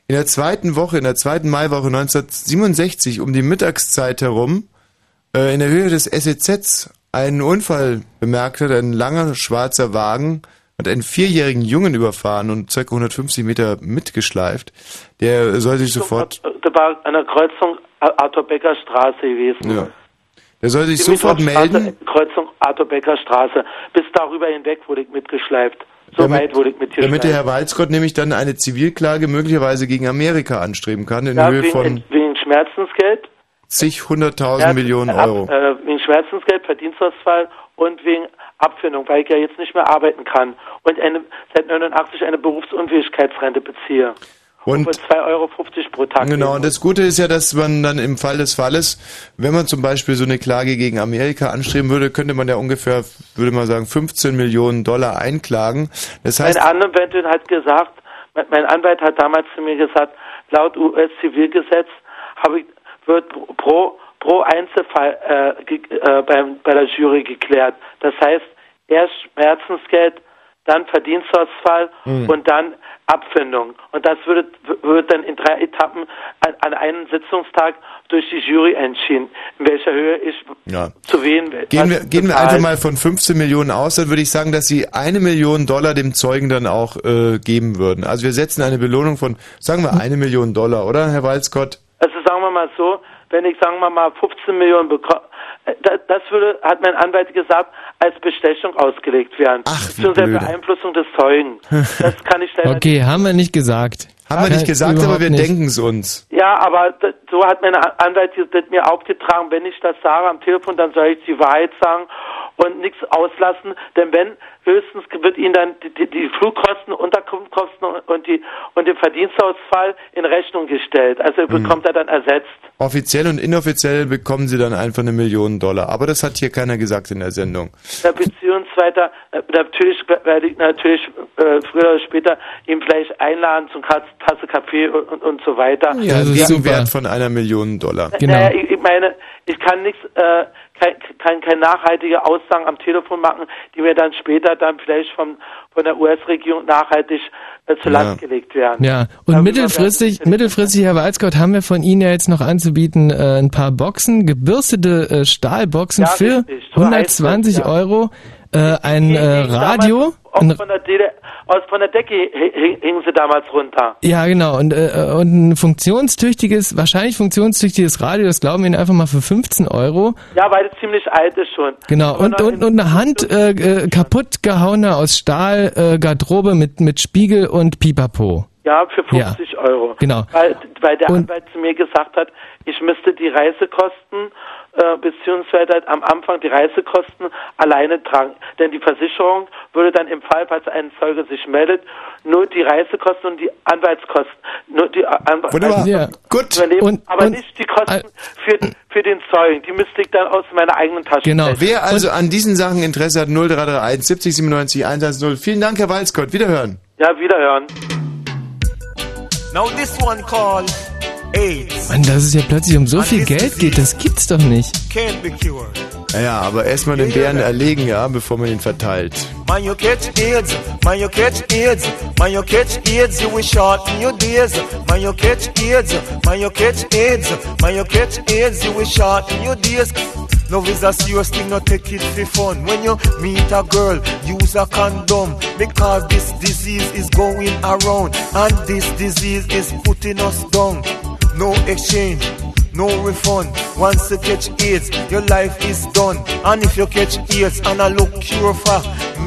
in der zweiten Woche, in der zweiten Maiwoche 1967 um die Mittagszeit herum äh, in der Höhe des SEZs einen Unfall bemerkt hat, ein langer schwarzer Wagen hat einen vierjährigen Jungen überfahren und ca. 150 Meter mitgeschleift. Der soll sich sofort, Da war eine Kreuzung Arthur Becker Straße gewesen. ja, der soll sich sofort melden. Kreuzung Arthur Becker Straße. Bis darüber hinweg wurde ich mitgeschleift. So Damit- weit wurde ich mitgeschleift. Damit der Herr Walzgott nämlich dann eine Zivilklage möglicherweise gegen Amerika anstreben kann in ja, Höhe wegen, von wegen Schmerzensgeld. zig hunderttausend Millionen ab- Euro. Äh, wegen Schmerzensgeld, Verdienstausfall und wegen Abfindung, weil ich ja jetzt nicht mehr arbeiten kann und eine, seit 89 eine Berufsunfähigkeitsrente beziehe. Und Von 2,50 Euro pro Tag. Genau, und das Gute ist ja, dass man dann im Fall des Falles, wenn man zum Beispiel so eine Klage gegen Amerika anstreben würde, könnte man ja ungefähr, würde man sagen, 15 Millionen Dollar einklagen. Das heißt, Meine Anwältin hat gesagt, mein mein Anwalt hat damals zu mir gesagt, laut US-Zivilgesetz habe ich, wird pro, pro Einzelfall äh, ge, äh, beim, bei der Jury geklärt. Das heißt, erst Schmerzensgeld, dann Verdienstausfall Hm. und dann Abfindung. Und das wird, wird dann in drei Etappen an, an einem Sitzungstag durch die Jury entschieden, in welcher Höhe ich ja. zu wen Gehen wir, gehen wir einfach mal von 15 Millionen aus, dann würde ich sagen, dass Sie eine Million Dollar dem Zeugen dann auch äh, geben würden. Also wir setzen eine Belohnung von, sagen wir, eine Million Dollar, oder, Herr Walzgott? Also sagen wir mal so, wenn ich sagen wir mal 15 Millionen bekomme, das, würde, hat mein Anwalt gesagt, als Bestechung ausgelegt werden. Ach, wie Beziehungsweise blöde. Beeinflussung des Zeugen. Das kann ich leider Okay, haben wir nicht gesagt. Haben wir nicht Ja, gesagt, aber wir denken es uns. Ja, aber so hat mein Anwalt das mir aufgetragen, wenn ich das sage am Telefon, dann soll ich die Wahrheit sagen und nichts auslassen, denn wenn, höchstens wird Ihnen dann die, die, die Flugkosten, Unterkunftskosten und die und den Verdienstausfall in Rechnung gestellt. Also Mhm. bekommt er dann ersetzt. Offiziell und inoffiziell bekommen Sie dann einfach eine Million Dollar. Aber das hat hier keiner gesagt in der Sendung. Ja, beziehungsweise äh, natürlich werde ich natürlich äh, früher oder später ihn vielleicht einladen zum Katz- Tasse Kaffee und, und, und so weiter. Ja, ein Gegenwert von einer Million Dollar. Naja, ich, ich meine, ich kann nichts, äh, kein, kein, kein nachhaltige Aussagen am Telefon machen, die mir dann später dann vielleicht vom, von der US-Regierung nachhaltig äh, zu Ja. Gelegt werden. Ja, und mittelfristig, mittelfristig, Herr Walzgott, haben wir von Ihnen ja jetzt noch anzubieten äh, ein paar Boxen, gebürstete äh, Stahlboxen Ja, für richtig, so 120 heißt es, ja. Äh, ein äh, Radio, ein, von der, DDR, aus, von der Decke hi- hi- hingen sie damals runter. ja genau, und, äh, und ein funktionstüchtiges, wahrscheinlich funktionstüchtiges Radio, das glauben wir Ihnen einfach mal für 15 Euro. Ja, weil es ziemlich alt ist schon. Genau, und, und, und eine Hand äh, äh, kaputt gehauene aus Stahl äh, Garderobe mit, mit Spiegel und Pipapo. Ja, für 50 Euro. Genau. Weil, weil der Und- Anwalt zu mir gesagt hat, ich müsste die Reisekosten äh, beziehungsweise halt am Anfang die Reisekosten alleine tragen. Denn die Versicherung würde dann im Fall, falls ein Zeuge sich meldet, nur die Reisekosten und die Anwaltskosten, nur die Anwalt Wunderbar. Ja. Gut. übernehmen, Und- aber und- nicht die Kosten für, für den Zeugen. Die müsste ich dann aus meiner eigenen Tasche Genau. nehmen. Wer also an diesen Sachen Interesse hat, 0331 70 97 110. Vielen Dank, Herr Walzgott. Wiederhören. Ja, wiederhören. Mann, dass es ja plötzlich um so viel Geld geht, das gibt's doch nicht. can't be cured. Naja, aber erstmal den Bären erlegen, ja, bevor man ihn verteilt. Man, you catch AIDS, man, you catch AIDS, man, you catch AIDS, you will shorten your days. Man, you catch AIDS, man, you catch AIDS, man, you catch AIDS, you will shorten your days. Love is a serious thing, not take it for fun. When you meet a girl, use a condom because this disease is going around and this disease is putting us down. No exchange, no refund. Once you catch AIDS, your life is done. And if you catch AIDS and I look cure for,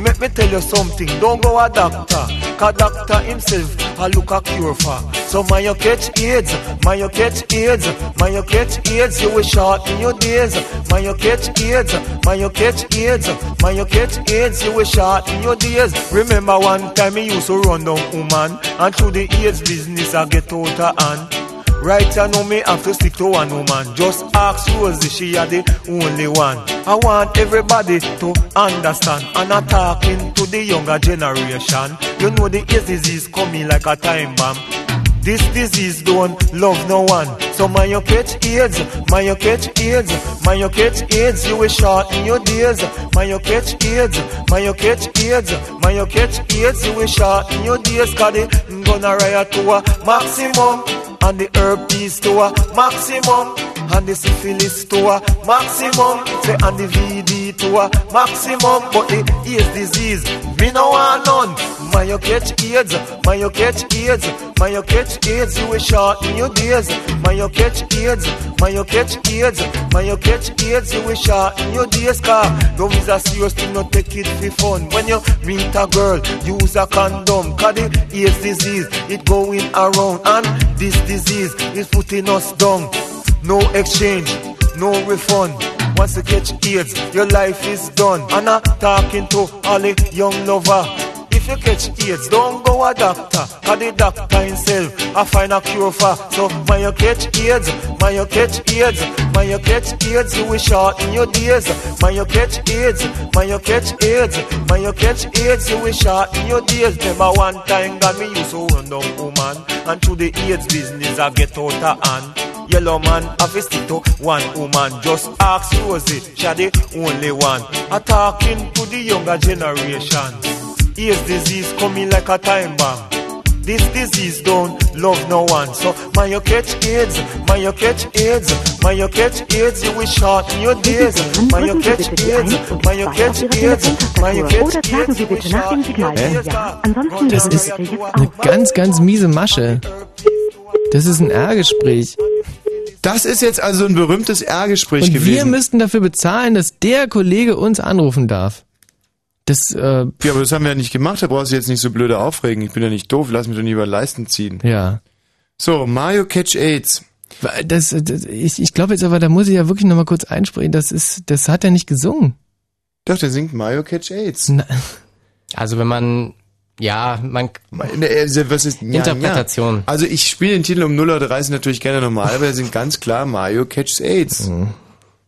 let me tell you something. Don't go a doctor, cause doctor himself I look a cure for. So man you catch AIDS, man you catch AIDS, man you catch AIDS, you will shorten your days. Man you catch AIDS, man you catch AIDS, man you catch AIDS, you will shorten your days. Remember one time me used to run down woman, and through the AIDS business I get out of hand. Right I know me have to stick to one woman. Just ask Rosie, she are the only one. I want everybody to understand. And I'm talking to the younger generation. You know the AIDS disease coming like a time bomb. This disease don't love no one. So man you catch AIDS, man you catch AIDS, man you catch AIDS, you will shorten your days. Man you catch AIDS, man you catch AIDS, man you catch AIDS, you will shorten your days. Cause they gonna riot to a maximum. And the herpes to a maximum. And the syphilis to maximum. Say and the VD to maximum. But the AIDS disease, me no want none. Man you catch AIDS, man you catch AIDS, man you catch AIDS, you will shorten your days. Man you catch AIDS, man you catch AIDS, man you catch AIDS, you will shorten your days. Car love is a serious thing, not take it for fun. When you meet a girl, use a condom. Cause the AIDS disease, it going around. And this disease is putting us down. No exchange, no refund. Once you catch AIDS, your life is done. And I'm talking to all the young lover. If you catch AIDS, don't go a doctor. Cause the doctor himself, I find a cure for. So, when you catch AIDS, when you catch AIDS, when you catch AIDS, you will shorten your days. When you catch AIDS, when you catch AIDS, when you catch AIDS, you will shorten your days. Remember one time, God, me used to run down woman. And through the AIDS business, I get out of hand. Yellow man to stick to one woman. Just ask Rosie, she the only one. I talking to the younger generation. AIDS disease coming like a time bomb. This disease don't love no one. So man you catch AIDS, man you catch AIDS, man you catch AIDS, you will shorten your days. Man you catch AIDS, man you catch AIDS, man you catch AIDS, you will shorten your days. Das ist eine ganz, ganz miese Masche. Das ist ein R-Gespräch. Das ist jetzt also ein berühmtes R-Gespräch gewesen. wir müssten dafür bezahlen, dass der Kollege uns anrufen darf. Das, äh, ja, aber das haben wir ja nicht gemacht, da brauchst du jetzt nicht so blöde aufregen. Ich bin ja nicht doof, lass mich doch nie über Leisten ziehen. Ja. So, Mario Catch AIDS. Das, das, ich, ich glaube jetzt aber, da muss ich ja wirklich nochmal kurz einsprechen, das ist, das hat er nicht gesungen. Doch, der singt Mario Catch AIDS. Also wenn man, ja, man... Was ist, ja, Interpretation. Ja. Also ich spiele den Titel um 0.30 Uhr natürlich gerne nochmal, aber er singt ganz klar Mario Catches AIDS. Mhm.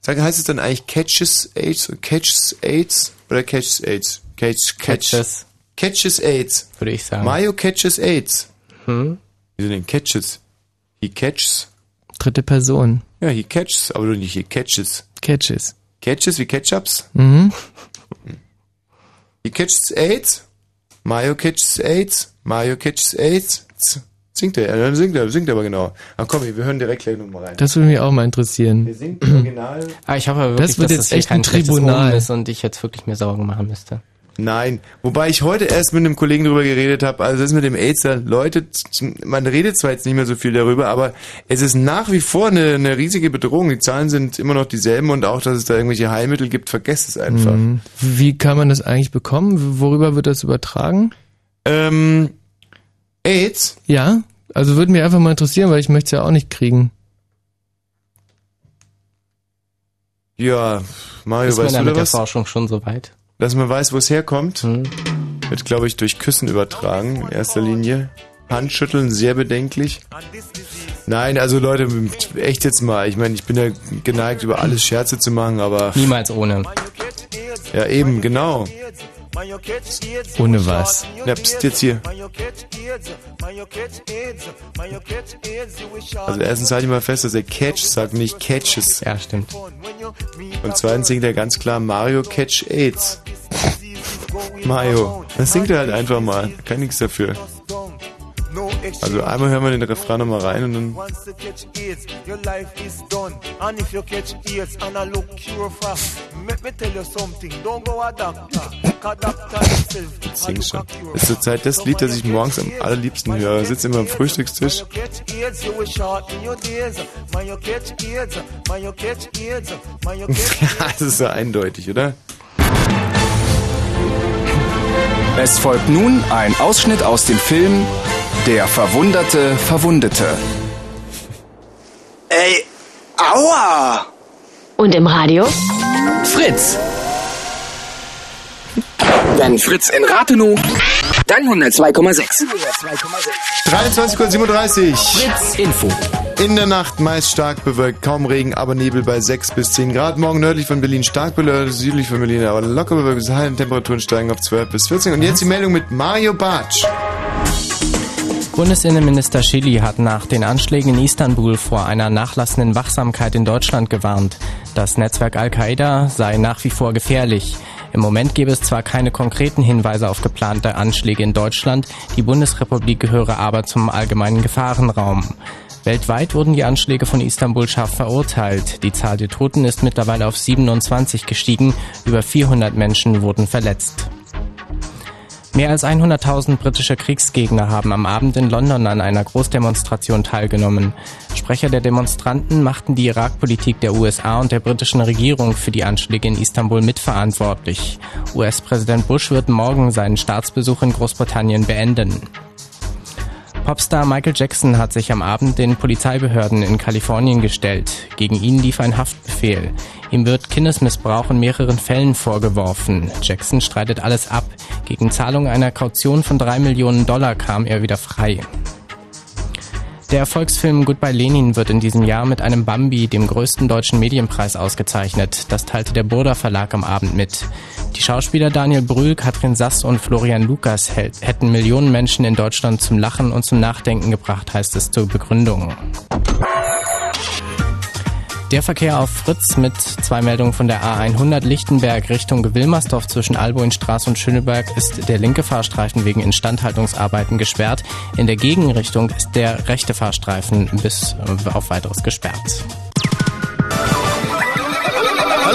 Sag, heißt es dann eigentlich Catches AIDS, Catches AIDS oder Catches AIDS? Catch, catch, Catches. Catches AIDS. Würde ich sagen. Mario Catches AIDS. Hm? Wieso denn Catches? He catches. Dritte Person. Ja, he catches, aber doch nicht he catches. Catches. Catches wie Ketchups? Mhm. He catches AIDS. Mario catches AIDS. Mario catches AIDS. Singt er? Ja, dann singt er, singt er aber genau. Ach komm, wir hören direkt gleich nochmal rein. Das würde mich auch mal interessieren. Der singt original. Ah, ich hoffe aber wirklich, Das wird dass jetzt hier echt ein Tribunal. Ist und ich jetzt wirklich mir Sorgen machen müsste. Nein, wobei ich heute erst mit einem Kollegen drüber geredet habe, also das ist mit dem AIDS, da Leute, man redet zwar jetzt nicht mehr so viel darüber, aber es ist nach wie vor eine, eine riesige Bedrohung. Die Zahlen sind immer noch dieselben und auch, dass es da irgendwelche Heilmittel gibt, vergesst es einfach. Mhm. Wie kann man das eigentlich bekommen? Worüber wird das übertragen? Ähm, AIDS? Ja, also würde mich einfach mal interessieren, weil ich möchte es ja auch nicht kriegen. Ja, Mario, Ist man weißt da du mit da der was? Forschung schon so weit? Dass man weiß, wo es herkommt? Mhm. Wird, glaube ich, durch Küssen übertragen, in erster Linie. Handschütteln, sehr bedenklich. Nein, also Leute, echt jetzt mal. Ich meine, ich bin ja geneigt, über alles Scherze zu machen, aber... Niemals ohne. Ja, eben, genau. Ohne was? Ja, pst, jetzt hier. Also erstens halte ich mal fest, dass er Catch sagt, nicht Catches. Ja, stimmt. Und zweitens singt er ganz klar Mario Catch AIDS. Mario. Das singt er halt einfach mal. Kann nichts dafür. Also einmal hören wir den Refrain nochmal rein und dann... Sing's schon. Das ist zurzeit das Lied, das ich morgens am allerliebsten höre. Ich sitze immer am Frühstückstisch. das ist so eindeutig, oder? Es folgt nun ein Ausschnitt aus dem Film Der verwunderte Verwundete. Ey, aua! Und im Radio? Fritz! Wenn Fritz in Rathenow, dann 102,6. 23.37 Fritz Info. In der Nacht meist stark bewölkt, kaum Regen, aber Nebel bei 6 bis 10 Grad. Morgen nördlich von Berlin stark bewölkt, südlich von Berlin aber locker bewölkt heilen. Temperaturen steigen auf 12 bis 14. Und jetzt die Meldung mit Mario Bartsch. Bundesinnenminister Schilly hat nach den Anschlägen in Istanbul vor einer nachlassenden Wachsamkeit in Deutschland gewarnt. Das Netzwerk Al-Qaida sei nach wie vor gefährlich. Im Moment gebe es zwar keine konkreten Hinweise auf geplante Anschläge in Deutschland, die Bundesrepublik gehöre aber zum allgemeinen Gefahrenraum. Weltweit wurden die Anschläge von Istanbul scharf verurteilt. Die Zahl der Toten ist mittlerweile auf 27 gestiegen, über 400 Menschen wurden verletzt. Mehr als 100.000 britische Kriegsgegner haben am Abend in London an einer Großdemonstration teilgenommen. Sprecher der Demonstranten machten die Irakpolitik der USA und der britischen Regierung für die Anschläge in Istanbul mitverantwortlich. US-Präsident Bush wird morgen seinen Staatsbesuch in Großbritannien beenden. Popstar Michael Jackson hat sich am Abend den Polizeibehörden in Kalifornien gestellt. Gegen ihn lief ein Haftbefehl. Ihm wird Kindesmissbrauch in mehreren Fällen vorgeworfen. Jackson streitet alles ab. Gegen Zahlung einer Kaution von drei Millionen Dollar kam er wieder frei. Der Erfolgsfilm Goodbye Lenin wird in diesem Jahr mit einem Bambi, dem größten deutschen Medienpreis, ausgezeichnet. Das teilte der Burda Verlag am Abend mit. Die Schauspieler Daniel Brühl, Katrin Sass und Florian Lukas hätten Millionen Menschen in Deutschland zum Lachen und zum Nachdenken gebracht, heißt es zur Begründung. Der Verkehr auf Fritz mit zwei Meldungen von der A100 Lichtenberg Richtung Wilmersdorf zwischen Alboinstraße und Schöneberg ist der linke Fahrstreifen wegen Instandhaltungsarbeiten gesperrt. In der Gegenrichtung ist der rechte Fahrstreifen bis äh, auf weiteres gesperrt.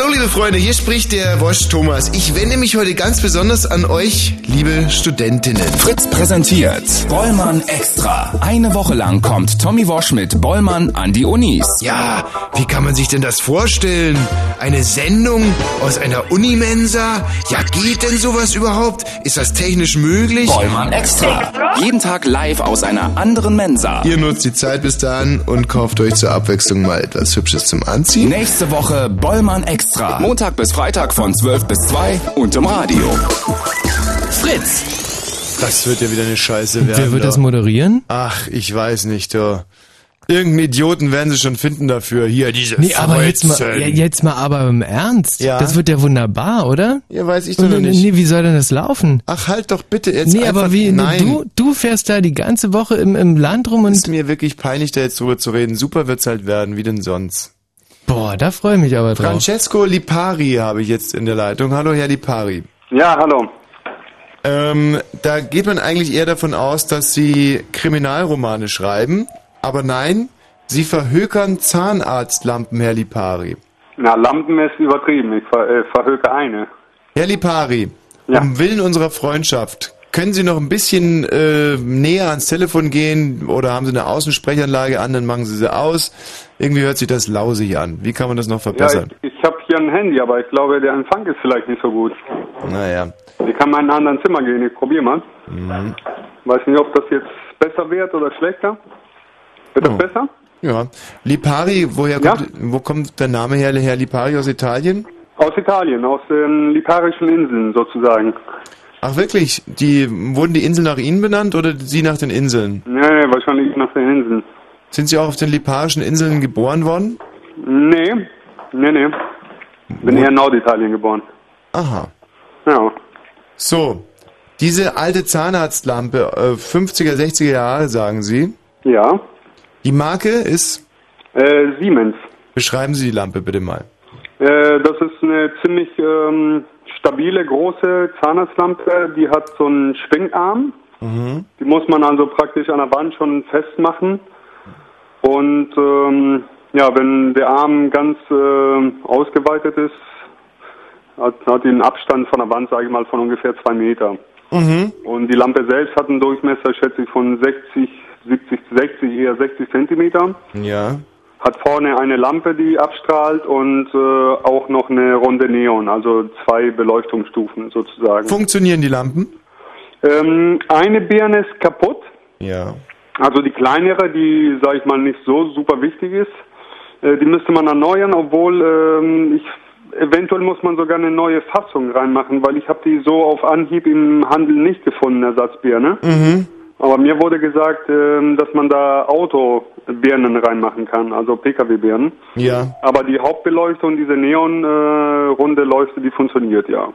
Hallo liebe Freunde, hier spricht der Wosch Thomas. Ich wende mich heute ganz besonders an euch, liebe Studentinnen. Fritz präsentiert Bollmann Extra. Eine Woche lang kommt Tommy Wosch mit Bollmann an die Unis. Ja, wie kann man sich denn das vorstellen? Eine Sendung aus einer Unimensa? Ja, geht denn sowas überhaupt? Ist das technisch möglich? Bollmann Extra. Jeden Tag live aus einer anderen Mensa. Ihr nutzt die Zeit bis dahin und kauft euch zur Abwechslung mal etwas Hübsches zum Anziehen. Nächste Woche Bollmann Extra. Montag bis Freitag von 12 bis 2 und im Radio. Fritz! Das wird ja wieder eine Scheiße werden. Wer wird da. das moderieren? Ach, ich weiß nicht, da. Irgendeinen Idioten werden sie schon finden dafür. Hier, diese Nee, aber jetzt mal, jetzt mal aber im Ernst. Ja. Das wird ja wunderbar, oder? Ja, weiß ich doch Und, noch nicht. Nee, wie soll denn das laufen? Ach, halt doch bitte jetzt Nee, einfach, aber wie, nein. du, du fährst da die ganze Woche im, im Land rum und... ist mir wirklich peinlich, da jetzt drüber zu reden. Super wird's halt werden, wie denn sonst. Boah, da freue ich mich aber drauf. Francesco Lipari habe ich jetzt in der Leitung. Hallo, Herr Lipari. Ja, hallo. Ähm, da geht man eigentlich eher davon aus, dass Sie Kriminalromane schreiben. Aber nein, Sie verhökern Zahnarztlampen, Herr Lipari. Na, Lampen ist übertrieben. Ich ver äh, verhöke eine. Herr Lipari, um Willen unserer Freundschaft, können Sie noch ein bisschen äh, näher ans Telefon gehen oder haben Sie eine Außensprechanlage an, dann machen Sie sie aus. Irgendwie hört sich das lausig an. Wie kann man das noch Ja, verbessern? ich, ich habe hier ein Handy, aber ich glaube, der Empfang ist vielleicht nicht so gut. naja. Ich kann mal in ein anderes Zimmer gehen. Ich probiere mal. Mhm. Weiß nicht, ob das jetzt besser wird oder schlechter. Wird das Oh. besser? Ja. Lipari, woher kommt, wo kommt der Name her, Herr Lipari aus Italien? Aus Italien, aus den Liparischen Inseln sozusagen. Ach wirklich? Die wurden die Inseln nach Ihnen benannt oder Sie nach den Inseln? Nee, wahrscheinlich nach den Inseln. Sind Sie auch auf den Liparischen Inseln geboren worden? Nee, nee, nee. Bin eher in Norditalien geboren. Aha. Ja. So, diese alte Zahnarztlampe, äh, 50er, 60er Jahre, sagen Sie? Ja. Die Marke ist? Äh, Siemens. Beschreiben Sie die Lampe bitte mal. Äh, das ist eine ziemlich ähm, stabile, große Zahnarztlampe. Die hat so einen Schwingarm. Mhm. Die muss man also praktisch an der Wand schon festmachen. Und ähm, ja, wenn der Arm ganz äh, ausgeweitet ist, hat, hat die einen Abstand von der Wand, sage ich mal, von ungefähr zwei Meter. Mhm. Und die Lampe selbst hat einen Durchmesser, schätze ich, von 60, 70, 60, eher 60 Zentimeter. Ja. Hat vorne eine Lampe, die abstrahlt und äh, auch noch eine runde Neon, also zwei Beleuchtungsstufen sozusagen. Funktionieren die Lampen? Ähm, eine Birne ist kaputt, Ja. also die kleinere, die, sage ich mal, nicht so super wichtig ist. Äh, die müsste man erneuern, obwohl ähm, ich eventuell muss man sogar eine neue Fassung reinmachen, weil ich habe die so auf Anhieb im Handel nicht gefunden, Ersatzbirne. Mhm. Aber mir wurde gesagt, ähm, dass man da Autobirnen reinmachen kann, also Pkw-Birnen. Ja. Aber die Hauptbeleuchtung, diese neon-runde Leuchte, die funktioniert ja.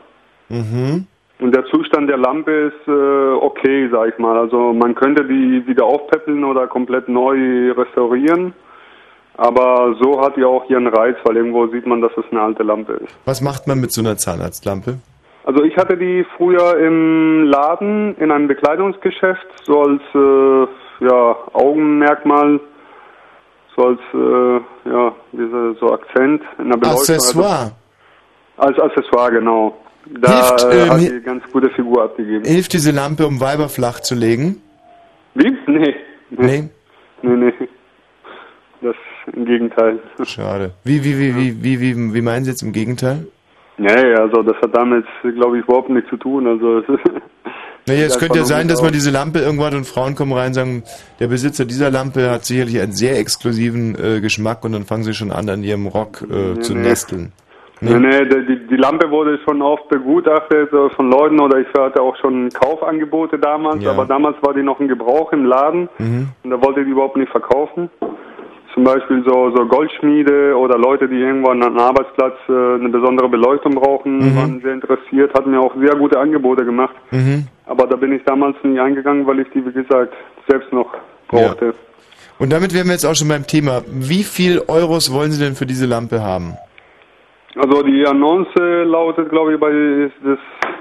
Mhm. Und der Zustand der Lampe ist äh, okay, sag ich mal. Also man könnte die wieder aufpäppeln oder komplett neu restaurieren. Aber so hat die auch ihren Reiz, weil irgendwo sieht man, dass es eine alte Lampe ist. Was macht man mit so einer Zahnarztlampe? Also ich hatte die früher im Laden in einem Bekleidungsgeschäft, so als äh, ja, Augenmerkmal, so als äh, ja, diese, so Akzent in der Beleuchtung. Accessoire. Also, als Accessoire, genau. Da Hilft, äh, äh, hat die ganz gute Figur abgegeben. Hilft diese Lampe, um Weiber flach zu legen? Wie? Nee. Nee. Nee, nee. Das im Gegenteil. Schade. Wie, wie, wie, wie, wie, wie, wie meinen Sie jetzt im Gegenteil? Nee, also das hat damit, glaube ich, überhaupt nichts zu tun. Also es ist Naja, es könnte ja sein, dass man diese Lampe irgendwann und Frauen kommen rein und sagen, der Besitzer dieser Lampe hat sicherlich einen sehr exklusiven äh, Geschmack und dann fangen sie schon an, an ihrem Rock äh, zu nee. nesteln. Nee, nee, die, die- die Lampe wurde schon oft begutachtet äh, von Leuten oder ich hatte auch schon Kaufangebote damals, Ja. aber damals war die noch im Gebrauch im Laden Mhm. und da wollte die überhaupt nicht verkaufen. Zum Beispiel so, so Goldschmiede oder Leute, die irgendwo an einem Arbeitsplatz äh, eine besondere Beleuchtung brauchen, Mhm. waren sehr interessiert, hatten mir auch sehr gute Angebote gemacht. Mhm. Aber da bin ich damals nie eingegangen, weil ich die, wie gesagt, selbst noch brauchte. Und damit wären wir jetzt auch schon beim Thema. Wie viel Euros wollen Sie denn für diese Lampe haben? Also die Annonce lautet, glaube ich, bei ist das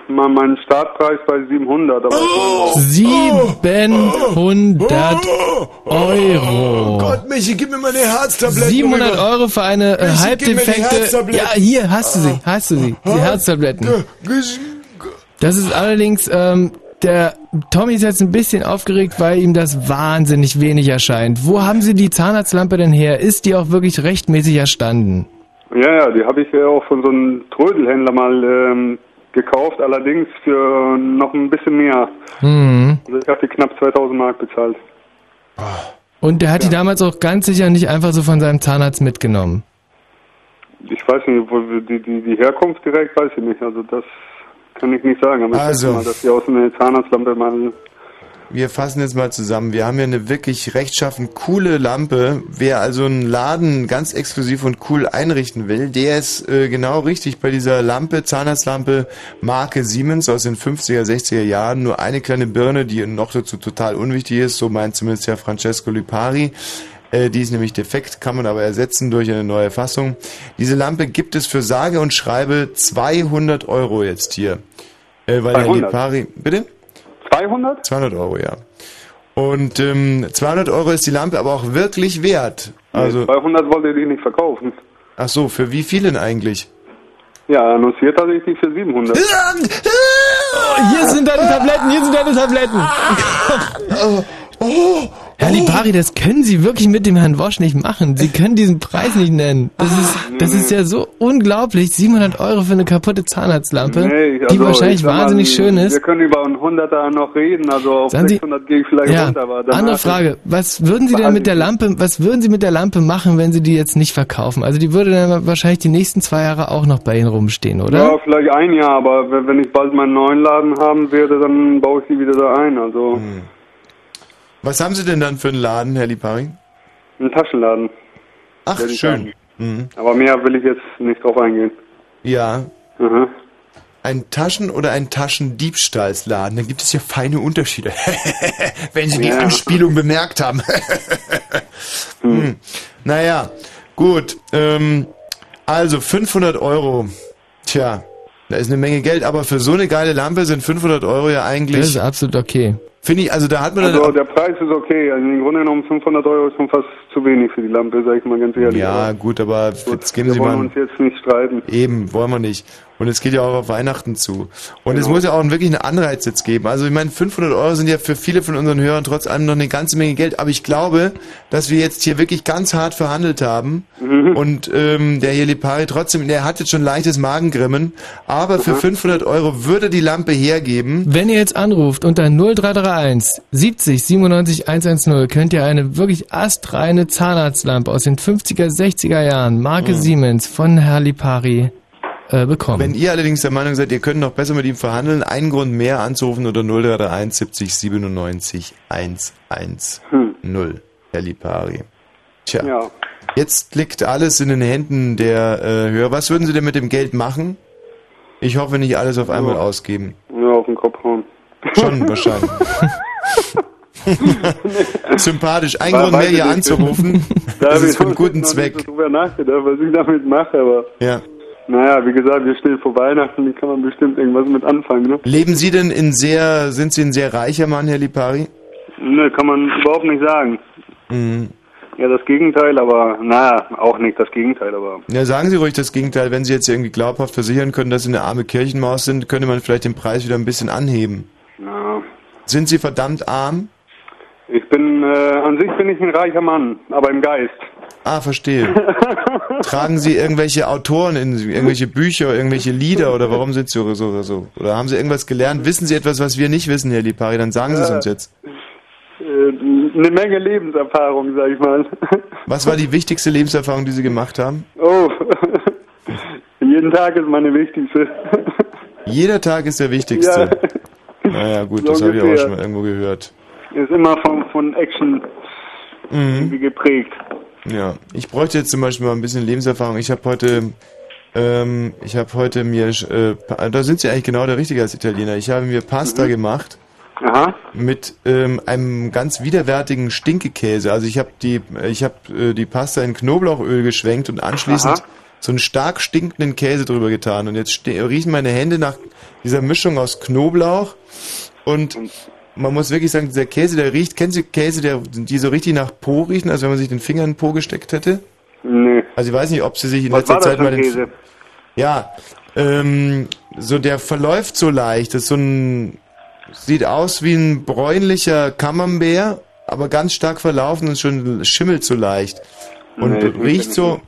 mal mein Startpreis bei 700. Aber Oh! 700 Euro. Gott, Michi, gib mir mal eine Herztablette. 700 Euro für eine äh, Michi, gib mir die halbdefekte. Ja, hier hast du sie, hast du sie, die Herztabletten. Das ist allerdings, ähm, der Tommy ist jetzt ein bisschen aufgeregt, weil ihm das wahnsinnig wenig erscheint. Wo haben Sie die Zahnarztlampe denn her? Ist die auch wirklich rechtmäßig erstanden? Ja, ja, die habe ich ja auch von so einem Trödelhändler mal ähm, gekauft, allerdings für noch ein bisschen mehr. Hm. Also ich habe die knapp 2000 Mark bezahlt. Und der hat die damals auch ganz sicher nicht einfach so von seinem Zahnarzt mitgenommen. Ich weiß nicht, wo die, die, die Herkunft direkt, weiß ich nicht. Also das kann ich nicht sagen. Aber ich Also. denke mal, dass die aus einer Zahnarztlampe mal Wir fassen jetzt mal zusammen. Wir haben hier eine wirklich rechtschaffen coole Lampe. Wer also einen Laden ganz exklusiv und cool einrichten will, der ist äh, genau richtig bei dieser Lampe, Zahnarztlampe Marke Siemens aus den 50er, 60er Jahren. Nur eine kleine Birne, die noch dazu total unwichtig ist, so meint zumindest Herr Francesco Lipari. Äh, Die ist nämlich defekt, kann man aber ersetzen durch eine neue Fassung. Diese Lampe gibt es für sage und schreibe 200 Euro jetzt hier. Äh, weil Herr 200? Lipari, bitte? 200? 200 Euro, ja. Und ähm, 200 Euro ist die Lampe aber auch wirklich wert. Also, 200 wollte die nicht verkaufen. ach so, für wie viel denn eigentlich? Ja, annonciert hatte ich die für 700. Oh, hier sind deine Tabletten, hier sind deine Tabletten. Herr Lipari, das können Sie wirklich mit dem Herrn Wosch nicht machen. Sie können diesen Preis nicht nennen. Das ist, das ist ja so unglaublich. 700 Euro für eine kaputte Zahnarztlampe, Nee, die also, wahrscheinlich ich sag mal, wahnsinnig schön ist. Wir können über einen Hunderter noch reden, also auf Sagen Sie- 600 gehe ich vielleicht Ja, runter. Aber andere Frage. Was würden Sie denn mit der Lampe, was würden Sie mit der Lampe machen, wenn Sie die jetzt nicht verkaufen? Also die würde dann wahrscheinlich die nächsten zwei Jahre auch noch bei Ihnen rumstehen, oder? Ja, vielleicht ein Jahr, aber wenn ich bald meinen neuen Laden haben werde, dann baue ich die wieder da ein. Also Hm. Was haben Sie denn dann für einen Laden, Herr Lipari? ein Taschenladen. Ach, schön. Mhm. Aber mehr will ich jetzt nicht drauf eingehen. Ja. Aha. ein Taschen- oder ein Taschendiebstahlsladen. Dann gibt es ja feine Unterschiede. Wenn Sie die Ja. Anspielung bemerkt haben. hm. Naja, gut. Ähm, also 500 Euro. Tja, da ist eine Menge Geld, aber für so eine geile Lampe sind 500 Euro ja eigentlich... Das ist absolut okay. Finde ich, also da hat man. Also der Preis ist okay. Also im Grunde genommen 500 Euro ist schon fast zu wenig für die Lampe, sag ich mal ganz ehrlich. Ja, gut, aber jetzt geben wir Sie wollen mal... uns jetzt nicht streiten. Eben, wollen wir nicht. Und es geht ja auch auf Weihnachten zu. Und es Genau. muss ja auch wirklich einen Anreiz jetzt geben. Also ich meine, 500 Euro sind ja für viele von unseren Hörern trotz allem noch eine ganze Menge Geld. Aber ich glaube, dass wir jetzt hier wirklich ganz hart verhandelt haben. Mhm. Und ähm, der hier Lipari trotzdem, der hat jetzt schon leichtes Magengrimmen. Aber für 500 Euro würde die Lampe hergeben. Wenn ihr jetzt anruft unter 0331 70 97 110, könnt ihr eine wirklich astreine Zahnarztlampe aus den 50er, 60er Jahren, Marke Mhm. Siemens von Herr Lipari äh, bekommen. Wenn ihr allerdings der Meinung seid, ihr könnt noch besser mit ihm verhandeln, einen Grund mehr anzurufen unter 0331 70 97 110. Herr Lipari. Tja. Ja. Jetzt liegt alles in den Händen der äh, Hörer. Was würden Sie denn mit dem Geld machen? Ich hoffe nicht alles auf einmal ausgeben. Ja, auf den Kopf. Schon wahrscheinlich. Sympathisch. Ein Grund mehr ich hier anzurufen. Da Das habe ist ich für einen guten Zweck. so drüber nachgedacht, was ich damit mache, aber Ja. naja, wie gesagt, wir stehen vor Weihnachten, die kann man bestimmt irgendwas mit anfangen, ne? Leben Sie denn in sehr, sind Sie ein sehr reicher Mann, Herr Lipari? Ne, kann man überhaupt nicht sagen. Mhm. Ja, das Gegenteil, aber naja, auch nicht das Gegenteil, aber Ja, sagen Sie ruhig das Gegenteil. Wenn Sie jetzt irgendwie glaubhaft versichern können, dass Sie eine arme Kirchenmaus sind, könnte man vielleicht den Preis wieder ein bisschen anheben. Na, Sind Sie verdammt arm? ich bin, äh, an sich bin ich ein reicher Mann, aber im Geist. Ah, verstehe. Tragen Sie irgendwelche Autoren in irgendwelche Bücher, irgendwelche Lieder oder warum sind Sie so, so, so? Oder haben Sie irgendwas gelernt? Wissen Sie etwas, was wir nicht wissen, Herr Lipari? Dann sagen Sie es Ja. uns jetzt. Äh, eine Menge Lebenserfahrung, sag ich mal. Was war die wichtigste Lebenserfahrung, die Sie gemacht haben? Oh, jeden Tag ist meine wichtigste. Jeder Tag ist der wichtigste. Naja, gut, So das habe ich auch schon mal irgendwo gehört. Ist immer von, von Action Mhm. irgendwie geprägt. Ja, ich bräuchte jetzt zum Beispiel mal ein bisschen Lebenserfahrung. Ich habe heute, ähm, ich habe heute mir, äh, da sind Sie eigentlich genau der Richtige als Italiener. Ich habe mir Pasta gemacht Aha. mit ähm, einem ganz widerwärtigen Stinkekäse. Also ich habe die, ich habe äh, die Pasta in Knoblauchöl geschwenkt und anschließend Aha. So einen stark stinkenden Käse drüber getan. Und jetzt riechen meine Hände nach dieser Mischung aus Knoblauch und man muss wirklich sagen, dieser Käse, der riecht, kennen Sie Käse, der, die so richtig nach Po riechen, als wenn man sich den Finger in den Po gesteckt hätte? Nee. Also ich weiß nicht, ob Sie sich in Was letzter Zeit mal den... Käse? Ja, ähm, so der verläuft so leicht. Das ist so ein, sieht aus wie ein bräunlicher Camembert, aber ganz stark verlaufen und schon schimmelt so leicht. Und Nee, riecht so...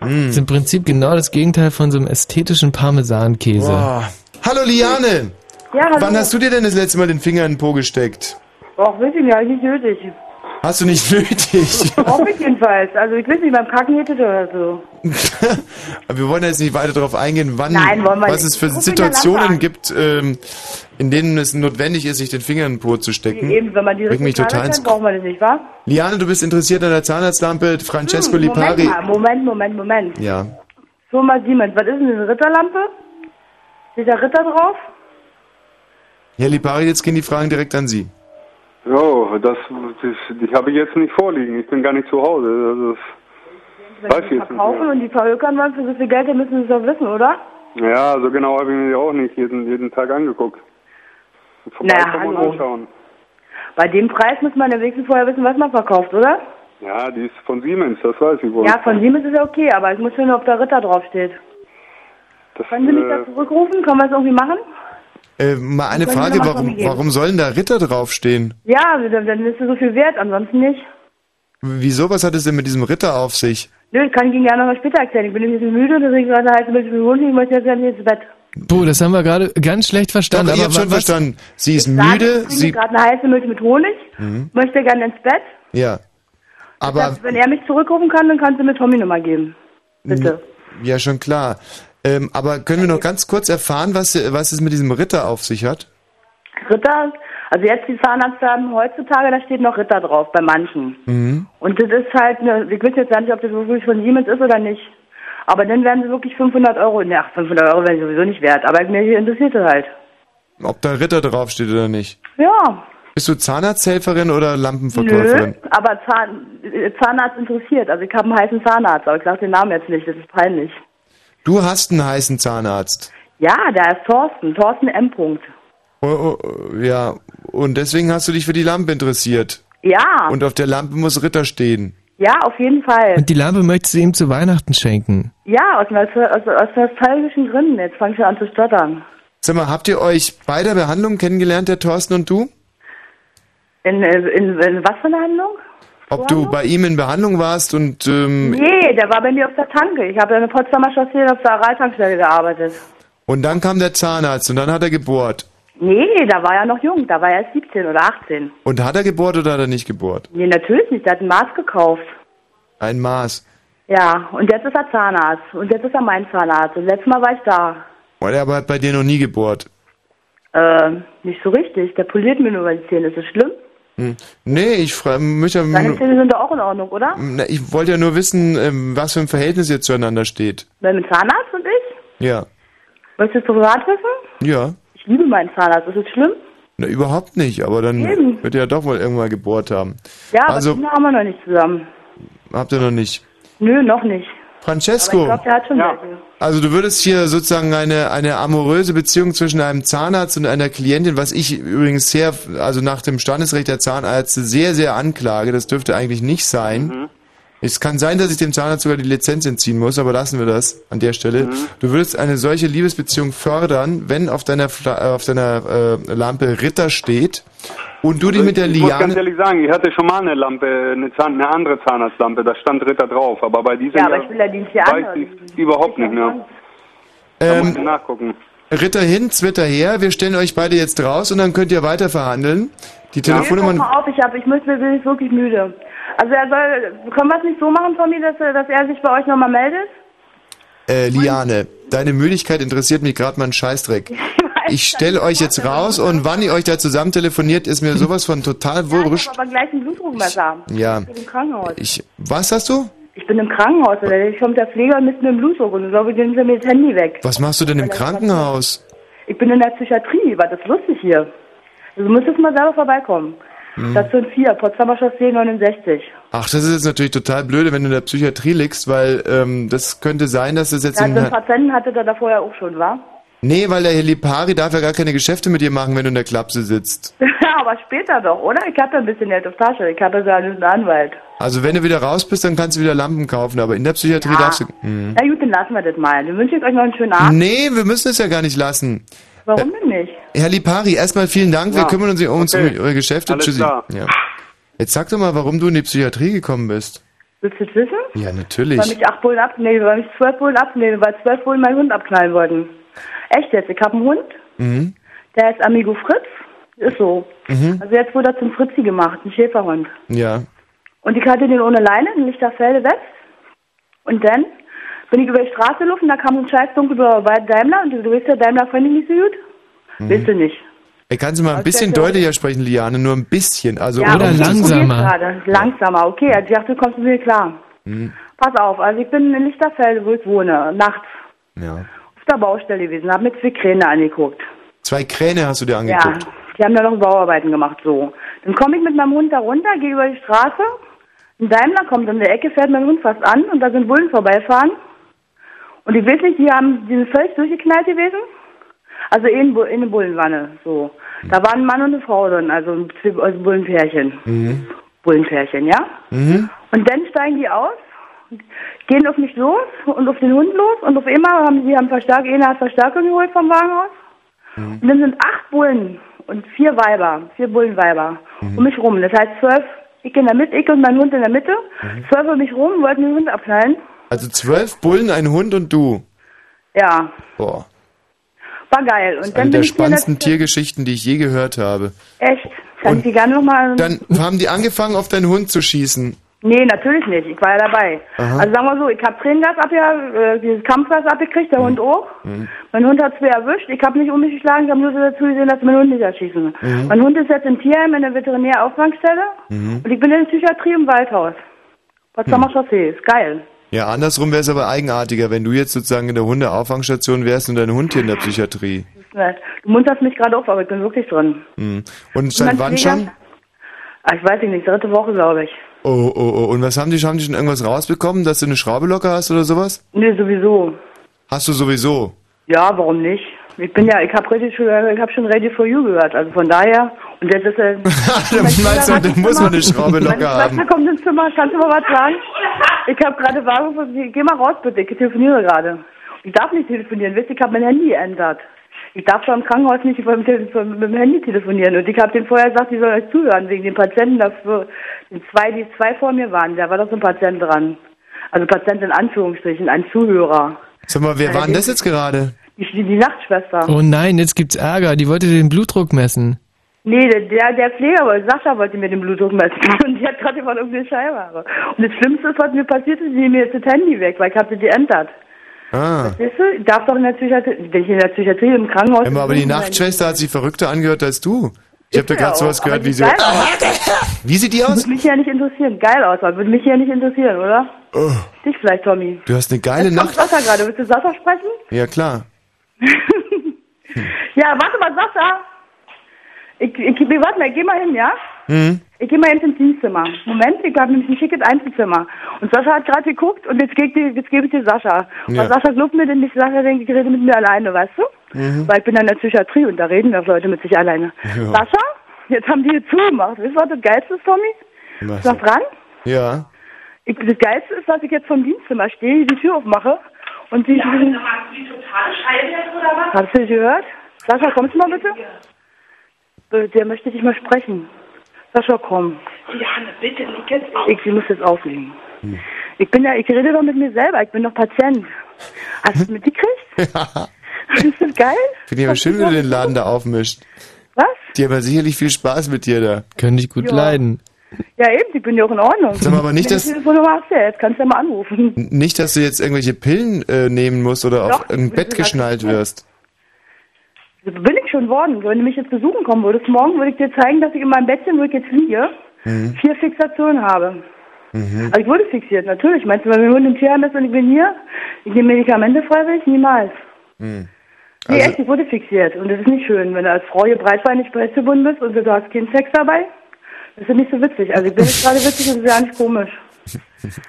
Das ist im Prinzip genau das Gegenteil von so einem ästhetischen Parmesankäse. Boah. Hallo Liane! Ja, hallo. Wann hast du dir denn das letzte Mal den Finger in den Po gesteckt? Och, weiß ich nicht, hab ich nicht nötig. Hast du nicht nötig. Hoffe ich jedenfalls. Also ich weiß nicht, beim Kacken geht es oder so. Aber wir wollen jetzt nicht weiter darauf eingehen, wann, Nein, was es für Situationen gibt, ähm, in denen es notwendig ist, sich den Finger in den Po zu stecken. Eben, wenn man die mich total kennt, braucht man das nicht, wa? Liane, du bist interessiert an der Zahnarztlampe Francesco Hm, Lipari. Moment mal, Moment, Moment, Moment. Ja. Firma Siemens, was ist denn eine Ritterlampe? Steht da Ritter drauf? Herr Lipari, jetzt gehen die Fragen direkt an Sie. Oh, das, das die habe ich jetzt nicht vorliegen. Ich bin gar nicht zu Hause. Also, Wenn Weiß die ich jetzt verkaufen und die verhökern wollen für so viel Geld, dann müssen sie es doch wissen, oder? ja, so genau habe ich mir die auch nicht jeden, jeden Tag angeguckt. Vorbeikommen und anschauen. Bei dem Preis muss man am wenigsten vorher wissen, was man verkauft, oder? Ja, die ist von Siemens, das weiß ich wohl. Ja, von Siemens ist ja okay, aber ich muss hören, ob da Ritter draufsteht. das, Können Sie mich äh, da zurückrufen? Können wir es irgendwie machen? Äh, mal eine Frage, warum, warum sollen da Ritter draufstehen? Ja, dann, dann ist es so viel wert, ansonsten nicht. Wieso, was hat es denn mit diesem Ritter auf sich? Nö, ich kann ich Ihnen gerne noch mal später erzählen. Ich bin ein bisschen müde, deswegen gerade heiß ein bisschen Hund, ich möchte jetzt ja nicht ins Bett. Puh, das haben wir gerade ganz schlecht verstanden. Doch, ich habe schon wa- was- verstanden. Sie ist Sage, müde, ich trinke sie... gerade eine heiße Milch mit Honig, Mhm. möchte gerne ins Bett. Ja. Aber, Das, wenn er mich zurückrufen kann, dann kannst du mir Tommy Nummer geben. Bitte. ja, schon klar. Ähm, aber können wir noch ganz kurz erfahren, was, was es mit diesem Ritter auf sich hat? Ritter, also jetzt die Zahnarztdamen heutzutage, da steht noch Ritter drauf, bei manchen. Mhm. Und das ist halt, eine, ich weiß jetzt gar nicht, ob das wirklich von Siemens ist oder nicht. Aber dann wären sie wirklich 500 Euro. Ach, 500 Euro wären sie sowieso nicht wert. Aber mich interessiert es halt. Ob da Ritter draufsteht oder nicht. Ja, Bist du Zahnarzthelferin oder Lampenverkäuferin? nö. Aber Zahn, äh, Zahnarzt interessiert. Also ich habe einen heißen Zahnarzt, aber ich sage den Namen jetzt nicht. Das ist peinlich. Du hast einen heißen Zahnarzt. Ja, der ist Thorsten. Thorsten M. Punkt. Oh, oh, ja, und deswegen hast du dich für die Lampe interessiert. Ja, Und auf der Lampe muss Ritter stehen. ja, auf jeden Fall. Und die Lampe möchtest du ihm zu Weihnachten schenken. Ja, aus, aus, aus nostalgischen Gründen. Jetzt fange ich schon an zu stottern. Sag mal, habt ihr euch bei der Behandlung kennengelernt, der Thorsten und du? In, äh, in, in was für eine Handlung? Ob du bei ihm in Behandlung warst und ähm, Nee, der war bei mir auf der Tanke. Ich habe in der Potsdamer Chaussee auf der Araltankstelle gearbeitet. und dann kam der Zahnarzt und dann hat er gebohrt. Nee, da war er noch jung. Da war er erst 17 oder 18. Und hat er gebohrt oder hat er nicht gebohrt? Nee, natürlich nicht. Der hat ein Maß gekauft. Ein Maß. Ja, und jetzt ist er Zahnarzt. Und jetzt ist er mein Zahnarzt. Und letztes Mal war ich da. Und er aber hat bei dir noch nie gebohrt. Äh, nicht so richtig. Der poliert mir nur mal die Zähne. Ist das schlimm? Hm. Nee, ich frage mich ja, Deine Zähne sind doch auch in Ordnung, oder? Na, ich wollte ja nur wissen, ähm, was für ein Verhältnis ihr zueinander steht. Weil mit Zahnarzt und ich? Ja. Möchtest du privat wissen? Ja. Ich liebe meinen Zahnarzt. Ist das schlimm? Na, überhaupt nicht, aber dann Eben. wird er ja doch wohl irgendwann gebohrt haben. Ja, aber Also- Kinder haben wir noch nicht zusammen. Habt ihr noch nicht. Nö, noch nicht. Francesco, Aber ich glaube, der hat schon welche. Also du würdest hier sozusagen eine, eine amoröse Beziehung zwischen einem Zahnarzt und einer Klientin, was ich übrigens sehr, also nach dem Standesrecht der Zahnärzte sehr, sehr anklage, das dürfte eigentlich nicht sein. Mhm. Es kann sein, dass ich dem Zahnarzt sogar die Lizenz entziehen muss, aber lassen wir das an der Stelle. Mhm. Du würdest eine solche Liebesbeziehung fördern, wenn auf deiner, Fla äh, auf deiner äh, Lampe Ritter steht und du dich mit der Ich muss ganz Liane... ehrlich sagen, ich hatte schon mal eine Lampe, eine, Zahn, eine andere Zahnarztlampe, da stand Ritter drauf, aber bei dieser Ja, aber ich will ja die nicht hier weiß ich überhaupt nicht mehr. Da muss Ähm, ich nachgucken. Ritter hin, Zwitter her, wir stellen euch beide jetzt raus und dann könnt ihr weiter verhandeln. Die Pass Telefonnummern... mal auf, ich, hab, ich muss, bin ich wirklich müde. Also er soll, können wir es nicht so machen, Tommy, dass, er- dass er sich bei euch nochmal meldet? Äh, Liane, deine Müdigkeit interessiert mich gerade mal einen Scheißdreck. Ich stelle euch jetzt raus und wann ihr euch da zusammen telefoniert, ist mir sowas von total Ich wurscht. habe aber gleich ein Blutdruckmesser. Ja. Ich bin im Krankenhaus. Ich, was hast du? Ich bin im Krankenhaus. oder Ich komme der Pfleger mit einem Blutdruck und ich glaube, nehmen sie mir das Handy weg. Was machst du denn im Krankenhaus? Ich bin in der Psychiatrie, war das lustig hier. Also, du müsstest mal selber vorbeikommen. Hm. Station 4, Potsdamer Chaussee 69. Ach, das ist jetzt natürlich total blöde, wenn du in der Psychiatrie liegst, weil ähm, das könnte sein, dass das jetzt Ja, in... so einen Patienten hatte der da vorher auch schon, war? Nee, weil der Herr Lipari darf ja gar keine Geschäfte mit dir machen, wenn du in der Klapse sitzt. aber später doch, oder? Ich hatte ein bisschen Geld auf Tasche. Ich hatte so einen Anwalt. Also wenn du wieder raus bist, dann kannst du wieder Lampen kaufen, aber in der Psychiatrie Ja. darfst du... Hm. Na gut, dann lassen wir das mal. Dann wünsche ich euch noch einen schönen Abend. Nee, wir müssen es ja gar nicht lassen. Warum denn nicht? Herr Lipari, erstmal vielen Dank. Wir Ja, kümmern uns um, uns okay. um eure Geschäfte. Alles Tschüssi. klar. Ja. Jetzt sag doch mal, warum du in die Psychiatrie gekommen bist. Willst du das wissen? Ja, Weil natürlich. mich acht Bullen abnehmen, weil mich zwölf Bullen abnehmen, weil zwölf Bullen meinen Hund abknallen wollten. Echt jetzt? Ich habe einen Hund, Mhm. der heißt Amigo Fritz. Ist so. Mhm. Also jetzt wurde er zum Fritzi gemacht, ein Schäferhund. Ja. Und ich hatte den ohne Leine in Lichterfelde West. Und dann bin ich über die Straße gelaufen, da kam so ein scheiß dunkelblauer Daimler und du, du weißt ja, Daimler fand ich nicht so gut. Mhm. Weißt du nicht. Ey, kannst du mal ein bisschen deutlicher sprechen, Liane? Nur ein bisschen. Also ja, ich langsamer. Gerade. Langsamer, okay. Also ich dachte, du kommst mir klar. Hm. Pass auf, also ich bin in Lichterfelde, wo ich wohne, nachts Ja. auf der Baustelle gewesen, habe mir zwei Kräne angeguckt. Zwei Kräne hast du dir Ja, angeguckt. die haben da noch Bauarbeiten gemacht, so. Dann komme ich mit meinem Hund da runter, gehe über die Straße. Ein Daimler kommt um die Ecke, fährt mein Hund fast an und da sind Bullen vorbeifahren. Und ich weiß nicht, die haben, die sind völlig durchgeknallt gewesen. Also in, in eine Bullenwanne, so. Da waren ein Mann und eine Frau drin, also ein also Bullenpärchen. Mhm. Bullenpärchen, ja? Mhm. Und dann steigen die aus, gehen auf mich los und auf den Hund los und auf einmal haben sie haben Verstärk, einer hat Verstärkung geholt vom Wagenhaus. Und dann sind acht Bullen und vier Weiber, vier Bullenweiber um mich rum. Das heißt zwölf, ich in der Mitte, ich und mein Hund in der Mitte, zwölf um mich rum, wollten den Hund abknallen. Also zwölf Bullen, ein Hund und du. Ja, Boah. War geil. Und Eine dann der bin ich hier in spannendsten Tiergeschichten, die ich je gehört habe. der, echt, kann ich die gerne nochmal... Dann haben die angefangen, auf deinen Hund zu schießen. Nee, natürlich nicht. Ich war ja dabei. Aha. Also sagen wir so, ich habe Tränengas abge, äh, dieses Kampfgas abgekriegt, der Hund auch. Mhm. Mein Hund hat zwei erwischt. Ich habe nicht um mich geschlagen, ich habe nur so dazu gesehen, dass meinen Hund nicht erschießen. Mhm. Mein Hund ist jetzt im Tierheim in der Veterinärauffangstelle Mhm. und ich bin in der Psychiatrie im Waldhaus. Potsdamer Hm. Chaussee, ist geil. Ja, andersrum wäre es aber eigenartiger, wenn du jetzt sozusagen in der Hundeauffangstation wärst und dein Hund hier in der Psychiatrie. Du munterst mich gerade auf, aber ich bin wirklich drin. Hm. Und seit wann schon? Ah, ich weiß nicht, dritte Woche, glaube ich. Oh, oh, oh. Und was haben die, haben die schon irgendwas rausbekommen, dass du eine Schraube locker hast oder sowas? Nee, sowieso. Hast du sowieso. Ja, warum nicht? Ich bin ja, ich habe schon, habe schon Ready for You gehört, also von daher. Und jetzt ist er. Meinst du, dann muss man eine Schraube locker haben. Schwester kommt ins Zimmer, kannst du mal was sagen? Ich habe gerade Wagen von, geh mal raus bitte, ich telefoniere gerade. Ich darf nicht telefonieren, wisst ihr, ich habe mein Handy geändert. Ich darf zwar im Krankenhaus nicht mit dem, dem Handy telefonieren. Und ich habe denen vorher gesagt, die sollen euch zuhören, wegen den Patienten dafür, den zwei, die zwei vor mir waren, da war doch so ein Patient dran. Also Patient in Anführungsstrichen, ein Zuhörer. Sag mal, wer war denn das jetzt gerade? Die, die, die Nachtschwester. Oh nein, jetzt gibt's Ärger. Die wollte den Blutdruck messen. Nee, der, der, Pfleger, wollte- Sascha wollte mir den Blutdruck messen und die hat gerade von irgendeine Scheibe. Und das Schlimmste ist, was mir passiert ist, die nehmen mir jetzt das Handy weg, weil ich habe das geändert. Ah. Siehst du, ich darf doch in der Psychiatrie, wenn ich in der Psychiatrie im Krankenhaus... Immer, aber die Nachtschwester hat sich verrückter angehört als du. Ich habe da gerade sowas gehört wie so. Wie sieht die aus? Würde mich ja nicht interessieren. Geil aus, aber würde mich ja nicht interessieren, oder? Oh, Dich vielleicht, Tommy. du hast eine geile Jetzt kommt Nacht. Sascha gerade. Willst du Sascha sprechen? Ja, klar. Ja, warte mal, Sascha. Ich, ich, ich, warte mal, geh mal hin, ja? Hm? Ich gehe mal ins Dienstzimmer. Moment, ich habe nämlich ein schickes Einzelzimmer. Und Sascha hat gerade geguckt und jetzt, gebe ich, jetzt gebe ich dir Sascha. Ja. Und Sascha glaubt mir denn nicht, Sascha denkt, ich rede mit mir alleine, weißt du? Mhm. Weil ich bin in der Psychiatrie und da reden doch Leute mit sich alleine. Ja. Sascha, jetzt haben die hier zugemacht. Weißt du, was das Geilste ist, Tommy? Was? Ist noch dran? Ja. Ich, das Geilste ist, dass ich jetzt vom Dienstzimmer stehe, die Tür aufmache und die... die totale Scheiße jetzt, oder was? Hast du gehört? Sascha, kommst du mal bitte? Äh, Der möchte dich mal sprechen. Sascha, komm. Johanne, bitte, leg jetzt auf. Ich sie muss jetzt auflegen. Ich bin ja, ich rede doch mit mir selber, ich bin doch Patient. Hast du es mitgekriegt? Ja. Ist das geil? Finde ich aber schön, wenn du den Laden da aufmischt. Was? Die haben ja sicherlich viel Spaß mit dir da. Könnte ich gut Ja. leiden. Ja, eben, ich bin ja auch in Ordnung. Sag mal, aber nicht, dass- du Telefonnummer hast, ja, jetzt kannst du ja mal anrufen. Nicht, dass du jetzt irgendwelche Pillen äh, nehmen musst oder Doch, auf irgendein Bett geschnallt wirst. Bin ich schon worden. Wenn du mich jetzt besuchen kommen würdest, morgen würde ich dir zeigen, dass ich in meinem Bettchen, wo ich jetzt liege, Mhm. vier Fixationen habe. Mhm. Also ich wurde fixiert, natürlich. Meinst du, wenn wir im Tierheim ist und ich bin hier, ich nehme Medikamente freiwillig? Niemals. Mhm. Nee, Also- echt, ich wurde fixiert. Und das ist nicht schön, wenn du als Frau hier breitbeinig preisgebunden bist und du hast keinen Sex dabei. Das ist nicht so witzig. Also ich bin jetzt gerade witzig und das ist ja nicht komisch.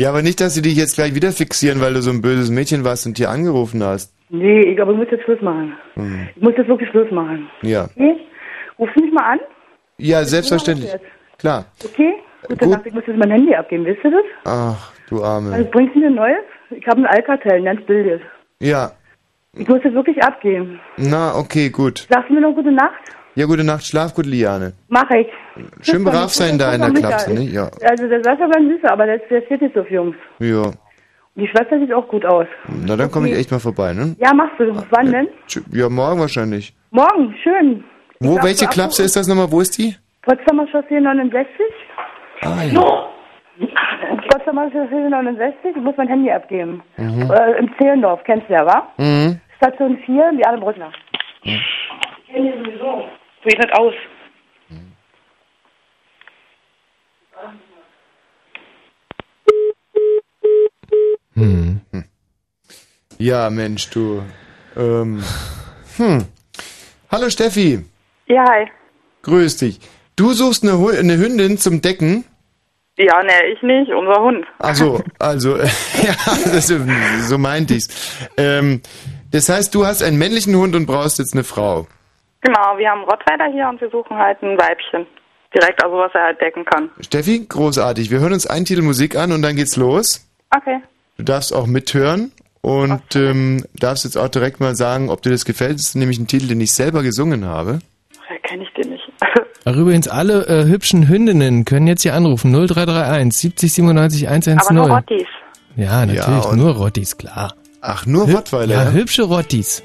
Ja, aber nicht, dass sie dich jetzt gleich wieder fixieren, weil du so ein böses Mädchen warst und hier angerufen hast. Nee, ich, aber ich muss jetzt Schluss machen. Mhm. Ich muss jetzt wirklich Schluss machen. Ja. Okay? Rufst du mich mal an? Ja, selbstverständlich. Jetzt. Klar. Okay? Gute Gut. Nacht. Ich muss jetzt mein Handy abgeben, wisst ihr das? Ach, du Also Arme. bringst du mir ein neues? Ich habe ein Alcatel, ein ganz bildes. Ja. Ich muss jetzt wirklich abgeben. Na, okay, gut. Sagst du mir noch gute Nacht? Ja, gute Nacht, schlaf gut, Liane. Mach ich. Schön brav sein da in der. Klapse, ne? Ja. Also der Sascha war ein Süßer, aber der, der steht nicht so auf Jungs. Ja. Die Schwester sieht auch gut aus. Na, dann komme ich echt mal vorbei, ne? Ja, machst du. Wann denn? Tsch- Ja, morgen wahrscheinlich. Morgen, schön. Wo, darf welche so Klapse ist das nochmal? Wo ist die? Potsdamer Chaussee 69. Ah, ja. Potsdamer Chaussee 69. Ich muss mein Handy abgeben. Mhm. Äh, Im Zehlendorf, kennst du ja, wa? Mhm. Station 4, die Anne Brückner. Ich kenne die sowieso. So geht das aus. Hm. Ja, Mensch, du. Ähm. Hm. Hallo Steffi. Ja, hi. Grüß dich. Du suchst eine, Hu- eine Hündin zum Decken? Ja, ne, ich nicht, unser Hund. Also, also, ja, das, so meinte ich's. Ähm, das heißt, du hast einen männlichen Hund und brauchst jetzt eine Frau. Genau, wir haben Rottweiler hier und wir suchen halt ein Weibchen. Direkt, also was er halt decken kann. Steffi, großartig. Wir hören uns einen Titel Musik an und dann geht's los. Okay. Du darfst auch mithören und ähm, darfst jetzt auch direkt mal sagen, ob dir das gefällt. Das ist nämlich ein Titel, den ich selber gesungen habe. Ja, kenne ich den nicht. Ach, übrigens, alle äh, hübschen Hündinnen können jetzt hier anrufen. 0331 70 97 110. Aber nur Rottis. Ja, natürlich, Ja, nur Rottis, klar. Ach, nur Hü- Rottweiler, Ja, ja? hübsche Rottis.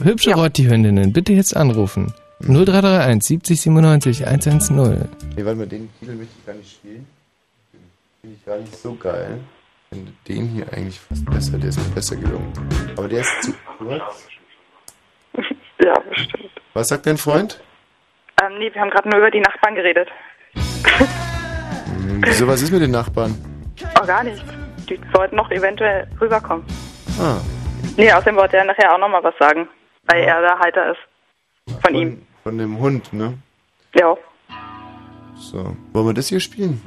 Hübsche Rotti-Hündinnen, bitte jetzt anrufen. 0331 70 97 110. Nee, warte mal, den Titel möchte ich gar nicht spielen. Finde ich gar nicht so geil. Finde den hier eigentlich fast besser, der ist mir besser gelungen. Aber der ist zu kurz. Ja, bestimmt. Was sagt dein Freund? Ähm, nee, wir haben gerade nur über die Nachbarn geredet. Hm, wieso, was ist mit den Nachbarn? Oh, gar nicht. Die sollten noch eventuell rüberkommen. Ah. Nee, außerdem wollte er nachher auch nochmal was sagen, weil er der Halter ist. Von ihm. Von dem Hund, ne? Ja. So. Wollen wir das hier spielen?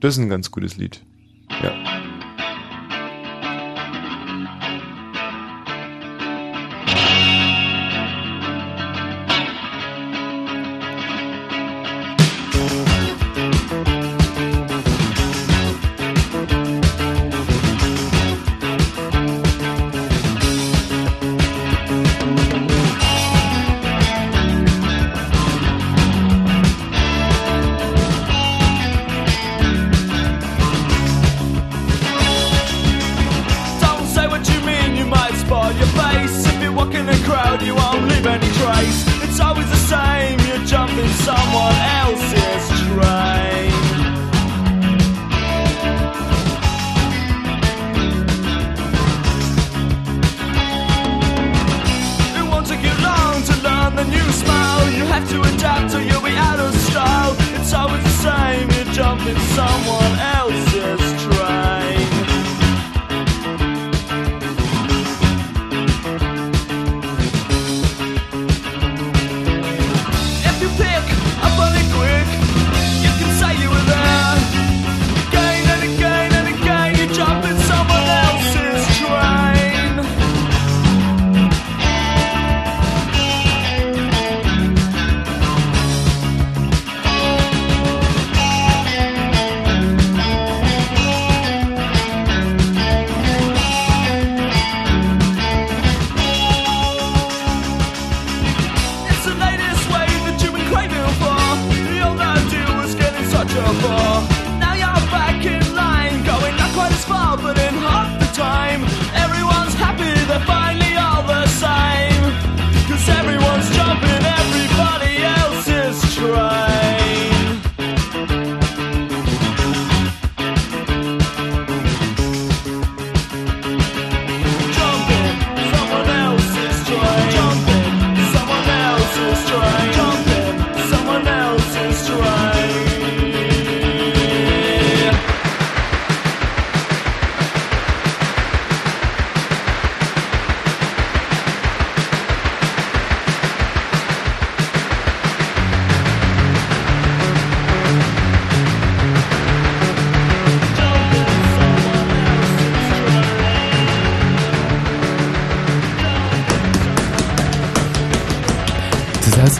Das ist ein ganz gutes Lied. Ja.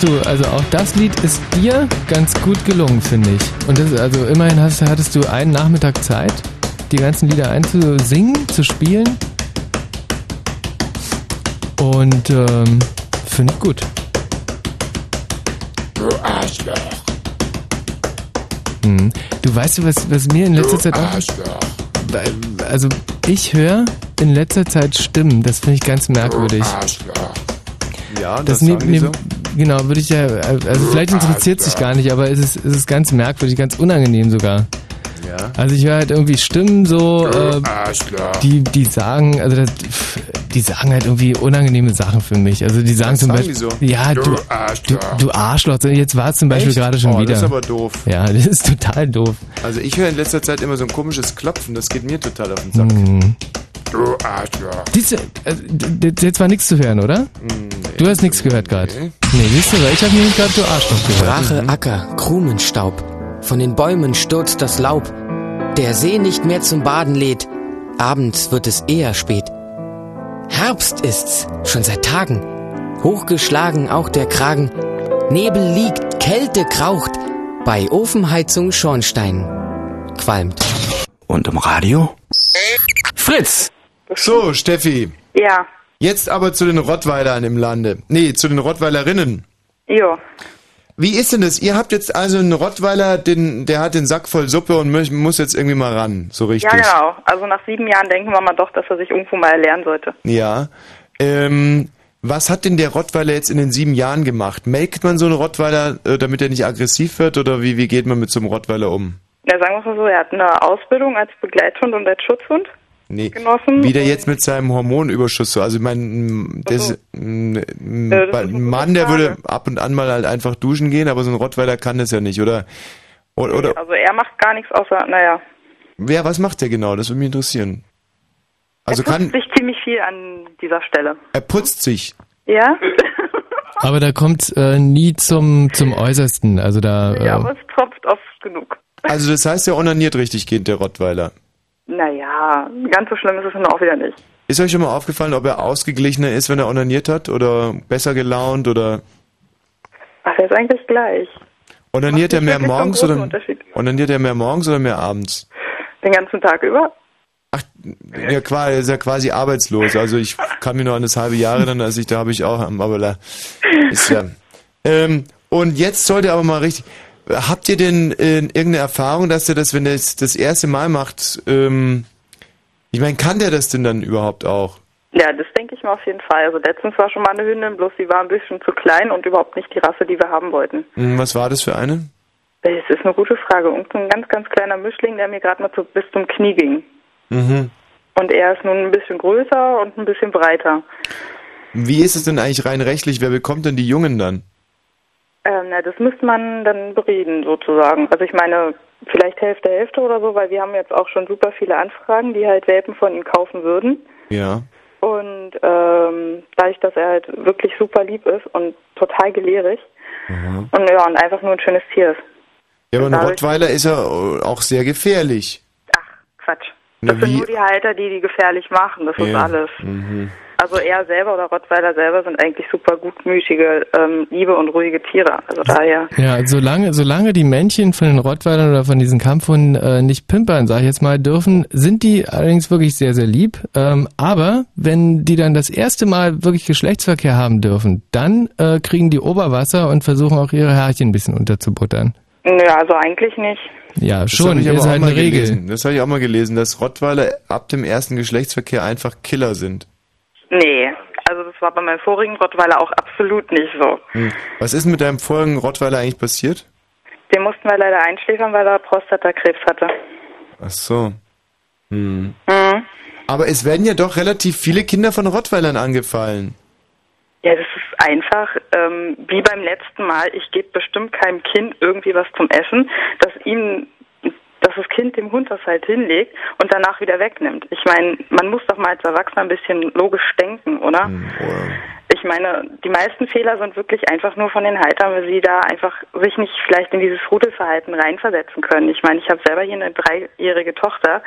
Du, also auch das Lied ist dir ganz gut gelungen, finde ich. Und das, also immerhin hast, hattest du einen Nachmittag Zeit, die ganzen Lieder einzusingen, zu spielen. Und ähm, finde ich gut. Du Arschloch. Hm. Du weißt, was, was mir in letzter Zeit auch. Weil- Also ich höre in letzter Zeit Stimmen, das finde ich ganz merkwürdig. Ja, Das das mir, mir, so? Genau, würde ich ja, also vielleicht interessiert sich gar nicht, aber es ist, es ist ganz merkwürdig, ganz unangenehm sogar. Ja. Also ich höre halt irgendwie Stimmen so, äh, die, die sagen, also das, die sagen halt irgendwie unangenehme Sachen für mich. Also die sagen Was zum sagen Beispiel, so? ja, Du du, du, Arschloch. du Arschloch. Jetzt war es zum Beispiel Echt? gerade schon oh, wieder. Das ist aber doof. ja, das ist total doof. Also ich höre in letzter Zeit immer so ein komisches Klopfen, das geht mir total auf den Sack. Hm. Du Arschloch. Diese, also, d- d- jetzt war nichts zu hören, oder? Du hast nichts gehört gerade. Nee, siehst du, weil ich habe nämlich gerade du Arschloch gehört. Brache Acker, Krumenstaub, von den Bäumen stürzt das Laub, der See nicht mehr zum Baden lädt, abends wird es eher spät. Herbst ist's, schon seit Tagen, hochgeschlagen auch der Kragen, Nebel liegt, Kälte kraucht, bei Ofenheizung Schornstein qualmt. Und im Radio? Fritz! So, Steffi. Ja, Jetzt aber zu den Rottweilern im Lande. Nee, zu den Rottweilerinnen. jo. Wie ist denn das? Ihr habt jetzt also einen Rottweiler, den, der hat den Sack voll Suppe und muss jetzt irgendwie mal ran. So richtig. Ja, genau. Also nach sieben Jahren denken wir mal doch, dass er sich irgendwo mal erlernen sollte. Ja. Ähm, was hat denn der Rottweiler jetzt in den sieben Jahren gemacht? Melkt man so einen Rottweiler, äh, damit er nicht aggressiv wird oder wie, wie geht man mit so einem Rottweiler um? Ja, sagen wir es mal so, er hat eine Ausbildung als Begleithund und als Schutzhund. Nee. Genossen. Wie der jetzt mit seinem Hormonüberschuss so. Also ich meine, das, m, m, Ja, das ein Mann, der würde ab und an mal halt einfach duschen gehen, aber so ein Rottweiler kann das ja nicht, oder? Oder, oder Also er macht gar nichts außer, naja, Wer, was macht der genau? Das würde mich interessieren. Also er putzt kann, sich ziemlich viel an dieser Stelle. er putzt sich. Ja? Aber da kommt äh, nie zum, zum Äußersten. Also da. Äh, ja, aber es tropft oft genug. Also das heißt, er onaniert richtig geht, der Rottweiler. Naja, ganz so schlimm ist es nun auch wieder nicht. Ist euch schon mal aufgefallen, ob er ausgeglichener ist, wenn er onaniert hat? Oder besser gelaunt? Oder Ach, er ist eigentlich gleich. onaniert er mehr morgens oder onaniert er mehr morgens oder mehr abends? Den ganzen Tag über. Ja, klar, er ist ja quasi arbeitslos. Also ich kann mich noch an das halbe Jahr erinnern, als ich da habe ich auch am aber da ist ja. Ähm, und jetzt sollte aber mal richtig. Habt ihr denn äh, irgendeine Erfahrung, dass er das, wenn er es das erste Mal macht, ähm, ich meine, kann der das denn dann überhaupt auch? Ja, das denke ich mal auf jeden Fall. Also letztens war schon mal eine Hündin, bloß sie war ein bisschen zu klein und überhaupt nicht die Rasse, die wir haben wollten. Hm, Was war das für eine? Das ist eine gute Frage. Irgendein ganz, ganz kleiner Mischling, der mir gerade mal zu, bis zum Knie ging. Mhm. Und er ist nun ein bisschen größer und ein bisschen breiter. Wie ist es denn eigentlich rein rechtlich? Wer bekommt denn die Jungen dann? Ähm, na, das müsste man dann bereden, sozusagen. Also ich meine, vielleicht Hälfte, Hälfte oder so, weil wir haben jetzt auch schon super viele Anfragen, die halt Welpen von ihm kaufen würden. Ja. Und ähm, dadurch, dass er halt wirklich super lieb ist und total gelehrig Mhm. und ja, und einfach nur ein schönes Tier ist. Ja, aber ein Rottweiler ist ja auch sehr gefährlich. Quatsch. Na, Das sind wie? nur die Halter, die die gefährlich machen, das ist Ja. alles. Mhm. Also er selber oder Rottweiler selber sind eigentlich super gutmütige, ähm, liebe und ruhige Tiere. Also daher. Ja, solange, solange die Männchen von den Rottweilern oder von diesen Kampfhunden äh, nicht pimpern, sag ich jetzt mal, dürfen, sind die allerdings wirklich sehr, sehr lieb. Ähm, aber wenn die dann das erste Mal wirklich Geschlechtsverkehr haben dürfen, dann äh, kriegen die Oberwasser und versuchen auch ihre Herrchen ein bisschen unterzubuttern. Nö, also eigentlich nicht. Ja, Das schon, habe ich aber ist auch halt mal eine Regel. gelesen. Das habe ich auch mal gelesen, dass Rottweiler ab dem ersten Geschlechtsverkehr einfach Killer sind. Nee, also das war bei meinem vorigen Rottweiler auch absolut nicht so. Hm. Was ist mit deinem vorigen Rottweiler eigentlich passiert? Den mussten wir leider einschläfern, weil er Prostatakrebs hatte. Ach so. Hm. Mhm. Aber es werden ja doch relativ viele Kinder von Rottweilern angefallen. Ja, das ist einfach ähm, wie beim letzten Mal. Ich gebe bestimmt keinem Kind irgendwie was zum Essen, dass ihm, dass das Kind dem Hund das halt hinlegt und danach wieder wegnimmt. Ich meine, man muss doch mal als Erwachsener ein bisschen logisch denken, oder? Ich meine, die meisten Fehler sind wirklich einfach nur von den Haltern, weil sie da einfach sich nicht vielleicht in dieses Rudelverhalten reinversetzen können. Ich meine, ich habe selber hier eine dreijährige Tochter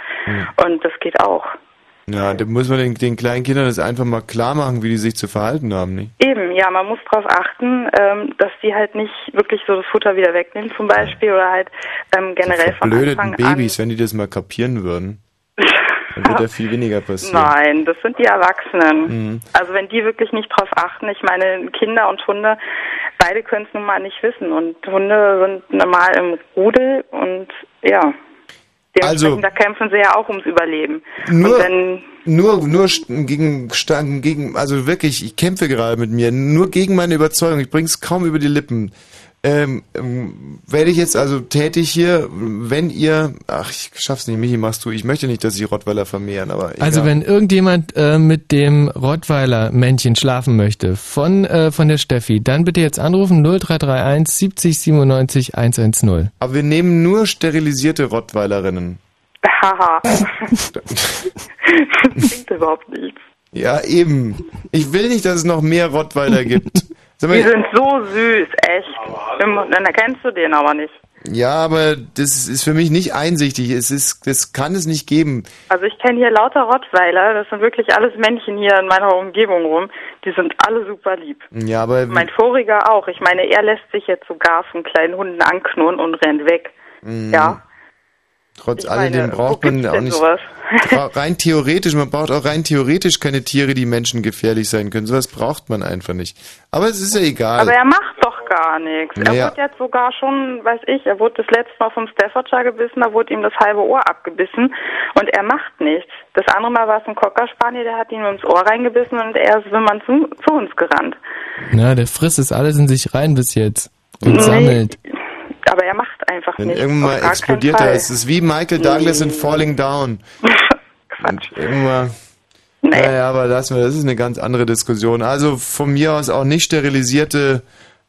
und das geht auch. Ja, da muss man den, den kleinen Kindern das einfach mal klar machen, wie die sich zu verhalten haben, nicht? Eben, ja, man muss darauf achten, ähm, dass die halt nicht wirklich so das Futter wieder wegnehmen zum Beispiel oder halt ähm, generell von Blödeten Anfang Babys, wenn die das mal kapieren würden, dann wird ja viel weniger passieren. Nein, das sind die Erwachsenen. Mhm. Also wenn die wirklich nicht drauf achten, ich meine, Kinder und Hunde, beide können es nun mal nicht wissen und Hunde sind normal im Rudel und ja. Dementsprechend, Also- da kämpfen sie ja auch ums Überleben. Nur, wenn nur, nur gegen, gegen, also wirklich, ich kämpfe gerade mit mir, nur gegen meine Überzeugung, ich bring's kaum über die Lippen. Ähm, ähm, werde ich jetzt also tätig hier, wenn ihr, ach, ich schaff's nicht, Michi, machst du, ich möchte nicht, dass sich Rottweiler vermehren, aber egal. Also wenn irgendjemand äh, mit dem Rottweiler-Männchen schlafen möchte, von, äh, von der Steffi, dann bitte jetzt anrufen 0331 70 97 110. Aber wir nehmen nur sterilisierte Rottweilerinnen. haha. das klingt überhaupt nichts. Ja, eben. Ich will nicht, dass es noch mehr Rottweiler gibt. Sag Die sind so süß, echt. Dann erkennst du den aber nicht. ja, aber das ist für mich nicht einsichtig. Es ist, das kann es nicht geben. Also ich kenne hier lauter Rottweiler, das sind wirklich alles Männchen hier in meiner Umgebung rum. Die sind alle super lieb. Ja, aber Mein voriger auch. Ich meine, er lässt sich jetzt sogar von kleinen Hunden anknurren und rennt weg. mh, Ja. Trotz Ich meine, alledem braucht man auch nicht. rein theoretisch, man braucht auch rein theoretisch keine Tiere, die Menschen gefährlich sein können. Sowas braucht man einfach nicht. Aber es ist ja egal. Aber er macht doch gar nichts. Er Naja. wurde jetzt sogar schon, weiß ich, er wurde das letzte Mal vom Staffordshire gebissen, da wurde ihm das halbe Ohr abgebissen und er macht nichts. Das andere Mal war es ein Cocker Spaniel, der hat ihm ins Ohr reingebissen und er ist wimmern zu, zu uns gerannt. Na, der frisst es alles in sich rein bis jetzt. Und Nee. sammelt. Aber er macht einfach Wenn nichts. irgendwann mal explodiert er. Es ist wie Michael Douglas in Falling Down. Und irgendwann. Naja, aber lassen wir, das ist eine ganz andere Diskussion. Also von mir aus auch nicht sterilisierte.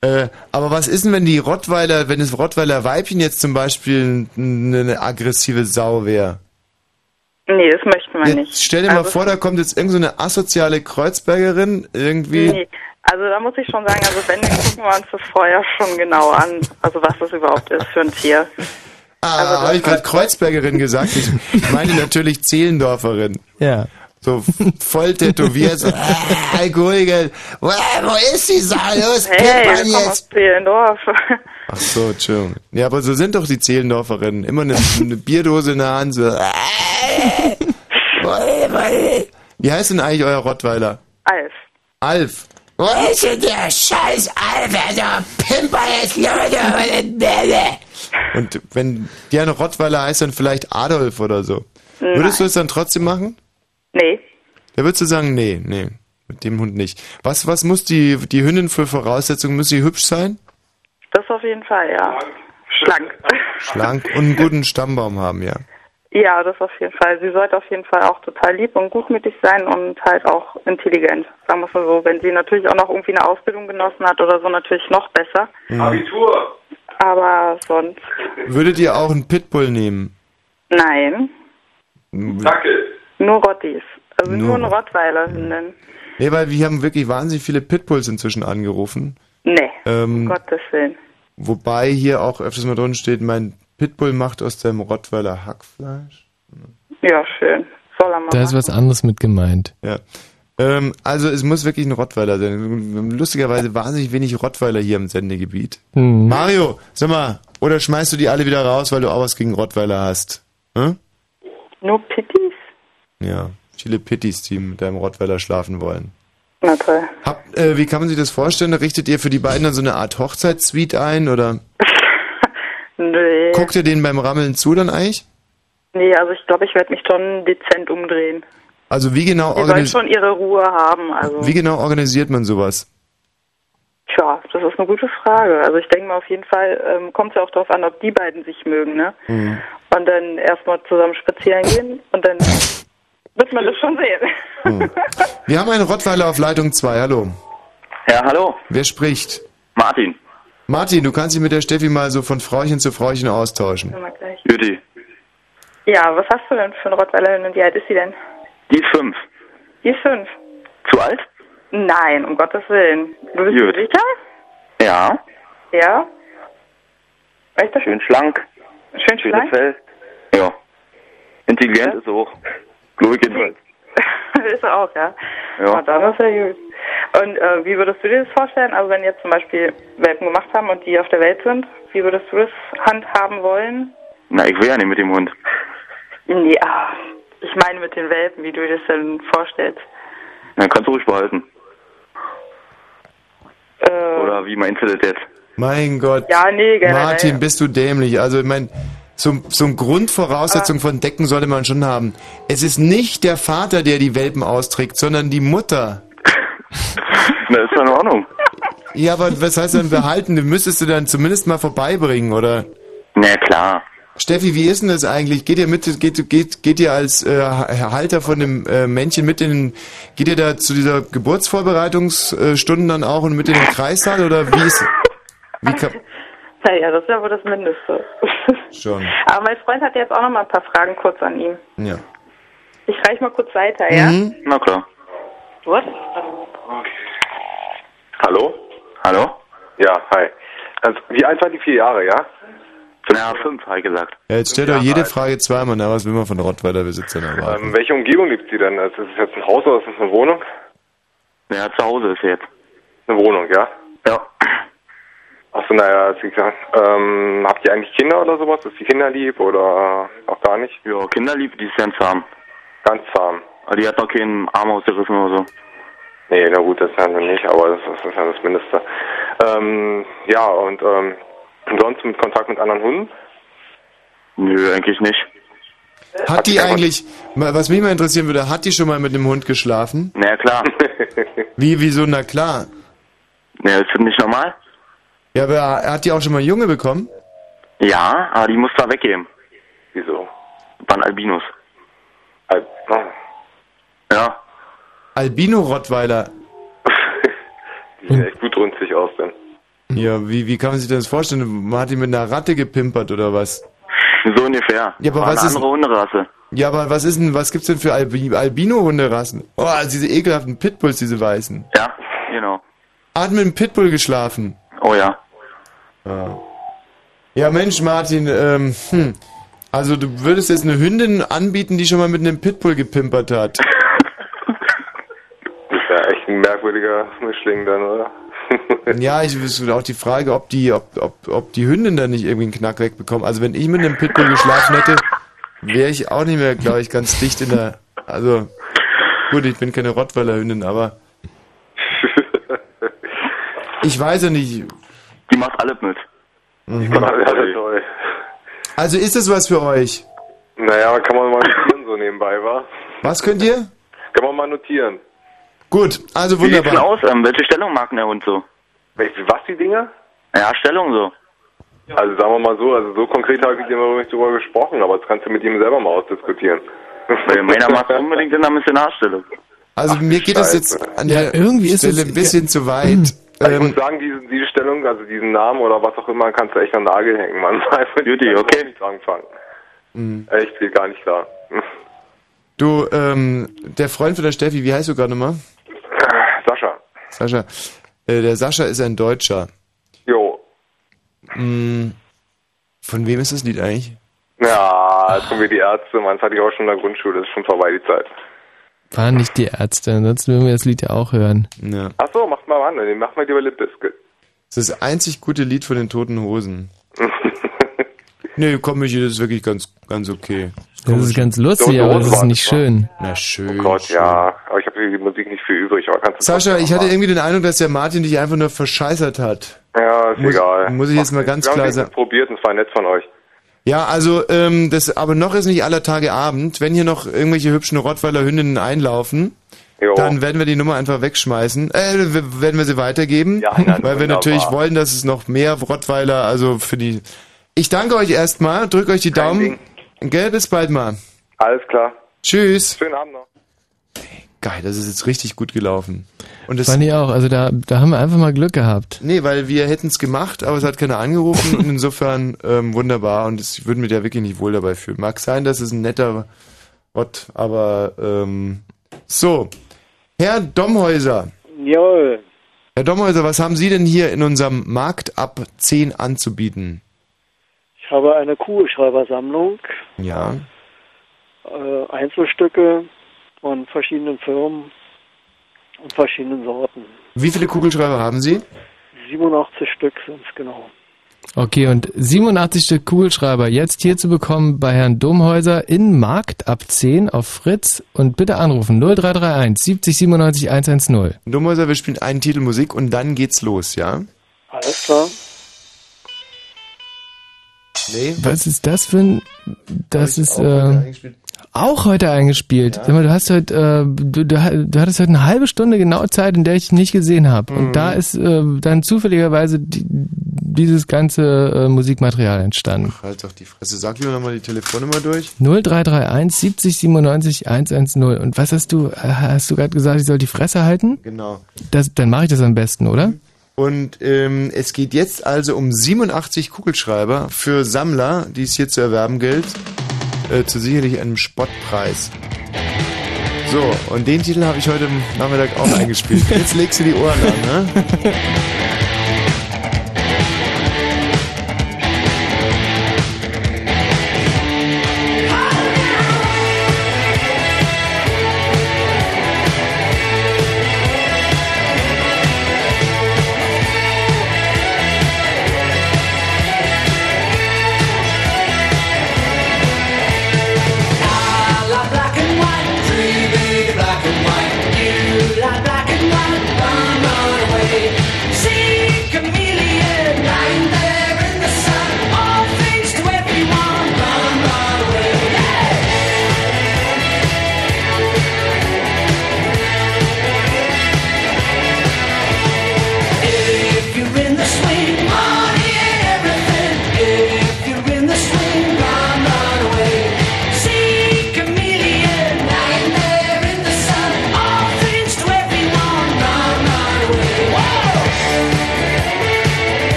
Äh, aber was ist denn, wenn die Rottweiler, wenn das Rottweiler Weibchen jetzt zum Beispiel eine, eine aggressive Sau wäre? Nee, das möchten wir Jetzt nicht. stell dir mal Also- vor, da kommt jetzt irgendeine so eine asoziale Kreuzbergerin irgendwie. Nee. Also da muss ich schon sagen, also wenn, dann gucken wir uns das vorher schon genau an, also was das überhaupt ist für ein Tier. Ah, habe ich gerade Kreuzbergerin gesagt? Ich meine natürlich Zehlendorferin. Ja. So voll tätowiert, so, ah, Alkoholiker. Wo, wo ist die Sache? Los, Hey, kommen jetzt. aus Zehlendorf. Ach so, Entschuldigung. Ja, aber so sind doch die Zehlendorferinnen. Immer eine, eine Bierdose in der Hand. So. Wie heißt denn eigentlich euer Rottweiler? Alf. Alf. Wo ist denn der scheiß Alter, Pimper jetzt Leute? Und wenn der eine Rottweiler heißt, dann vielleicht Adolf oder so. Nein. Würdest du es dann trotzdem machen? Nee. Da würdest du sagen, nee, nee, mit dem Hund nicht. Was, was muss die, die Hündin für Voraussetzungen? Muss sie hübsch sein, Das auf jeden Fall, ja. Schlank. schlank und einen guten Stammbaum haben, ja. Ja, das auf jeden Fall. Sie sollte auf jeden Fall auch total lieb und gutmütig sein und halt auch intelligent. Sagen wir es mal so. Wenn sie natürlich auch noch irgendwie eine Ausbildung genossen hat oder so, natürlich noch besser. Mhm. Abitur. Aber sonst, Würdet ihr auch einen Pitbull nehmen? nein. Dackel. Nur Rottis. Also nur, Nur eine Rottweiler-Hündin. Nee, weil wir haben wirklich wahnsinnig viele Pitbulls inzwischen angerufen. Nee, Ähm, um Gottes Willen. Wobei hier auch öfters mal drin steht, mein Pitbull macht aus dem Rottweiler Hackfleisch. Ja, schön. Soll er mal Da ist was anderes mit gemeint. Ja. Ähm, also es muss wirklich ein Rottweiler sein. Lustigerweise wahnsinnig wenig Rottweiler hier im Sendegebiet. Hm. Mario, sag mal, oder schmeißt du die alle wieder raus, weil du auch was gegen Rottweiler hast? Hm? Nur Pittis? Ja, viele Pitties, die mit deinem Rottweiler schlafen wollen. Na toll. Habt, äh, wie kann man sich das vorstellen? Richtet ihr für die beiden dann so eine Art Hochzeitssuite ein oder Nee. guckt ihr denen beim Rammeln zu dann eigentlich? Nee, also ich glaube, ich werde mich schon dezent umdrehen. Also wie genau, Die sollen schon ihre Ruhe haben. Also, wie genau organisiert man sowas? tja, das ist eine gute Frage. Also ich denke mal auf jeden Fall, ähm, kommt es ja auch darauf an, ob die beiden sich mögen, ne? Mhm. Und dann erstmal zusammen spazieren gehen und dann wird man das schon sehen. Wir haben einen Rottweiler auf Leitung 2, hallo. Ja, hallo. Wer spricht? Martin. Martin, du kannst dich mit der Steffi mal so von Frauchen zu Frauchen austauschen. Mal gleich. Judy. Ja, was hast du denn für eine Rottweilerin und wie alt ist sie denn? Die ist fünf. Die ist fünf. Zu alt? Nein, um Gottes Willen. Du bist Gut. sicher? Ja. Ja? Weißt du? Schön schlank. Schön Schönes schlank? Fell. Ja. Intelligent ist sie auch. Glaube ich jedenfalls. ist er auch, ja? Ja. Na, dann ist er gut. Und äh, wie würdest du dir das vorstellen? Also wenn jetzt zum Beispiel Welpen gemacht haben und die auf der Welt sind, wie würdest du das handhaben wollen? Na, ich will ja nicht mit dem Hund. Ja, ich meine mit den Welpen, wie du dir das denn vorstellst. Dann kannst du ruhig behalten. Äh, Oder wie meinst du das jetzt? Mein Gott. Ja, nee, generell. Martin, bist du dämlich. Also, ich meine, so, so eine Grundvoraussetzung von Decken sollte man schon haben. Es ist nicht der Vater, der die Welpen austrägt, sondern die Mutter. Na, ist doch in Ordnung. Ja, aber was heißt denn behalten? Du müsstest du dann zumindest mal vorbeibringen, oder? Na klar. Steffi, wie ist denn das eigentlich? Geht ihr mit, geht, geht, geht ihr als äh, Halter von dem äh, Männchen mit in, den- geht ihr da zu dieser Geburtsvorbereitungsstunden dann auch und mit in den Kreissaal oder wie ist, wie kann, Naja, das ist ja wohl das Mindeste. schon, Aber mein Freund hat jetzt auch noch mal ein paar Fragen kurz an ihn. ja. Ich reiche mal kurz weiter, ja? Mhm. Na klar. Was? Hallo? Hallo? Ja, hi. Also, wie alt war die vier Jahre, ja? Ja, fünf, habe ich gesagt. Ja, jetzt stellt doch jede Frage zweimal, na, was will man von Rottweiler-Besitzern erwarten? Ähm, welche Umgebung lebt sie denn? Also, ist es jetzt ein Haus oder ist es eine Wohnung? Ja, zu Hause ist sie jetzt. Eine Wohnung, ja? Ja. Achso, naja, also wie gesagt, ähm, habt ihr eigentlich Kinder oder sowas? Ist die Kinder lieb oder auch gar nicht? Ja, kinderlieb, die ist ganz zahm. Ganz zahm. Aber die hat noch keinen Arm ausgerissen oder so. Nee, na gut, das haben wir nicht, aber das, das ist ja das Mindeste. Ähm, ja, und ähm, ansonsten mit Kontakt mit anderen Hunden? Nö, eigentlich nicht. Hat die eigentlich, mal- was mich mal interessieren würde, hat die schon mal mit einem Hund geschlafen? Na ja, klar. Wie, wieso, na klar. Ja, ist das nicht normal? Ja, aber hat die auch schon mal Junge bekommen? Ja, aber die muss da weggeben. Wieso? Waren Albinos. Al oh. Ja. Albino-Rottweiler. Die sehen echt gut runzig aus, denn. Ja, wie, wie kann man sich das vorstellen? Man hat die mit einer Ratte gepimpert oder was? So ungefähr. Ja, aber War was eine ist- andere Hunderasse. Ja, aber was ist denn, was gibt's denn für Albi Albino-Hunderassen? Oh, also diese ekelhaften Pitbulls, diese weißen. Ja, genau. Hat mit einem Pitbull geschlafen. Oh ja. Ja. Ja, Mensch, Martin, ähm, hm. Also du würdest jetzt eine Hündin anbieten, die schon mal mit einem Pitbull gepimpert hat. Das ist ja echt ein merkwürdiger Mischling dann, oder? Ja, ich wüsste auch die Frage, ob die, ob, ob, ob die Hündin dann nicht irgendwie einen Knack wegbekommt. Also wenn ich mit einem Pitbull geschlafen hätte, wäre ich auch nicht mehr, glaube ich, ganz dicht in der. Also gut, ich bin keine Rottweiler-Hündin, aber ich weiß ja nicht. Die macht alles mit. Mhm. Ja, toll. Also ist das was für euch? Naja, kann man mal notieren so nebenbei, wa? Was könnt ihr? Kann man mal notieren. Gut, also Wie sieht's denn wunderbar. aus? Ähm, welche Stellung mag denn der Hund so? Welche, was die Dinger? Ja, Stellung so. Also sagen wir mal so, also so konkret habe ich noch nicht drüber gesprochen, aber das kannst du mit ihm selber mal ausdiskutieren. Weil meiner macht unbedingt in der Missionarstellung. Also mir geht das jetzt an der irgendwie ist Stelle es- ein bisschen zu weit. Also ich Ähm, muss sagen, diese, diese Stellung, also diesen Namen oder was auch immer, kannst du echt an den Nagel hängen, man. Judy, okay. Nicht anfangen. Mhm. Echt, geht gar nicht klar. Du, ähm, der Freund von der Steffi, wie heißt du gerade nochmal? Sascha. Sascha. Äh, der Sascha ist ein Deutscher. Jo. Mm, von wem ist das Lied eigentlich? Ja, jetzt kommen wir die Ärzte, man, das hatte ich auch schon in der Grundschule, das ist schon vorbei die Zeit. Waren nicht die Ärzte, ansonsten würden wir das Lied ja auch hören. Ja. Ach so, macht mal an, dann mach mal lieber Lip Biscuit. Das ist das einzig gute Lied von den Toten Hosen. nee, komm, Michi, das ist wirklich ganz, ganz okay. Das ist ganz lustig, aber das ist nicht schön. Na schön. Oh Gott, ja, aber ich habe die Musik nicht viel übrig, aber kannst du Sascha, ich hatte machen. irgendwie den Eindruck, dass der Martin dich einfach nur verscheißert hat. Ja, ist Muss- egal. muss ich jetzt mal ganz klar Wir haben sagen. es probiert und es war nett von euch. Ja, also, ähm, das, aber noch ist nicht aller Tage Abend. Wenn hier noch irgendwelche hübschen Rottweiler Hündinnen einlaufen, Jo. dann werden wir die Nummer einfach wegschmeißen. Äh, werden wir sie weitergeben. Ja, na, weil wir natürlich wollen, dass es noch mehr Rottweiler, also für die. Ich danke euch erstmal, drück euch die Daumen. Gell, bis bald mal. Alles klar. Tschüss. Schönen Abend noch. Geil, das ist jetzt richtig gut gelaufen. Und das, Fand ich auch, also da, da haben wir einfach mal Glück gehabt. nee, weil wir hätten es gemacht, aber es hat keiner angerufen und insofern ähm, wunderbar und ich würde mir da wirklich nicht wohl dabei fühlen. Mag sein, dass es ein netter Rott, aber ähm, so. Herr Domhäuser. Jawohl. Herr Domhäuser, was haben Sie denn hier in unserem Markt ab 10 anzubieten? Ich habe eine Kugelschreibersammlung, Ja. äh, Einzelstücke von verschiedenen Firmen und verschiedenen Sorten. Wie viele Kugelschreiber haben Sie? 87 Stück sind es genau. Okay, und 87 Stück Kugelschreiber jetzt hier zu bekommen bei Herrn Domhäuser in Markt ab 10 auf Fritz und bitte anrufen 0331 70 97 110. Domhäuser, wir spielen einen Titel Musik und dann geht's los, ja? Alles klar. Nee. Was ist das für ein... Das ist... Äh, auch heute eingespielt. Sag mal, du hast heute, äh, du, du, du hattest heute eine halbe Stunde genau Zeit, in der ich dich nicht gesehen habe. Mhm. Und da ist äh, dann zufälligerweise die, dieses ganze äh, Musikmaterial entstanden. Halt doch die Fresse. Sag lieber nochmal die Telefonnummer durch. 0331 70 97 110. Und was hast du, äh, hast du gerade gesagt, ich soll die Fresse halten? Genau. Das, dann mache ich das am besten, oder? Und ähm, es geht jetzt also um 87 Kugelschreiber für Sammler, die es hier zu erwerben gilt, äh, zu sicherlich einem Spottpreis. So, und den Titel habe ich heute Nachmittag auch eingespielt. Jetzt legst du die Ohren an, ne?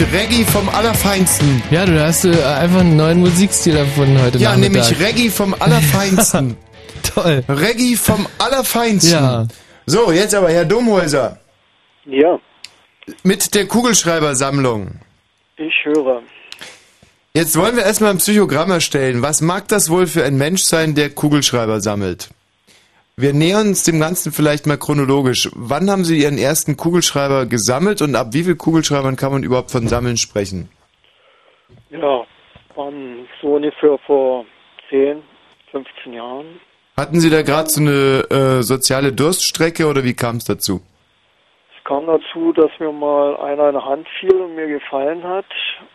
Reggae vom Allerfeinsten. Ja, du hast äh, einfach einen neuen Musikstil erfunden heute Ja, Nachmittag. nämlich Reggae vom Allerfeinsten. Toll. Reggae vom Allerfeinsten. Ja. So, jetzt aber Herr Domhäuser. Ja. Mit der Kugelschreibersammlung. Ich höre. Jetzt wollen wir erstmal ein Psychogramm erstellen. Was mag das wohl für ein Mensch sein, der Kugelschreiber sammelt? Wir nähern uns dem Ganzen vielleicht mal chronologisch. Wann haben Sie Ihren ersten Kugelschreiber gesammelt und ab wie vielen Kugelschreibern kann man überhaupt von Sammeln sprechen? Ja, waren so ungefähr vor 10, 15 Jahren. Hatten Sie da gerade so eine äh, soziale Durststrecke oder wie kam es dazu? Es kam dazu, dass mir mal einer in die Hand fiel und mir gefallen hat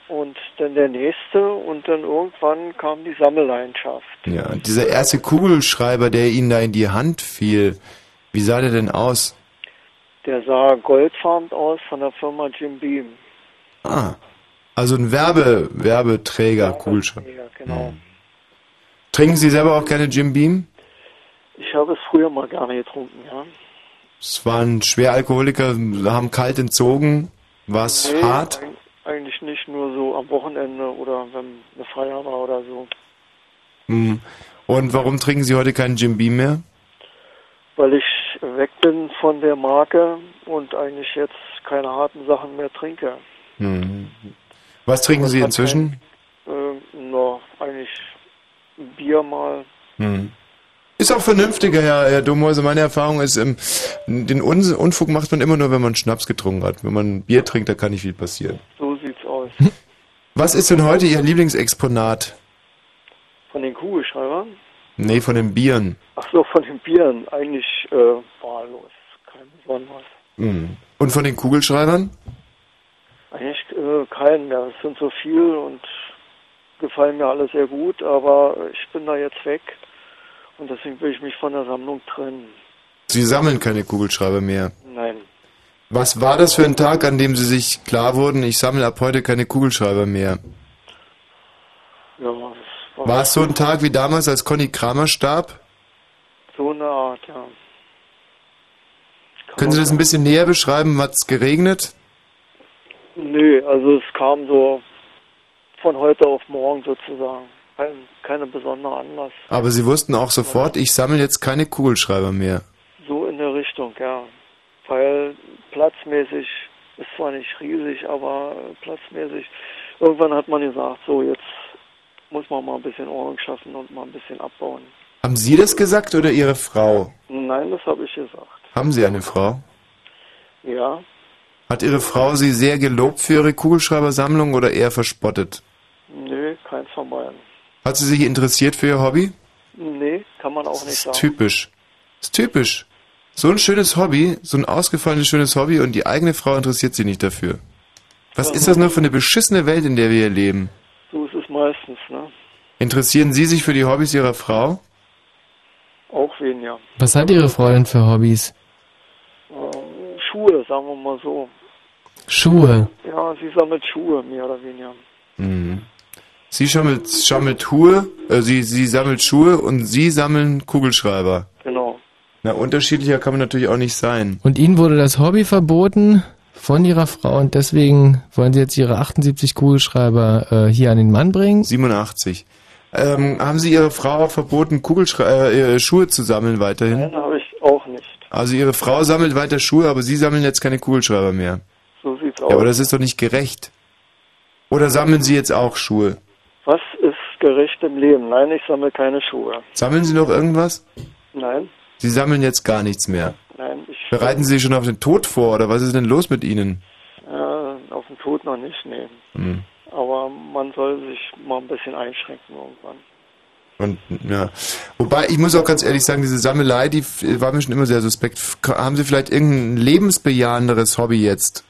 und dann der nächste und dann irgendwann kam die Sammelleidenschaft. Ja, und dieser erste Kugelschreiber, der Ihnen da in die Hand fiel, wie sah der denn aus? Der sah goldfarben aus von der Firma Jim Beam. Ah, also ein Werbe, Werbeträger, Kugelschreiber. Ja, genau. Trinken Sie selber auch gerne Jim Beam? Ich habe es früher mal gerne getrunken, ja. Es waren Schweralkoholiker, haben kalt entzogen. War es Nee, hart? eig- Eigentlich nicht nur so am Wochenende oder wenn eine Feier war oder so. Hm. Und warum trinken Sie heute keinen Jim Beam mehr? Weil ich weg bin von der Marke und eigentlich jetzt keine harten Sachen mehr trinke. Hm. Was trinken Sie inzwischen? Äh, no, eigentlich Bier mal. Hm. Ist auch vernünftiger, Herr, Herr Domhäuser. Meine Erfahrung ist, ähm, den Unfug macht man immer nur, wenn man Schnaps getrunken hat. Wenn man Bier trinkt, da kann nicht viel passieren. So aus. Was ist denn heute Ihr Lieblingsexponat? Von den Kugelschreibern? Nee, von den Bieren. Ach so, von den Bieren. Eigentlich äh, wahllos. Kein besonderes. Hm. Und von den Kugelschreibern? Eigentlich äh, keinen mehr. Es sind so viel und gefallen mir alle sehr gut, aber ich bin da jetzt weg und deswegen will ich mich von der Sammlung trennen. Sie sammeln keine Kugelschreiber mehr. Nein. Was war das für ein Tag, an dem Sie sich klar wurden, ich sammle ab heute keine Kugelschreiber mehr? Ja, war, War es so ein Tag wie damals, als Conny Kramer starb? so eine Art, ja. Können Sie das ein bisschen näher beschreiben? Hat es geregnet? Nö, also es kam so von heute auf morgen sozusagen. Kein, keine besondere Anlass. Aber Sie wussten auch sofort, ich sammle jetzt keine Kugelschreiber mehr. So in der Richtung, ja. Weil platzmäßig ist zwar nicht riesig, aber platzmäßig, irgendwann hat man gesagt, so jetzt muss man mal ein bisschen Ordnung schaffen und mal ein bisschen abbauen. Haben Sie das gesagt oder Ihre Frau? Nein, das habe ich gesagt. Haben Sie eine Frau? Ja, Hat Ihre Frau Sie sehr gelobt für Ihre Kugelschreibersammlung oder eher verspottet? nö, keins von beiden. Hat sie sich interessiert für Ihr Hobby? Nee, kann man auch nicht sagen. Typisch. Ist typisch. So ein schönes Hobby, so ein ausgefallenes schönes Hobby und die eigene Frau interessiert sich nicht dafür. Was ist das nur für eine beschissene Welt, in der wir hier leben? So ist es meistens, ne? Interessieren Sie sich für die Hobbys Ihrer Frau? Auch weniger. Was hat Ihre Frau denn für Hobbys? Ähm, Schuhe, sagen wir mal so. Schuhe. Ja, sie sammelt Schuhe, mehr oder weniger. Mhm. Sie sammelt, sammelt Schuhe, äh, sie, sie sammelt Schuhe und Sie sammeln Kugelschreiber. Genau. Na, unterschiedlicher kann man natürlich auch nicht sein. Und Ihnen wurde das Hobby verboten von Ihrer Frau und deswegen wollen Sie jetzt Ihre 78 Kugelschreiber äh, hier an den Mann bringen? 87. Ähm, haben Sie Ihre Frau auch verboten, Kugelschre äh, Schuhe zu sammeln weiterhin? Nein, habe ich auch nicht. Also Ihre Frau sammelt weiter Schuhe, aber Sie sammeln jetzt keine Kugelschreiber mehr. So sieht's Ja, aus. aber das ist doch nicht gerecht. Oder sammeln Sie jetzt auch Schuhe? Was ist gerecht im Leben? Nein, ich sammle keine Schuhe. Sammeln Sie noch irgendwas? Nein, Sie sammeln jetzt gar nichts mehr. nein, ich Bereiten Sie sich schon auf den Tod vor oder was ist denn los mit Ihnen? äh, auf den Tod noch nicht nehmen. Hm. Aber man soll sich mal ein bisschen einschränken irgendwann. Und ja, wobei ich muss auch ganz ehrlich sagen, diese Sammelei, die war mir schon immer sehr suspekt. Haben Sie vielleicht irgendein lebensbejahenderes Hobby jetzt?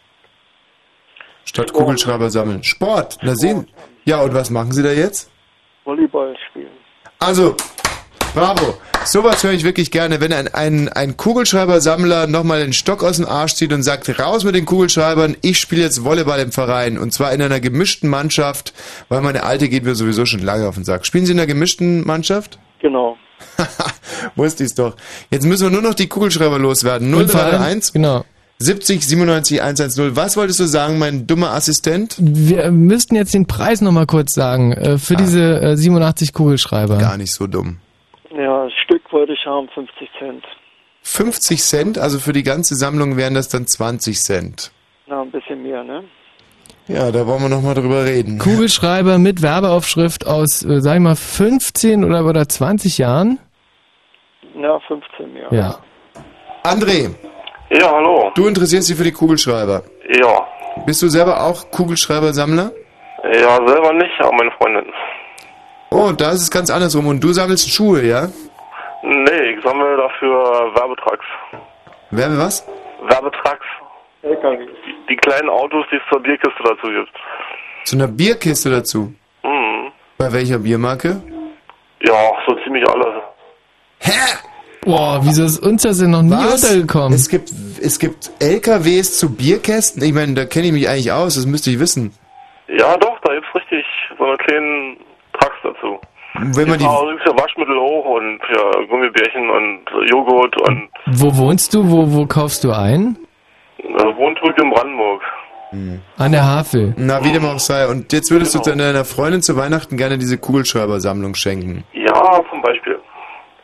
Statt Kugelschreiber sammeln. Sport. Na sehen. Ja, und was machen Sie da jetzt? Volleyball spielen. Also, bravo. Sowas höre ich wirklich gerne, wenn ein, ein, ein Kugelschreibersammler nochmal den Stock aus dem Arsch zieht und sagt, raus mit den Kugelschreibern, ich spiele jetzt Volleyball im Verein. Und zwar in einer gemischten Mannschaft, weil meine Alte geht mir sowieso schon lange auf den Sack. Spielen Sie in einer gemischten Mannschaft? Genau. Wusste ich's doch. Jetzt müssen wir nur noch die Kugelschreiber loswerden. Und vor allem- 031 Genau. 70 97 110. Was wolltest du sagen, mein dummer Assistent? Wir müssten jetzt den Preis nochmal kurz sagen äh, für diese äh, 87 Kugelschreiber. Gar nicht so dumm. Wollte ich haben, 50 Cent. 50 Cent, also für die ganze Sammlung wären das dann 20 Cent. Na, ein bisschen mehr, ne? Ja, da wollen wir nochmal drüber reden. Kugelschreiber mit Werbeaufschrift aus, äh, sag ich mal, 15 oder, oder 20 Jahren? Ja, 15 mehr. Ja. André. Ja, hallo. Du interessierst dich für die Kugelschreiber. Ja. Bist du selber auch Kugelschreibersammler? Ja, selber nicht, aber meine Freundin. Oh, da ist es ganz andersrum. Und du sammelst Schuhe, ja? Nee, ich sammle dafür Werbetracks. Werbe was? Werbetracks. Die, die kleinen Autos, die es zur Bierkiste dazu gibt. Zu einer Bierkiste dazu. Hm. Bei welcher Biermarke? Ja, so ziemlich alles. Boah, wieso ist uns das denn noch nie Was? untergekommen? Es gibt, es gibt LKWs zu Bierkästen? Ich meine, da kenne ich mich eigentlich aus, das müsste ich wissen. Ja, doch, da gibt's richtig so eine dazu. Wenn man die, Da gibt's ja Waschmittel hoch und ja, Gummibärchen und Joghurt und Wo wohnst du? Wo, wo kaufst du ein? also wohnt zurück in Brandenburg. An der Havel. na, wie dem auch sei. Und jetzt würdest du deiner Freundin zu Weihnachten gerne diese Kugelschreibersammlung schenken. Ja, zum Beispiel.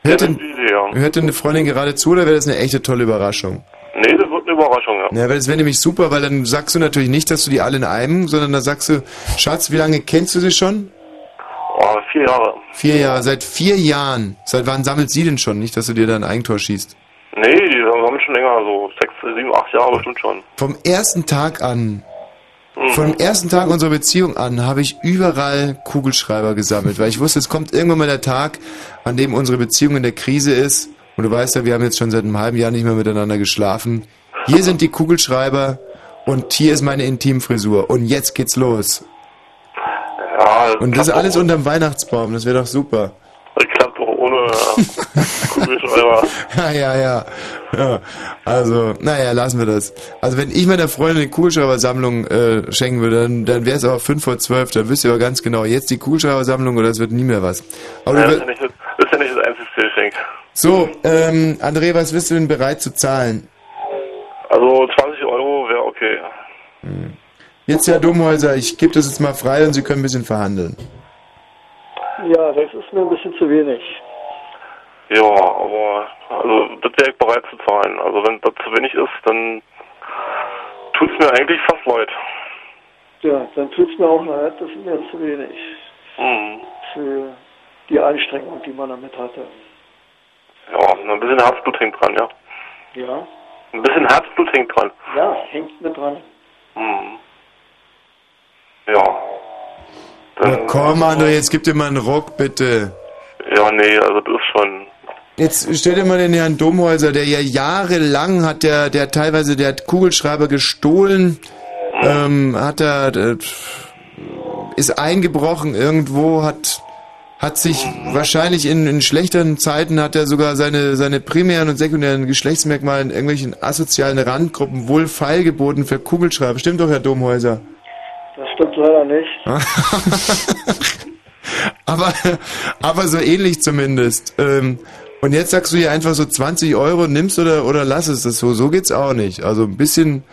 Hört denn, ja. hört denn eine Freundin gerade zu oder wäre das eine echte tolle Überraschung? Nee, das wird eine Überraschung, ja. Ja, weil das wäre nämlich super, weil dann sagst du natürlich nicht, dass du die alle in einem, sondern da sagst du, Schatz, wie lange kennst du sie schon? Vier Jahre. Vier Jahre, seit vier Jahren. Seit wann sammelt sie denn schon? Nicht, dass du dir da ein Eigentor schießt. Nee, die haben schon länger, so sechs, sieben, acht Jahre bestimmt schon. Vom ersten Tag an, Mhm. vom ersten Tag unserer Beziehung an, habe ich überall Kugelschreiber gesammelt, weil ich wusste, es kommt irgendwann mal der Tag, an dem unsere Beziehung in der Krise ist. Und du weißt ja, wir haben jetzt schon seit einem halben Jahr nicht mehr miteinander geschlafen. Hier sind die Kugelschreiber und hier ist meine Intimfrisur. Und jetzt geht's los. Ja, Und das alles unterm Weihnachtsbaum, das wäre doch super. das klappt auch ohne äh, Kugelschreiber. Ja, ja, ja. ja. Also, naja, lassen wir das. Also wenn ich meiner Freundin eine Kugelschreibersammlung äh, schenken würde, dann, dann wäre es aber 5 vor 12, dann wisst ihr aber ganz genau, jetzt die Kugelschreibersammlung oder es wird nie mehr was. Aber ja, das, ist ja nicht, das das ist ja nicht das einzige Geschenk. so, ähm, André, was bist du denn bereit zu zahlen? Also 20 Euro wäre okay. Jetzt, Herr Domhäuser, ich gebe das jetzt mal frei und Sie können ein bisschen verhandeln. Ja, das ist mir ein bisschen zu wenig. Ja, aber also das wäre ich bereit zu zahlen. Also wenn das zu wenig ist, dann tut's mir eigentlich fast leid. Ja, dann tut's mir auch leid, das ist mir zu wenig. Mhm. Für die Anstrengung, die man damit hatte. Ja, ein bisschen Herzblut hängt dran, ja. Ja? Ein bisschen Herzblut hängt dran. Ja, hängt mit dran. Mhm. Ja. Na komm, André, jetzt gib dir mal einen Ruck, bitte. Ja, nee, also das ist schon. Jetzt stell dir mal den Herrn Domhäuser, der ja jahrelang hat, der, der teilweise, der hat Kugelschreiber gestohlen, ähm, hat er, äh, ist eingebrochen irgendwo, hat, hat sich wahrscheinlich in, in schlechteren Zeiten hat er sogar seine, seine primären und sekundären Geschlechtsmerkmale in irgendwelchen asozialen Randgruppen wohl feilgeboten für Kugelschreiber. Stimmt doch, Herr Domhäuser? Das stimmt leider nicht. aber, aber so ähnlich zumindest. Ähm, und jetzt sagst du hier einfach so 20 Euro nimmst oder, oder lass es das so. So geht's auch nicht. Also ein bisschen,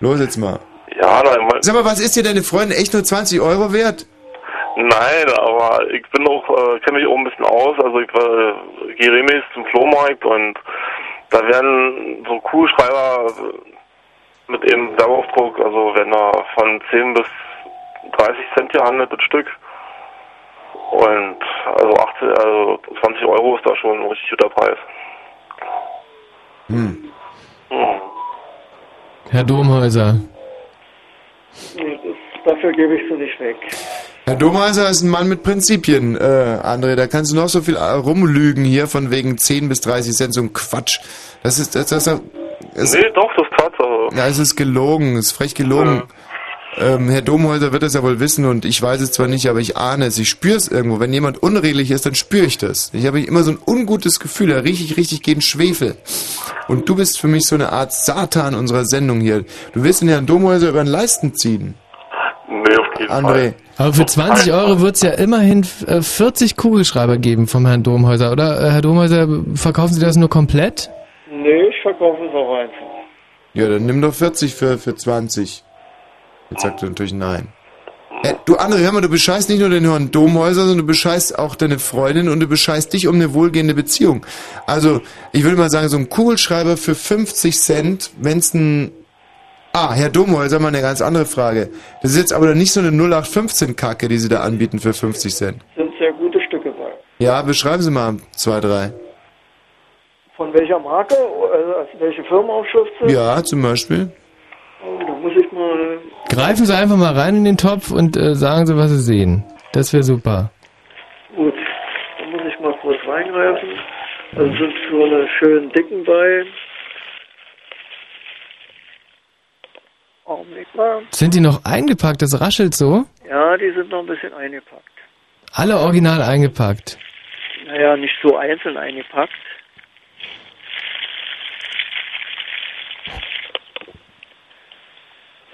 los jetzt mal. Ja, nein, mein, Sag mal, was ist dir deine Freundin echt nur 20 Euro wert? nein, aber ich bin auch, äh, kenne mich auch ein bisschen aus. Also ich äh, gehe regelmäßig zum Flohmarkt und da werden so Kugelschreiber mit eben Werbeaufdruck, also werden da von 10 bis 30 Cent gehandelt, das Stück. Und also 18, also 20 Euro ist da schon ein richtig guter Preis. Hm. Hm. Herr Domhäuser. Nee, das, dafür gebe ich sie nicht weg. Herr Domheiser ist ein Mann mit Prinzipien, äh, André. Da kannst du noch so viel äh, rumlügen hier von wegen 10 bis 30 Cent, so ein Quatsch. Das ist, das, das, das, Nee, doch, das Ja, es ist gelogen, es ist frech gelogen. Ähm, Herr Domhäuser wird es ja wohl wissen und ich weiß es zwar nicht, aber ich ahne es, ich spüre es irgendwo. Wenn jemand unredlich ist, dann spüre ich das. Ich habe immer so ein ungutes Gefühl, da rieche ich richtig gegen Schwefel. Und du bist für mich so eine Art Satan unserer Sendung hier. Du willst den Herrn Domhäuser über den Leisten ziehen. Nee, auf jeden André. Fall. Aber für 20 Euro wird es ja immerhin äh, 40 Kugelschreiber geben vom Herrn Domhäuser, oder? Äh, Herr Domhäuser, verkaufen Sie das nur komplett? Nee, ich verkaufe es auch einfach. Ja, dann nimm doch 40 für, für 20. Jetzt sagt er natürlich nein. Äh, du André, hör mal, du bescheißt nicht nur den Herrn Domhäuser, sondern du bescheißt auch deine Freundin und du bescheißt dich um eine wohlgehende Beziehung. Also, ich würde mal sagen, so ein Kugelschreiber für 50 Cent, wenn's ein... Ah, Herr Domhäuser, mal eine ganz andere Frage. Das ist jetzt aber nicht so eine 0815-Kacke, die Sie da anbieten für 50 Cent. Sind sehr gute Stücke bei. Ja, beschreiben Sie mal zwei, drei. Von welcher Marke? Also als welche Firmenaufschrift? Ja, zum Beispiel. Oh, da muss ich mal. Greifen Sie einfach mal rein in den Topf und äh, sagen Sie, was Sie sehen. Das wäre super. Gut, da muss ich mal kurz reingreifen. Also sind so eine schönen dicken bei. Augenblick mal. Sind die noch eingepackt? Das raschelt so? Ja, die sind noch ein bisschen eingepackt. Alle original eingepackt. Naja, nicht so einzeln eingepackt.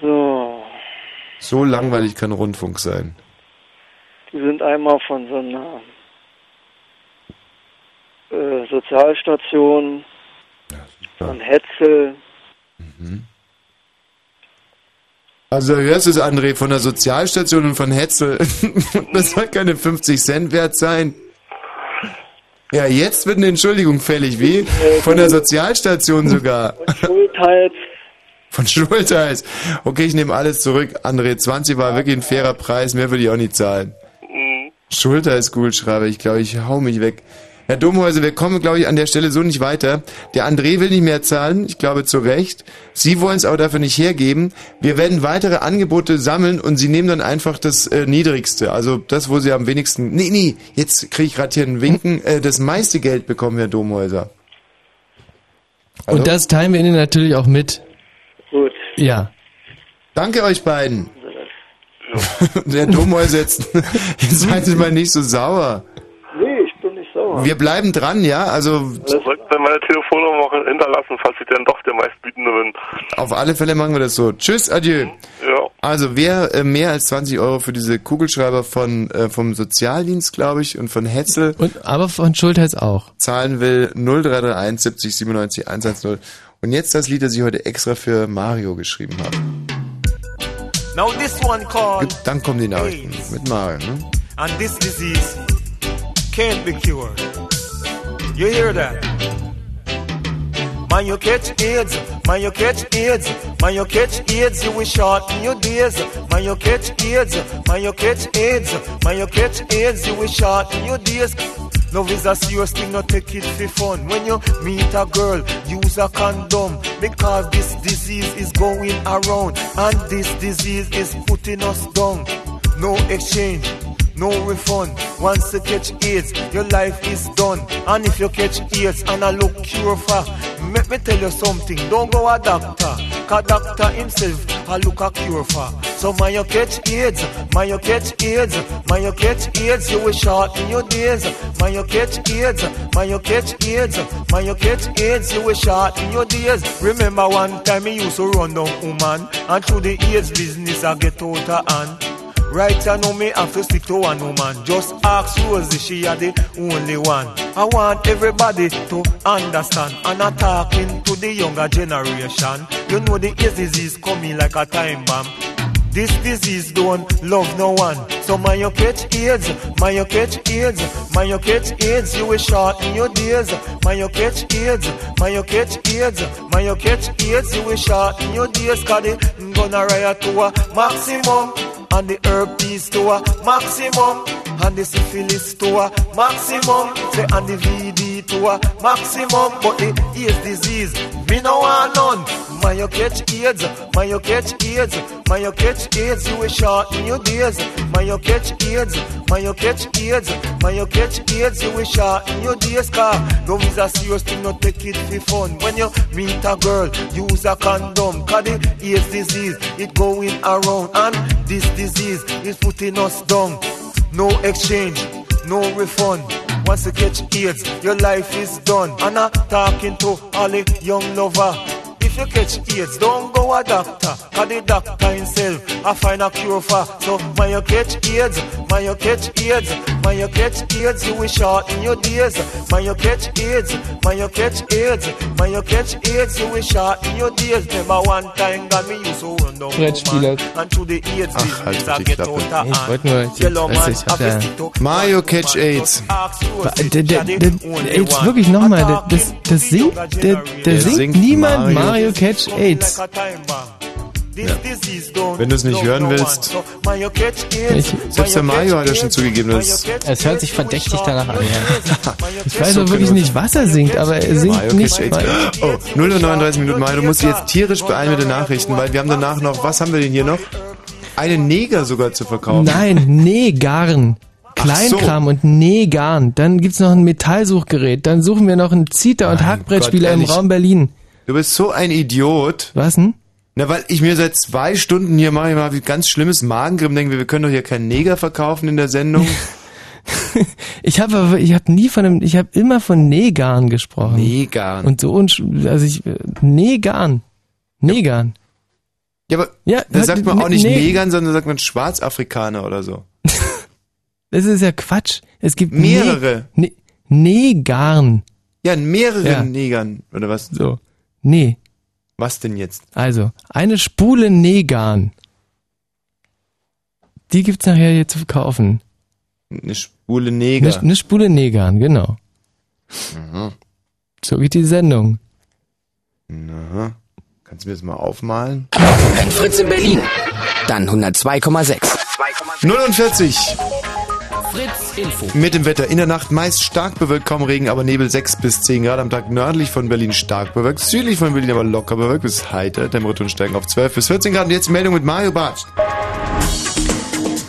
So, So langweilig kann Rundfunk sein. die sind einmal von so einer äh, Sozialstation, von Hetzel. Also hörst du es, André, von der Sozialstation und von Hetzel. Das soll keine 50 Cent wert sein. Ja, jetzt wird eine Entschuldigung fällig. Wie? Von der Sozialstation sogar. Schultheiß. Von Schultheiß. Okay, ich nehme alles zurück. André, 20 war wirklich ein fairer Preis. Mehr würde ich auch nicht zahlen. Schultheiß Kugelschreiber. Ich glaube, ich hau mich weg. Herr Domhäuser, wir kommen, glaube ich, an der Stelle so nicht weiter. Der André will nicht mehr zahlen, ich glaube zu Recht. Sie wollen es aber dafür nicht hergeben. Wir werden weitere Angebote sammeln und Sie nehmen dann einfach das äh, Niedrigste. Also das, wo Sie am wenigsten... Nee, nee, jetzt kriege ich gerade hier einen Winken. Äh, das meiste Geld bekommen, Herr Domhäuser. Und das teilen wir Ihnen natürlich auch mit. Ja. Danke euch beiden. Der Domhäuser jetzt, jetzt seid ihr mal nicht so sauer. Nee, ich bin nicht sauer. Wir bleiben dran, ja? Also Sollten dann meine Telefonnummer auch hinterlassen, falls ich dann doch der meistbietende bin. Auf alle Fälle machen wir das so. Tschüss, adieu. Ja. Also wer äh, mehr als 20 Euro für diese Kugelschreiber von äh, vom Sozialdienst, glaube ich, und von Hetzel Und, aber von Schultheiß auch. zahlen will 0331 70 97 110. Und jetzt das Lied, das ich heute extra für Mario geschrieben habe. Now this one called Gut, Dann kommen die Nachrichten mit Mario. Ne? and this disease can't be cured. You hear that? Man, you catch AIDS, man, you catch AIDS, man, you catch AIDS, you will shorten your days. Man, you catch AIDS, man, you catch AIDS, man, you catch AIDS, you will shorten your days. Love is a serious thing, not take it for fun. When you meet a girl, use a condom because this disease is going around and this disease is putting us down. No exchange, no refund. Once you catch AIDS, your life is done. And if you catch AIDS and I look cure for, let me tell you something. Don't go a doctor, cause doctor himself I look a cure for. So man you catch AIDS, man you catch AIDS, man you catch AIDS, you will shorten your days. Man you catch AIDS, man you catch AIDS, man you catch AIDS, you will shorten your days. Remember one time me used to run down woman, and through the AIDS business I get out of hand. Right I know me have to stick to one woman. Just ask Rosie, she are the only one. I want everybody to understand. And I'm talking to the younger generation. You know the AIDS disease coming like a time bomb. This disease don't love no one. So man you catch AIDS, man you catch AIDS, man you catch AIDS, you will shorten your days. Man you catch AIDS, man you catch AIDS, man you catch AIDS, you will shorten your days. Cause they gonna riot to a maximum and the herpes to a maximum. And the syphilis to a maximum. Say and the VD to a maximum. But the AIDS disease me no want none. Man you catch AIDS man you catch AIDS man you catch AIDS you will shorten your days. Man you catch AIDS man you catch AIDS man you catch AIDS you will shorten your days. Car love is a serious thing not take it for fun. When you meet a girl use a condom. Cause the AIDS disease it going around. And this disease is putting us down no exchange no refund once you catch AIDS, your life is done. And I'm talking to all the young lover. If you catch AIDS, don't go a doctor. Cause the doctor himself, I find a cure for. So, when you catch AIDS, when you catch AIDS, when you catch AIDS, you will shorten your days. When you catch AIDS, when you catch AIDS, when you catch AIDS, you will shorten your days. Remember one time, God, me used to run down Brettspieler. and to the AIDS Ach, halt die get Klappe. out of Ich hand. wollte nur, ich, man, ich hab ja... Mario Catch AIDS. Der, der, der, der, jetzt wirklich nochmal, das, das singt, der, der, Der singt, singt niemand Mario. Mario Catch AIDS. Wenn du es nicht hören willst. Ich, Selbst der Mario hat ja schon zugegeben, dass Es hört sich verdächtig danach an, ja. ich weiß auch wirklich nicht, was er singt, aber er singt Mario nicht. Catch AIDS. Oh, 0 Uhr 39 Minuten. Mario, du musst dich jetzt tierisch beeilen mit den Nachrichten, weil wir haben danach noch, was haben wir denn hier noch? Einen Neger sogar zu verkaufen. Nein, Negarn. Kleinkram und Negarn. Dann gibt's noch ein Metallsuchgerät. Dann suchen wir noch einen Zita- und Hackbrettspieler im. Raum Berlin. Du bist so ein Idiot. Was denn? Na, weil ich mir seit zwei Stunden hier mache ich mal wie ganz schlimmes Magengrimm denke, wir können doch hier keinen Neger verkaufen in der Sendung. Ich habe aber, ich habe nie von einem, ich habe immer von Negarn gesprochen. Negarn. Und so und also ich Negarn. Negarn. Ja, aber Ja, da sagt man auch nicht nee. Negern, sondern sagt man Schwarzafrikaner oder so. Das ist ja Quatsch. Es gibt Mehrere. Ne, ne, Negarn. Ja, mehrere Ja. Negern, oder was? So. Nee. Was denn jetzt? Also, eine Spule Negarn. Die gibt's nachher hier zu kaufen. Eine Spule Neger. Eine, eine Spule Negarn, genau. Mhm. So geht die Sendung. Na, kannst du mir das mal aufmalen? Wenn Fritz in Berlin, dann 102,6. 49. Fritz Info. Mit dem Wetter in der Nacht meist stark bewölkt, kaum Regen, aber Nebel 6 bis 10 Grad. Am Tag nördlich von Berlin stark bewölkt, südlich von Berlin aber locker bewölkt bis heiter. Temperaturen steigen auf 12 bis 14 Grad. Und jetzt Meldung mit Mario Barth.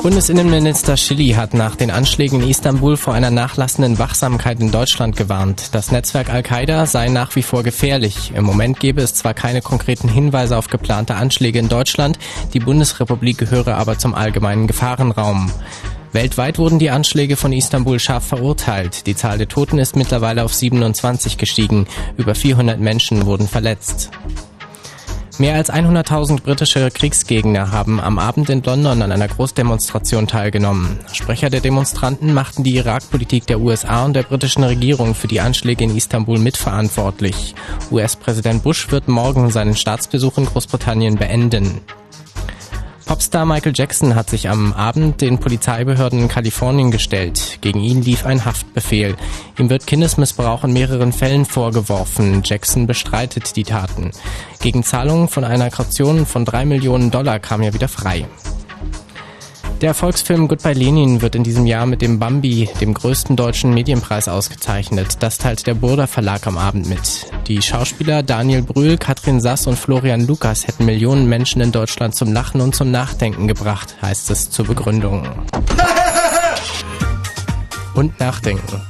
Bundesinnenminister Schilly hat nach den Anschlägen in Istanbul vor einer nachlassenden Wachsamkeit in Deutschland gewarnt. Das Netzwerk Al-Qaida sei nach wie vor gefährlich. Im Moment gebe es zwar keine konkreten Hinweise auf geplante Anschläge in Deutschland, die Bundesrepublik gehöre aber zum allgemeinen Gefahrenraum. Weltweit wurden die Anschläge von Istanbul scharf verurteilt. Die Zahl der Toten ist mittlerweile auf 27 gestiegen. Über 400 Menschen wurden verletzt. Mehr als 100.000 britische Kriegsgegner haben am Abend in London an einer Großdemonstration teilgenommen. Sprecher der Demonstranten machten die Irakpolitik der USA und der britischen Regierung für die Anschläge in Istanbul mitverantwortlich. US-Präsident Bush wird morgen seinen Staatsbesuch in Großbritannien beenden. Popstar Michael Jackson hat sich am Abend den Polizeibehörden in Kalifornien gestellt. Gegen ihn lief ein Haftbefehl. Ihm wird Kindesmissbrauch in mehreren Fällen vorgeworfen. Jackson bestreitet die Taten. Gegen Zahlungen von einer Kaution von drei Millionen Dollar kam er wieder frei. Der Erfolgsfilm Goodbye Lenin wird in diesem Jahr mit dem Bambi, dem größten deutschen Medienpreis, ausgezeichnet. Das teilt der Burda Verlag am Abend mit. Die Schauspieler Daniel Brühl, Katrin Sass und Florian Lukas hätten Millionen Menschen in Deutschland zum Lachen und zum Nachdenken gebracht, heißt es zur Begründung. Und nachdenken.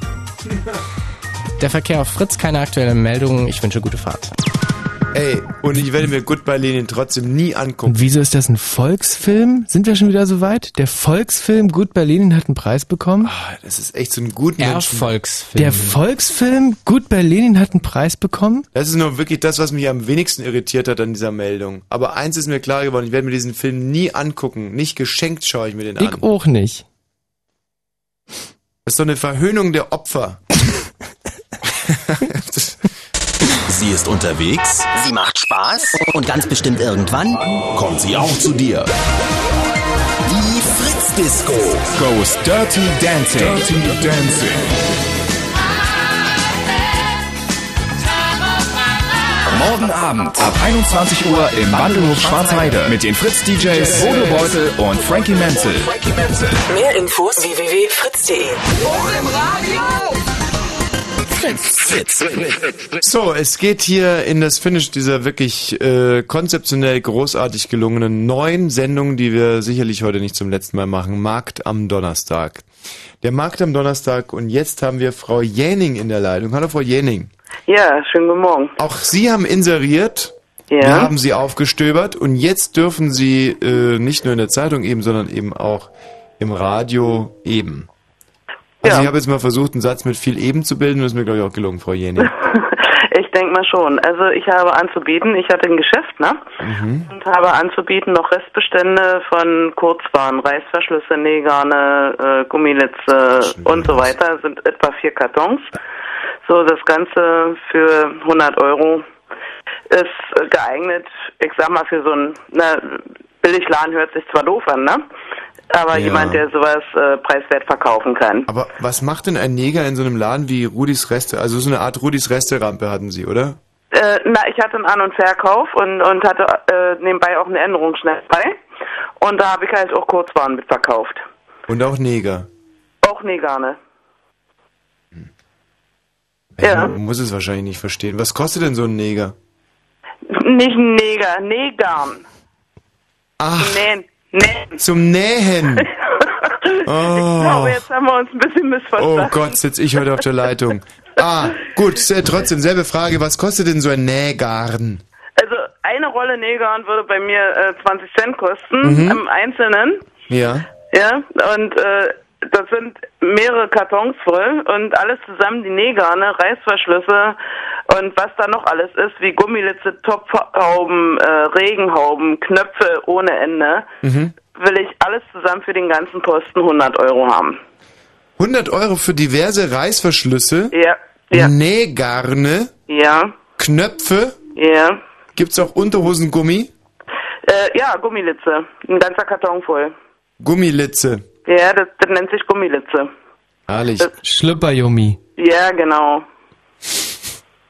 Der Verkehr auf Fritz, keine aktuelle Meldung. Ich wünsche gute Fahrt. Ey, und ich werde mir Goodbye Lenin trotzdem nie angucken. Und wieso ist das ein Volksfilm? Sind wir schon wieder so weit? Der Volksfilm Gut Berlin hat einen Preis bekommen? Ah, Das ist echt so ein guter. Erfolgsfilm. Der Volksfilm Gut Berlin hat einen Preis bekommen? Das ist nur wirklich das, was mich am wenigsten irritiert hat an dieser Meldung. Aber eins ist mir klar geworden, ich werde mir diesen Film nie angucken. Nicht geschenkt schaue ich mir den an. Ich auch nicht. Das ist doch eine Verhöhnung der Opfer. Sie ist unterwegs. Sie macht Spaß und ganz bestimmt irgendwann Kommt sie auch zu dir. die Fritz Disco. Goes Dirty Dancing. Dirty Dancing. Morgen Abend ab 21 Uhr im Wandelhof Schwarzheide mit den Fritz DJs Bodo Beutel und Frankie Menzel. Mehr Infos www.fritz.de. Fritz. So, es geht hier in das Finish dieser wirklich äh, konzeptionell großartig gelungenen neuen Sendung, die wir sicherlich heute nicht zum letzten Mal machen. Markt am Donnerstag. Der Markt am Donnerstag und jetzt haben wir Frau Jäning in der Leitung. Hallo Frau Jäning. Ja, schönen guten Morgen. Auch Sie haben inseriert. Ja. Wir haben Sie aufgestöbert und jetzt dürfen Sie äh, nicht nur in der Zeitung eben, sondern eben auch im Radio eben. Also Ja. ich habe jetzt mal versucht, einen Satz mit viel eben zu bilden und das ist mir glaube ich auch gelungen, Frau Jäning. Ich denke mal schon. Also ich habe anzubieten, ich hatte ein Geschäft, ne? Mhm. Und habe anzubieten noch Restbestände von Kurzwaren, Reißverschlüsse, Nähgarne, äh, Gummilitze und so weiter. Sind etwa vier Kartons. So, das Ganze für 100 Euro ist geeignet, ich sag mal, für so ein, na, Billigladen hört sich zwar doof an, ne? Aber Ja. jemand, der sowas äh, preiswert verkaufen kann. Aber was macht denn ein Neger in so einem Laden wie Rudis Reste? Also so eine Art Rudis Resterampe hatten Sie, oder? Äh, na, ich hatte einen An- und Verkauf und, und hatte äh, nebenbei auch eine Änderungsschnellerei. Und da habe ich halt auch Kurzwaren mitverkauft. Und auch Neger. Auch Negane. Ja. Man muss es wahrscheinlich nicht verstehen. Was kostet denn so ein Neger? Nicht ein Neger, Negarn. Ach. Nähen. Nähen. Zum Nähen. Ich glaube, jetzt haben wir uns ein bisschen Oh missverstanden. Gott, sitze ich heute auf der Leitung. Ah, gut, äh, trotzdem, selbe Frage. Was kostet denn so ein Nähgarn? Also eine Rolle Negarn würde bei mir äh, 20 Cent kosten, Mhm. im Einzelnen. Ja. Ja, und äh, das sind mehrere Kartons voll und alles zusammen die Nähgarne, Reißverschlüsse und was da noch alles ist, wie Gummilitze, Topfhauben, äh, Regenhauben, Knöpfe ohne Ende, Mhm. will ich alles zusammen für den ganzen Posten 100 Euro haben. 100 Euro für diverse Reißverschlüsse, Ja, ja, Nähgarne, ja, Knöpfe. ja. Gibt's auch Unterhosengummi? Äh, ja, Gummilitze, ein ganzer Karton voll. Gummilitze. Ja, das, das nennt sich Gummilitze. Herrlich. Schlüpperjummi. Ja, genau.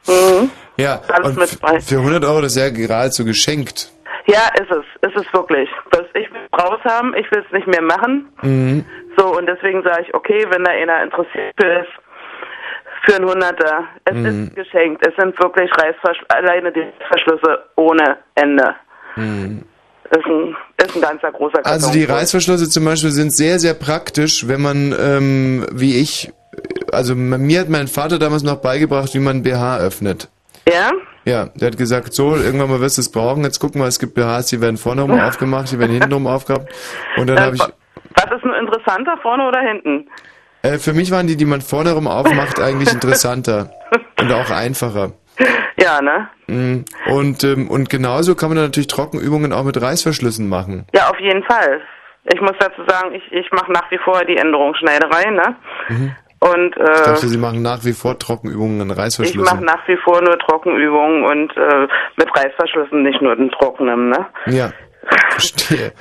Mhm. Ja, Alles und mit bei. für 100 Euro, das ist ja geradezu geschenkt. Ja, ist es. Ist es wirklich. Das, ich will es raus haben, ich will es nicht mehr machen. Mhm. So, und deswegen sage ich, okay, wenn da einer interessiert ist, für ein Hunderter. Es Mhm. ist geschenkt. Es sind wirklich Reißverschlüsse, alleine die Reißverschlüsse ohne Ende. Mhm. Ist ein, ist ein ganzer großer Karton. Also die. Reißverschlüsse zum Beispiel sind sehr, sehr praktisch, wenn man, ähm, wie ich, also mir hat mein Vater damals noch beigebracht, wie man BH öffnet. Ja? Ja, der hat gesagt, so, irgendwann mal wirst du es brauchen. Jetzt gucken wir, es gibt BHs, die werden vorne rum aufgemacht, die werden hinten rum aufgehabt. Und dann Äh, habe ich, Was ist nur interessanter, vorne oder hinten? äh, für mich waren die, die man vorne rum aufmacht, eigentlich interessanter und auch einfacher. Ja, ne? Mhm. Und, ähm, und genauso kann man natürlich Trockenübungen auch mit Reißverschlüssen machen. Ja, auf jeden Fall. Ich muss dazu sagen, ich, ich mache nach wie vor die Änderungsschneiderei, ne? Mhm. Und Ich äh, dachte, Sie machen nach wie vor Trockenübungen ich Reißverschlüssen. mache nach wie vor nur Trockenübungen und äh, mit Reißverschlüssen, nicht nur den trockenen, ne? Ja, verstehe.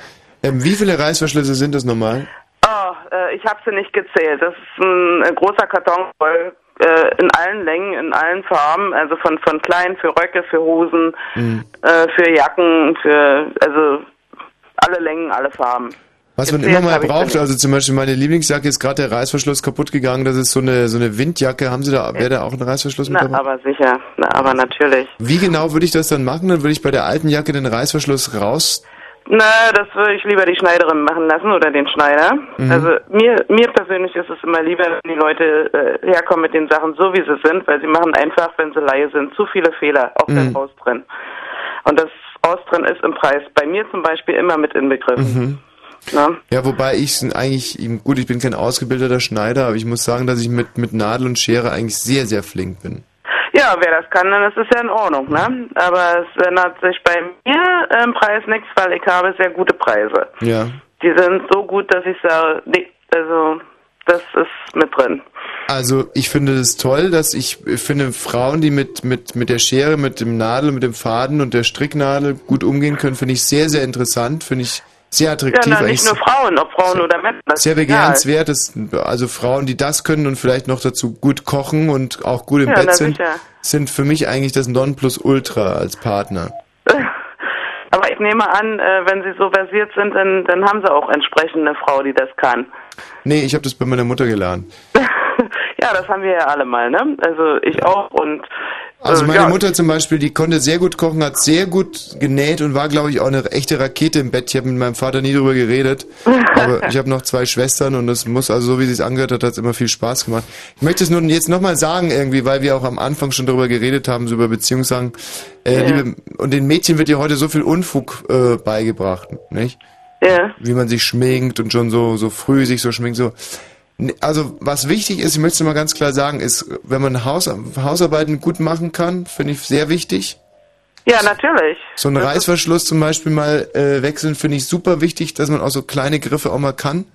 Ähm, wie viele Reißverschlüsse sind das normal? Oh, äh, ich habe sie nicht gezählt. Das ist ein, äh, großer Karton voll in allen Längen, in allen Farben, also von von klein für Röcke, für Hosen, Mhm. äh, für Jacken, für also alle Längen, alle Farben. Was man immer mal braucht, also zum Beispiel meine Lieblingsjacke ist gerade der Reißverschluss kaputt gegangen. Das ist so eine so eine Windjacke. Haben Sie da, wäre da auch ein Reißverschluss mit Na, dabei? aber sicher, na, aber natürlich. Wie genau würde ich das dann machen? Dann würde ich bei der alten Jacke den Reißverschluss raus. Na, das würde ich lieber die Schneiderin machen lassen oder den Schneider. Mhm. Also mir, mir persönlich ist es immer lieber, wenn die Leute äh, herkommen mit den Sachen so, wie sie sind, weil sie machen einfach, wenn sie Laie sind, zu viele Fehler, auch beim Mhm. Austrennen. Und das Austrennen ist im Preis bei mir zum Beispiel immer mit inbegriffen. Mhm. Ne? Ja, wobei ich eigentlich, gut, ich bin kein ausgebildeter Schneider, aber ich muss sagen, dass ich mit, mit Nadel und Schere eigentlich sehr, sehr flink bin. Ja, wer das kann, dann ist es ja in Ordnung, ne? Aber es ändert sich bei mir im Preis nichts, weil ich habe sehr gute Preise. Ja. Die sind so gut, dass ich sage, nee, also das ist mit drin. Also ich finde es toll, dass ich ich finde Frauen, die mit, mit, mit der Schere, mit dem Nadel, mit dem Faden und der Stricknadel gut umgehen können, finde ich sehr, sehr interessant, finde ich sehr Ja, attraktiv. na, eigentlich nicht nur Frauen, ob Frauen oder Männer. ist sehr begehrenswert, dass, also Frauen, die das können und vielleicht noch dazu gut kochen und auch gut im Ja, Bett na sind, sicher. sind für mich eigentlich das Nonplusultra als Partner. Aber ich nehme an, äh, wenn sie so versiert sind, dann, dann haben sie auch entsprechend eine Frau, die das kann. Nee, ich habe das bei meiner Mutter gelernt. Ja, das haben wir ja alle mal, ne? Also ich auch und Also äh, meine ja, Mutter zum Beispiel, die konnte sehr gut kochen, hat sehr gut genäht und war, glaube ich, auch eine echte Rakete im Bett. Ich habe mit meinem Vater nie drüber geredet, aber ich habe noch zwei Schwestern und es muss, also so wie sie es angehört hat, hat es immer viel Spaß gemacht. Ich möchte es nun jetzt nochmal sagen irgendwie, weil wir auch am Anfang schon darüber geredet haben, so über Beziehungssachen. Äh, Ja. liebe, und den Mädchen wird ja heute so viel Unfug äh, beigebracht, nicht? Ja. Wie man sich schminkt und schon so, so früh sich so schminkt, so. Also was wichtig ist, ich möchte es mal ganz klar sagen, ist, wenn man Haus, Hausarbeiten gut machen kann, finde ich sehr wichtig. Ja, natürlich. So einen Reißverschluss zum Beispiel mal äh, wechseln, finde ich super wichtig, dass man auch so kleine Griffe auch mal kann.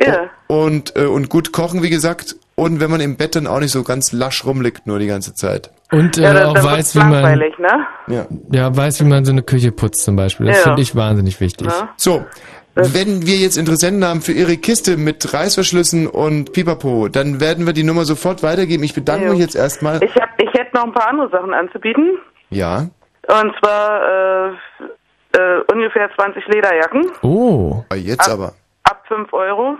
Ja. Und, äh, und gut kochen, wie gesagt. Und wenn man im Bett dann auch nicht so ganz lasch rumliegt, nur die ganze Zeit. Und äh, Ja, auch weiß, wie man langweilig, ne? Ja. ja weiß, wie man so eine Küche putzt zum Beispiel. Das Ja. finde ich wahnsinnig wichtig. So, wenn wir jetzt Interessenten haben für Ihre Kiste mit Reißverschlüssen und Pipapo, dann werden wir die Nummer sofort weitergeben. Ich bedanke Ja. mich jetzt erstmal. Ich, hab, ich hätte noch ein paar andere Sachen anzubieten. Ja. Und zwar äh, äh, ungefähr 20 Lederjacken. Oh. Jetzt Ab- aber. Ab 5 Euro.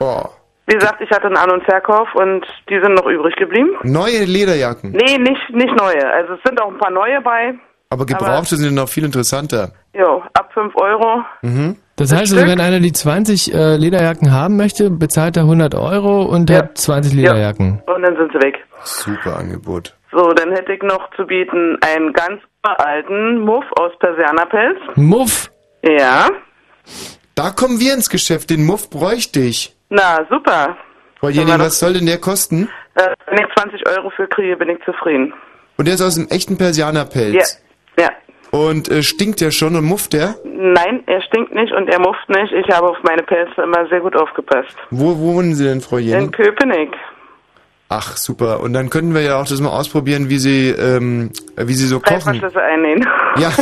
Oh. Wie gesagt, ich hatte einen An- und Verkauf und die sind noch übrig geblieben. Neue Lederjacken. Nee, nicht, nicht neue. Also es sind auch ein paar neue bei. Aber gebrauchte sind noch viel interessanter. Jo, ab 5 Euro. Mhm. Das heißt also, wenn einer die 20 äh, Lederjacken haben möchte, bezahlt er 100 Euro und hat 20 Lederjacken. Und dann sind sie weg. Super Angebot. So, dann hätte ich noch zu bieten einen ganz alten Muff aus Persianerpelz. Muff? Ja. Da kommen wir ins Geschäft. Den Muff bräuchte ich. Na, super. Frau Jening, was soll denn der kosten? Äh, wenn ich 20 Euro für kriege, bin ich zufrieden. Und der ist aus dem echten Persianerpelz. Ja. Ja. Und äh, stinkt der schon und mufft der? Nein, er stinkt nicht und er mufft nicht. Ich habe auf meine Pelze immer sehr gut aufgepasst. Wo, wo wohnen Sie denn, Frau In Jening? Köpenick. Ach, super. Und dann könnten wir ja auch das mal ausprobieren, wie Sie, ähm, wie Sie so kochen. Reißverschlüsse einnähen. Ja.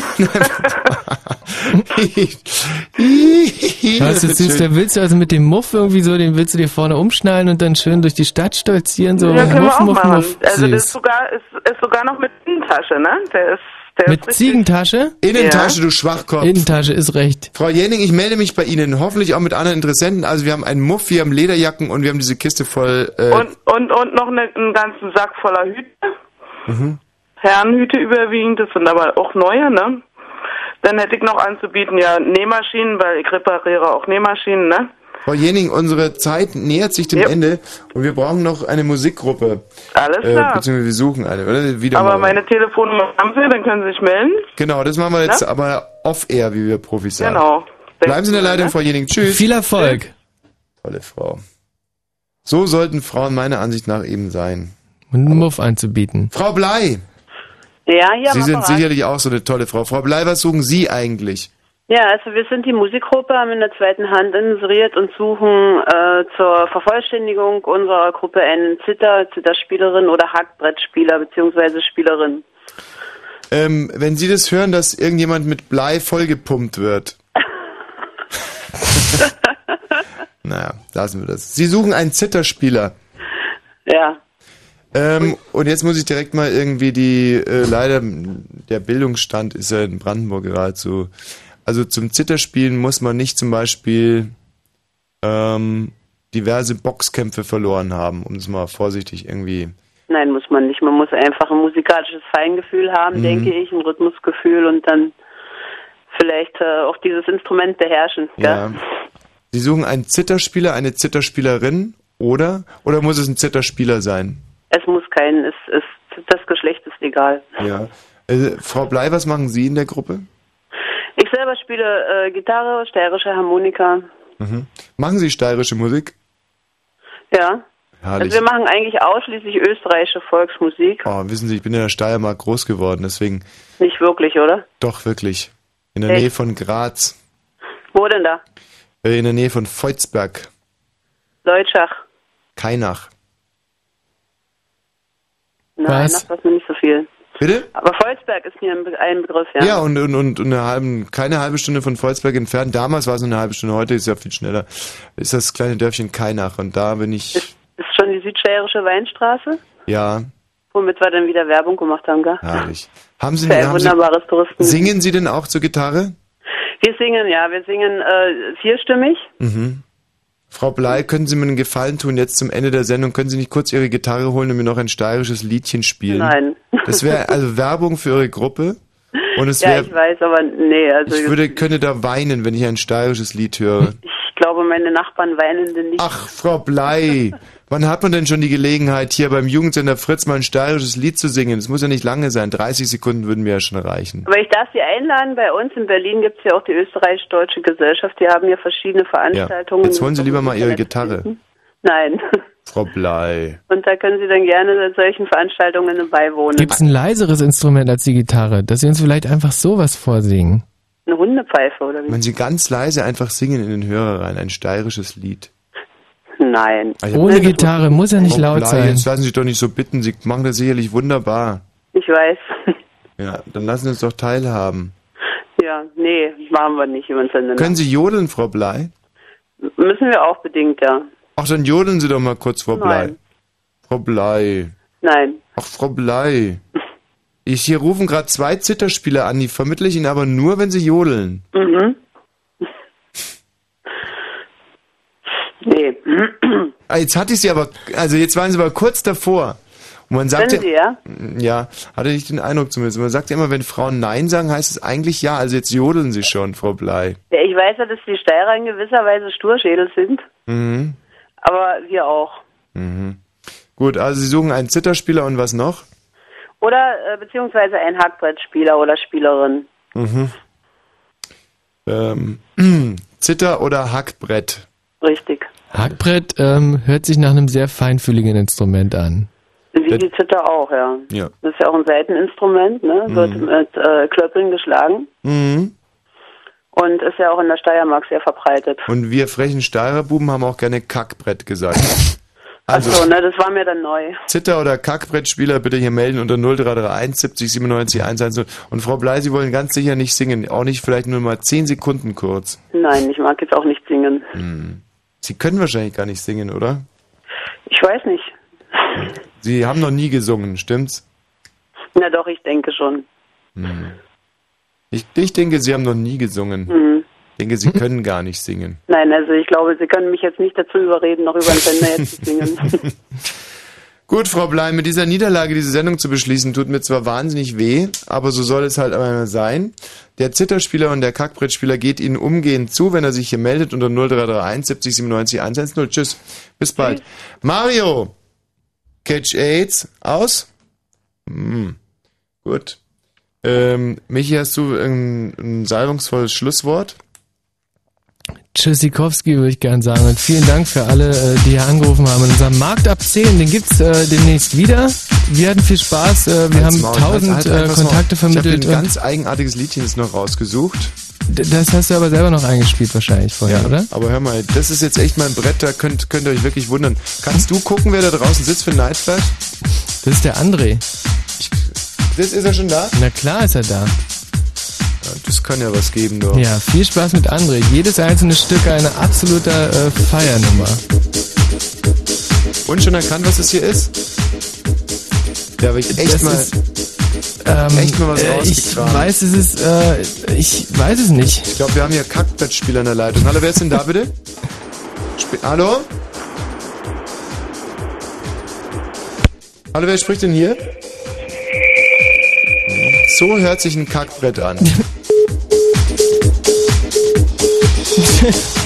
Was ist süß, da willst du also mit dem Muff irgendwie so, den willst du dir vorne umschnallen und dann schön durch die Stadt stolzieren, so ja, können wir Muff, auch Muff, machen. Muff. Also das ist sogar, ist, ist sogar noch mit Innentasche, ne? Der ist, der Mit Ziegentasche? Innentasche, du Schwachkopf. Innentasche ist recht. Frau Jenning, ich melde mich bei Ihnen, hoffentlich auch mit anderen Interessenten. Also wir haben einen Muff, wir haben Lederjacken und wir haben diese Kiste voll. Äh, Und, und, und noch eine, einen ganzen Sack voller Hüte. mhm. Herrenhüte überwiegend, das sind aber auch neue, ne? Dann hätte ich noch anzubieten, ja, Nähmaschinen, weil ich repariere auch Nähmaschinen, ne? Frau Jenning, unsere Zeit nähert sich dem Ende und wir brauchen noch eine Musikgruppe. Alles Äh, klar. beziehungsweise wir suchen eine, oder? Wieder aber mal. meine Telefonnummer haben Sie, dann können Sie sich melden. Genau, das machen wir jetzt Ne? aber off-air, wie wir Profis sagen. Genau. Bleiben Sie in der Leitung, Frau Jenning. Tschüss. Viel Erfolg. Tolle Frau. So sollten Frauen meiner Ansicht nach eben sein. Und einen Muff anzubieten. Frau Blei, Ja, hier Sie sind sicherlich auch so eine tolle Frau. Frau Blei, was suchen Sie eigentlich? Ja, also wir sind die Musikgruppe, haben in der zweiten Hand inseriert und suchen äh, zur Vervollständigung unserer Gruppe einen Zither, Zitherspielerin oder Hackbrettspieler bzw. Spielerin. Ähm, wenn Sie das hören, dass irgendjemand mit Blei vollgepumpt wird. naja, lassen wir das. Sie suchen einen Zitterspieler. Ja. Ähm, und jetzt muss ich direkt mal irgendwie die, äh, leider, der Bildungsstand ist ja in Brandenburg geradezu. Also zum Zitterspielen muss man nicht zum Beispiel ähm, diverse Boxkämpfe verloren haben, um es mal vorsichtig irgendwie. Nein, muss man nicht. Man muss einfach ein musikalisches Feingefühl haben, Mhm. denke ich, ein Rhythmusgefühl und dann vielleicht äh, auch dieses Instrument beherrschen. Gell? Ja. Sie suchen einen Zitterspieler, eine Zitterspielerin oder? Oder muss es ein Zitterspieler sein? Es muss kein, es ist, das Geschlecht ist egal. Ja. Äh, Frau Blei, was machen Sie in der Gruppe? Ich selber spiele äh, Gitarre, steirische Harmonika. Mhm. Machen Sie steirische Musik? Ja. Herrlich. Also wir machen eigentlich ausschließlich österreichische Volksmusik. Oh, wissen Sie, ich bin in der Steiermark groß geworden, deswegen Nicht wirklich, oder? doch wirklich. In der Echt? Nähe von Graz, Wo denn da? äh, in der Nähe von Volzberg, Leutschach. Kainach. Nein, Was? das sagt mir nicht so viel. Bitte? Aber Volzberg ist mir ein, Be ein Begriff, ja. Ja, und, und, und eine halben, keine halbe Stunde von Volzberg entfernt. Damals war es nur eine halbe Stunde, heute ist es ja viel schneller. Ist das kleine Dörfchen Kainach und da bin ich, Ist schon die südsteirische Weinstraße, ja, womit wir dann wieder Werbung gemacht haben, gell? herrlich. Haben Sie, Für ein haben Sie wunderbares Touristen. singen Sie denn auch zur Gitarre? Wir singen, ja, wir singen äh, vierstimmig. Mhm. Frau Blei, können Sie mir einen Gefallen tun, jetzt zum Ende der Sendung, können Sie nicht kurz Ihre Gitarre holen und mir noch ein steirisches Liedchen spielen? Nein. Das wäre also Werbung für Ihre Gruppe. Und es ja, wäre, ich weiß, aber nee, also ich würde, könnte da weinen, wenn ich ein steirisches Lied höre. ich glaube, meine Nachbarn weinen denn nicht. Ach, Frau Blei, wann hat man denn schon die Gelegenheit, hier beim Jugendsender Fritz mal ein steirisches Lied zu singen? Es muss ja nicht lange sein, 30 Sekunden würden mir ja schon reichen. Aber ich darf Sie einladen, bei uns in Berlin gibt es ja auch die österreichisch-deutsche Gesellschaft, die haben ja verschiedene Ja. Veranstaltungen. Jetzt holen Sie lieber mal Ihre Gitarre. Nein. Frau Blei. Und da können Sie dann gerne solchen Veranstaltungen beiwohnen. Gibt's ein leiseres Instrument als die Gitarre, dass Sie uns vielleicht einfach sowas vorsingen? Eine Hundepfeife oder wie? Wenn Sie ganz leise einfach singen in den Hörer rein, ein steirisches Lied. Nein. Hab- Ohne Gitarre, muss ja nicht laut sein. Jetzt lassen Sie sich doch nicht so bitten, Sie machen das sicherlich wunderbar. Ich weiß. Ja, dann lassen Sie uns doch teilhaben. Ja, nee, machen wir nicht den Sender. Können Sie jodeln, Frau Blei? Müssen wir auch bedingt, ja. Ach, dann jodeln Sie doch mal kurz, Frau Blei. Nein. Frau Blei. Nein. Ach, Frau Blei. Ich hier rufen gerade zwei Zitterspieler an, die vermittle ich Ihnen aber nur, wenn Sie jodeln. Mhm. Nee. Ah, jetzt hatte ich Sie aber, also jetzt waren Sie aber kurz davor. Und man sagt Sind Sie, ja? ja, hatte ich den Eindruck zumindest. Man sagt ja immer, wenn Frauen Nein sagen, heißt es eigentlich ja. Also jetzt jodeln Sie schon, Frau Blei. Ja, ich weiß ja, dass die Steirer in gewisser Weise Sturschädel sind, Mhm. aber wir auch. Mhm. Gut, also Sie suchen einen Zitterspieler und was noch? Oder äh, beziehungsweise ein Hackbrettspieler oder Spielerin. Mhm. Ähm, Zitter oder Hackbrett? Richtig. Hackbrett ähm, hört sich nach einem sehr feinfühligen Instrument an. Wie die Zither auch, ja. Ja. Das ist ja auch ein Seiteninstrument, ne? Wird Mhm. mit äh, Klöppeln geschlagen Mhm. und ist ja auch in der Steiermark sehr verbreitet. Und wir frechen Steirebuben haben auch gerne Kackbrett gesagt. Also, Achso, ne, das war mir dann neu. Zitter- oder Kackbrettspieler bitte hier melden unter 0331 70 97 110. Und Frau Blei, Sie wollen ganz sicher nicht singen. Auch nicht vielleicht nur mal 10 Sekunden kurz. Nein, ich mag jetzt auch nicht singen. Hm. Sie können wahrscheinlich gar nicht singen, oder? Ich weiß nicht. Sie haben noch nie gesungen, stimmt's? Na doch, ich denke schon. Hm. Ich, ich denke, Sie haben noch nie gesungen. Mhm. Ich denke, Sie können gar nicht singen. Nein, also ich glaube, Sie können mich jetzt nicht dazu überreden, noch über den Sender jetzt zu singen. Gut, Frau Blei, mit dieser Niederlage diese Sendung zu beschließen, tut mir zwar wahnsinnig weh, aber so soll es halt einmal sein. Der Zitterspieler und der Kackbrettspieler geht Ihnen umgehend zu, wenn er sich hier meldet unter 0331 70 97 110. Tschüss, bis bald. Mario, Catch AIDS, aus? Hm. Gut. Ähm, Michi, hast du ein, ein salbungsvolles Schlusswort? Tschüssikowski würde ich gern sagen. Und vielen Dank für alle, äh, die hier angerufen haben. Unser Markt ab 10, den gibt's äh, demnächst wieder. Wir hatten viel Spaß. Äh, wir haben Maul, tausend halt äh, einfach das Kontakte Maul. Ich vermittelt. habe ein und ganz eigenartiges Liedchen jetzt noch rausgesucht. das hast du aber selber noch eingespielt wahrscheinlich vorher, oder? Aber hör mal, das ist jetzt echt mein Brett, da könnt, könnt ihr euch wirklich wundern. Kannst du gucken, wer da draußen sitzt für Nightflash? Das ist der André. Das ist er schon da? Na klar ist er da. Das kann ja was geben, doch. Ja, viel Spaß mit André. Jedes einzelne Stück eine absolute äh, Feiernummer. Und schon erkannt, was es hier ist? Ja, aber ich echt Das mal, ist, Ähm, echt mal was äh, ich weiß, es ist, äh, ich weiß es nicht. Ich glaube, wir haben hier Kackbrettspieler in der Leitung. Hallo, wer ist denn da bitte? Sp Hallo? Hallo, wer spricht denn hier? So hört sich ein Kackbrett an.